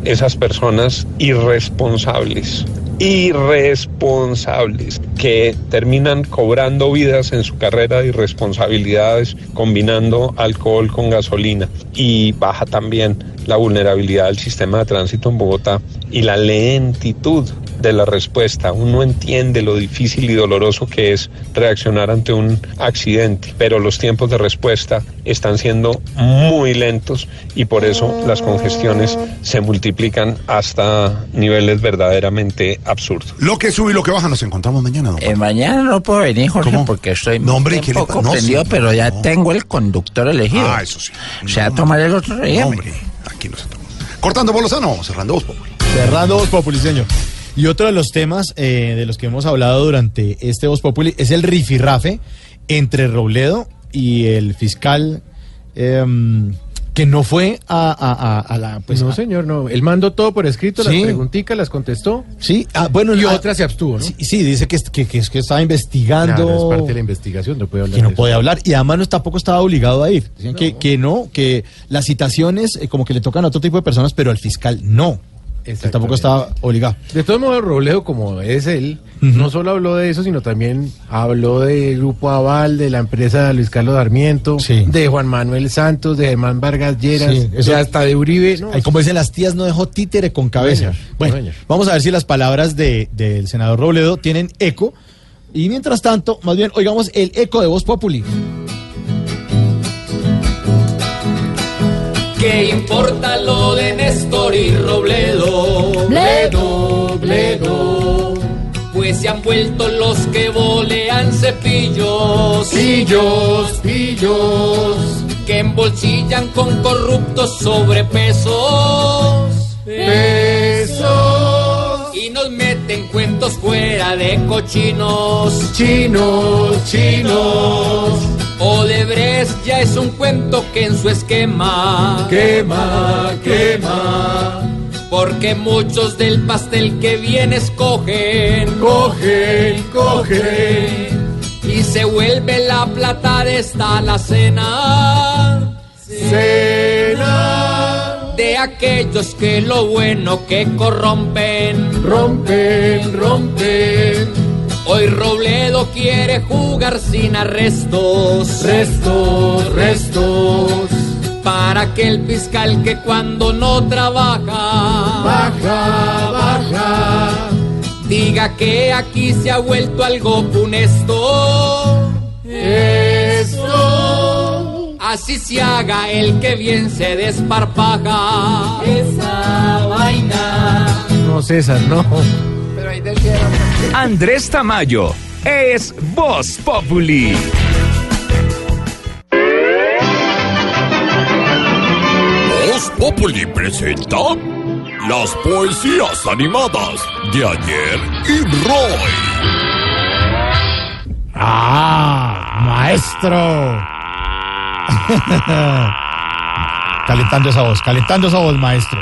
esas personas irresponsables irresponsables que terminan cobrando vidas en su carrera de irresponsabilidades combinando alcohol con gasolina y baja también la vulnerabilidad del sistema de tránsito en Bogotá y la lentitud de la respuesta. Uno entiende lo difícil y doloroso que es reaccionar ante un accidente, pero los tiempos de respuesta están siendo muy lentos y por eso las congestiones se multiplican hasta niveles verdaderamente absurdos. Lo que sube y lo que baja nos encontramos mañana, don. Eh, mañana no puedo venir, Jorge, porque estoy No, hombre, un ¿qué le poco pa- no, prendido, sí, pero ya no. tengo el conductor elegido. Ah, eso sí. O sea, tomar el otro día. hombre, aquí no se toma. Cortando por Lozano, cerrando Voz Populi. Cerrando Voz Populi, señor. Y otro de los temas eh, de los que hemos hablado durante este Voz Populi es el rifirrafe entre Robledo y el fiscal em, que no fue a, a- a- a la... Pues, no, señor, no. Él mandó todo por escrito, Sí. las preguntitas, las contestó. Sí, ah, bueno, y otra se abstuvo, ¿no? Sí, sí, dice que, que, que, que estaba investigando. Claro, es parte de la investigación, no puede hablar que no puede hablar y además no, tampoco estaba obligado a ir. Decían que, que no, que las citaciones eh, como que le tocan a otro tipo de personas, pero al fiscal no. Tampoco estaba obligado. De todos modos, Robledo, como es él, no solo habló de eso, sino también habló del Grupo Aval, de la empresa de Luis Carlos Sarmiento, de Juan Manuel Santos, de Germán Vargas Lleras, Sí, eso- de hasta de Uribe. No, como dicen las tías, no dejó títere con cabeza. Bueno, señor. vamos a ver si las palabras de- del senador Robledo tienen eco. Y mientras tanto, más bien, oigamos el eco de Voz Populi. ¿Qué importa lo de Néstor y Robledo? Bledo, Bledo. Pues se han vuelto los que volean cepillos. Pillos, pillos. Que embolsillan con corruptos sobrepesos. Pesos. Y nos meten cuentos fuera de cochinos. Chinos, chinos. Odebrecht ya es un cuento que en su esquema quema, quema. Porque muchos del pastel que viene escogen, cogen, cogen. Y se vuelve la plata de esta la cena. Cena de aquellos que lo bueno que corrompen, rompen, rompen. Hoy Robledo quiere jugar sin arrestos. Restos, restos. Para que el fiscal que cuando no trabaja, baja, baja. Diga que aquí se ha vuelto algo funesto. Esto. Así se haga el que bien se desparpaja. Esa vaina. No, César, no. Pero ahí del cielo. Andrés Tamayo es Voz Populi. Voz Populi presenta las poesías animadas de ayer y Roy. ¡Ah! ¡Maestro! calentando esa voz, calentando esa voz, maestro.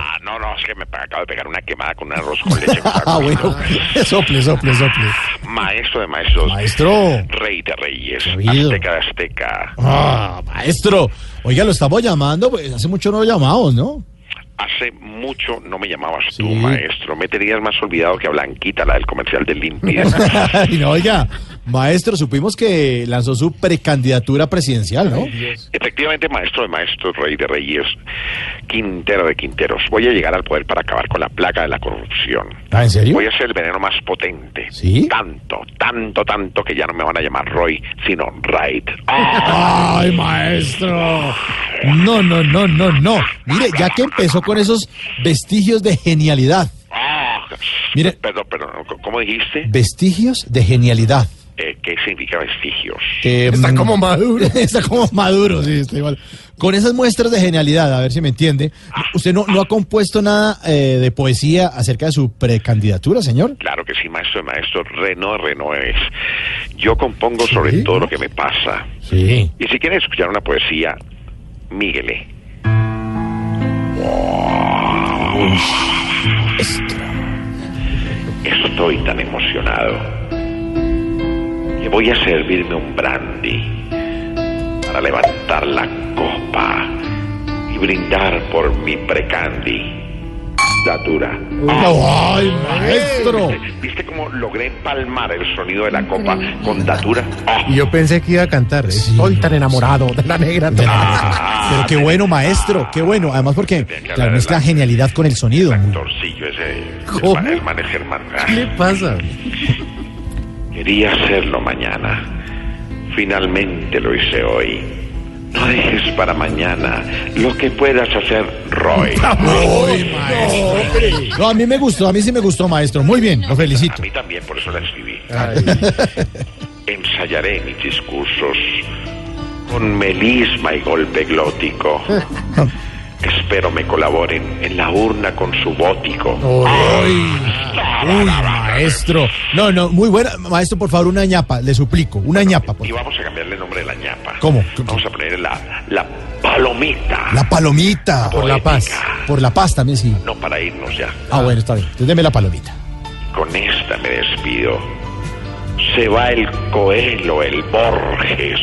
Que me acabo de pegar una quemada con un arroz con leche. Ah, bueno, sople, sople, sople. Maestro de maestros. Maestro. Rey de reyes. Sabido. Azteca de azteca. Ah, maestro. Oiga, lo estamos llamando, pues hace mucho no lo llamamos, ¿no? Hace mucho no me llamabas tú, maestro. Me tenías más olvidado que a Blanquita, la del comercial del Limpia. Y no, oiga, maestro, supimos que lanzó su precandidatura presidencial, ¿no? Efectivamente, maestro de maestros, rey de reyes, Quintero de Quinteros. Voy a llegar al poder para acabar con la plaga de la corrupción. ¿Ah, en serio? Voy a ser el veneno más potente. ¿Sí? Tanto, tanto, tanto que ya no me van a llamar Roy, sino Raid. ¡Ay, maestro! No, no, no, no, no. Mire, ya que empezó con esos vestigios de genialidad. Mire, Perdón, perdón, ¿cómo dijiste? vestigios de genialidad. Eh, ¿Qué significa vestigios? Eh, Está mm, como maduro. está como maduro, sí, está igual. Con esas muestras de genialidad, a ver si me entiende. ¿Usted no, no ha compuesto nada eh, de poesía acerca de su precandidatura, señor? Claro que sí, maestro de maestro, Reno, Reno es. Yo compongo sobre todo lo que me pasa. Sí. Y si quieres escuchar una poesía, míguele. Estoy tan emocionado que voy a servirme un brandy para levantar la copa y brindar por mi precandi. Datura. ¡Ay, maestro! ¿Viste cómo logré palmar el sonido de la copa con datura? Y yo pensé que iba a cantar. Estoy tan enamorado de la negra. Pero qué bueno, maestro, qué bueno. Además porque, claro, mezcla genialidad con el sonido. muy- Torcillo ese. ¿Cómo? El man Germán. ¿Qué le pasa? Quería hacerlo mañana. Finalmente lo hice hoy. No dejes para mañana lo que puedas hacer, Roy. ¡Ay, maestro! No, a mí me gustó, a mí sí me gustó, maestro. Muy bien, lo felicito. A mí también, por eso la escribí. Ensayaré mis discursos con melisma y golpe glótico. Espero me colaboren en la urna con su bótico. ¡Uy, maestro! No, no, muy buena. Maestro, por favor, una ñapa, le suplico. Una ñapa, por Y vamos a cambiarle el nombre de la ñapa. ¿Cómo? Vamos a ponerle la, la palomita. La palomita. Por la paz. Por la paz también, sí. No para irnos ya. Ah, bueno, está bien. Entonces deme la palomita. Con esta me despido. Se va el Coelho, el Borges.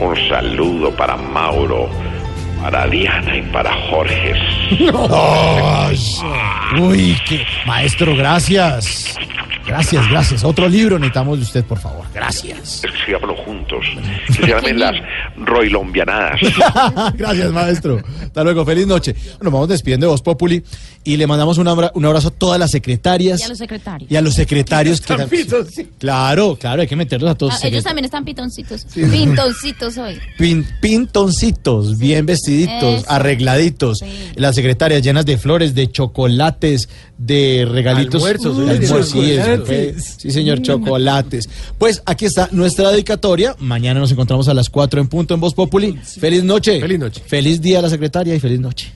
Un saludo para Mauro, para Diana y para Jorge. Ay, Uy, qué. Maestro, gracias. Gracias, gracias. Otro libro necesitamos de usted, por favor. Gracias. Escribámoslo juntos. Se llamen las Roilombianadas. Gracias, maestro. Hasta luego, feliz noche. Bueno, vamos despidiendo de Voz Populi y le mandamos un, abra- un abrazo a todas las secretarias Y a los secretarios. y a los secretarios que Están tam- Claro, claro, hay que meterlos a todos. Ah, ellos también están pitoncitos. Pintoncitos hoy. Pin- pintoncitos, bien vestiditos, Eso. arregladitos. Las secretarias llenas de flores, de chocolates, de regalitos. Almuerzos, Uy, almuerzos, sí, eh, sí, señor, chocolates. Pues aquí está nuestra dedicatoria. Mañana nos encontramos a las 4 en punto en Voz Populi. Feliz noche. Feliz noche. Feliz día a la secretaria y feliz noche.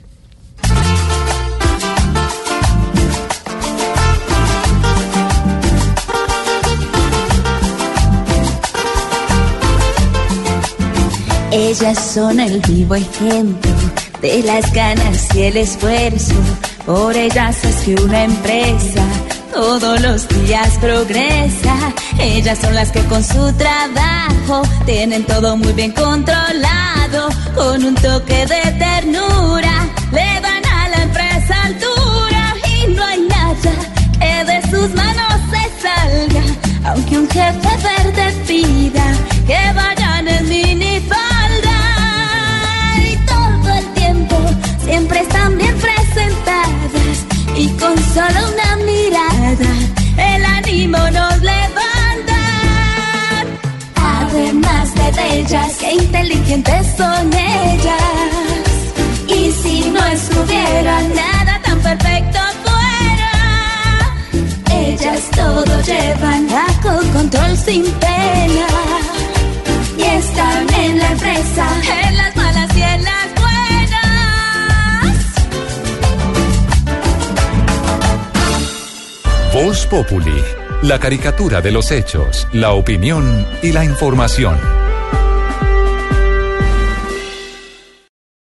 Ellas son el vivo ejemplo de las ganas y el esfuerzo. Por ellas es que una empresa todos los días progresa. Ellas son las que con su trabajo tienen todo muy bien controlado. Con un toque de ternura le dan a la empresa altura. Y no hay nada que de sus manos se salga. Aunque un jefe verde pida que vayan con solo una mirada el ánimo nos levanta. Además de bellas, qué inteligentes son ellas. Y si no estuvieran nada tan perfecto fuera, ellas todo llevan bajo control sin pena. Y están en la empresa, en las Voz Populi, la caricatura de los hechos, la opinión y la información.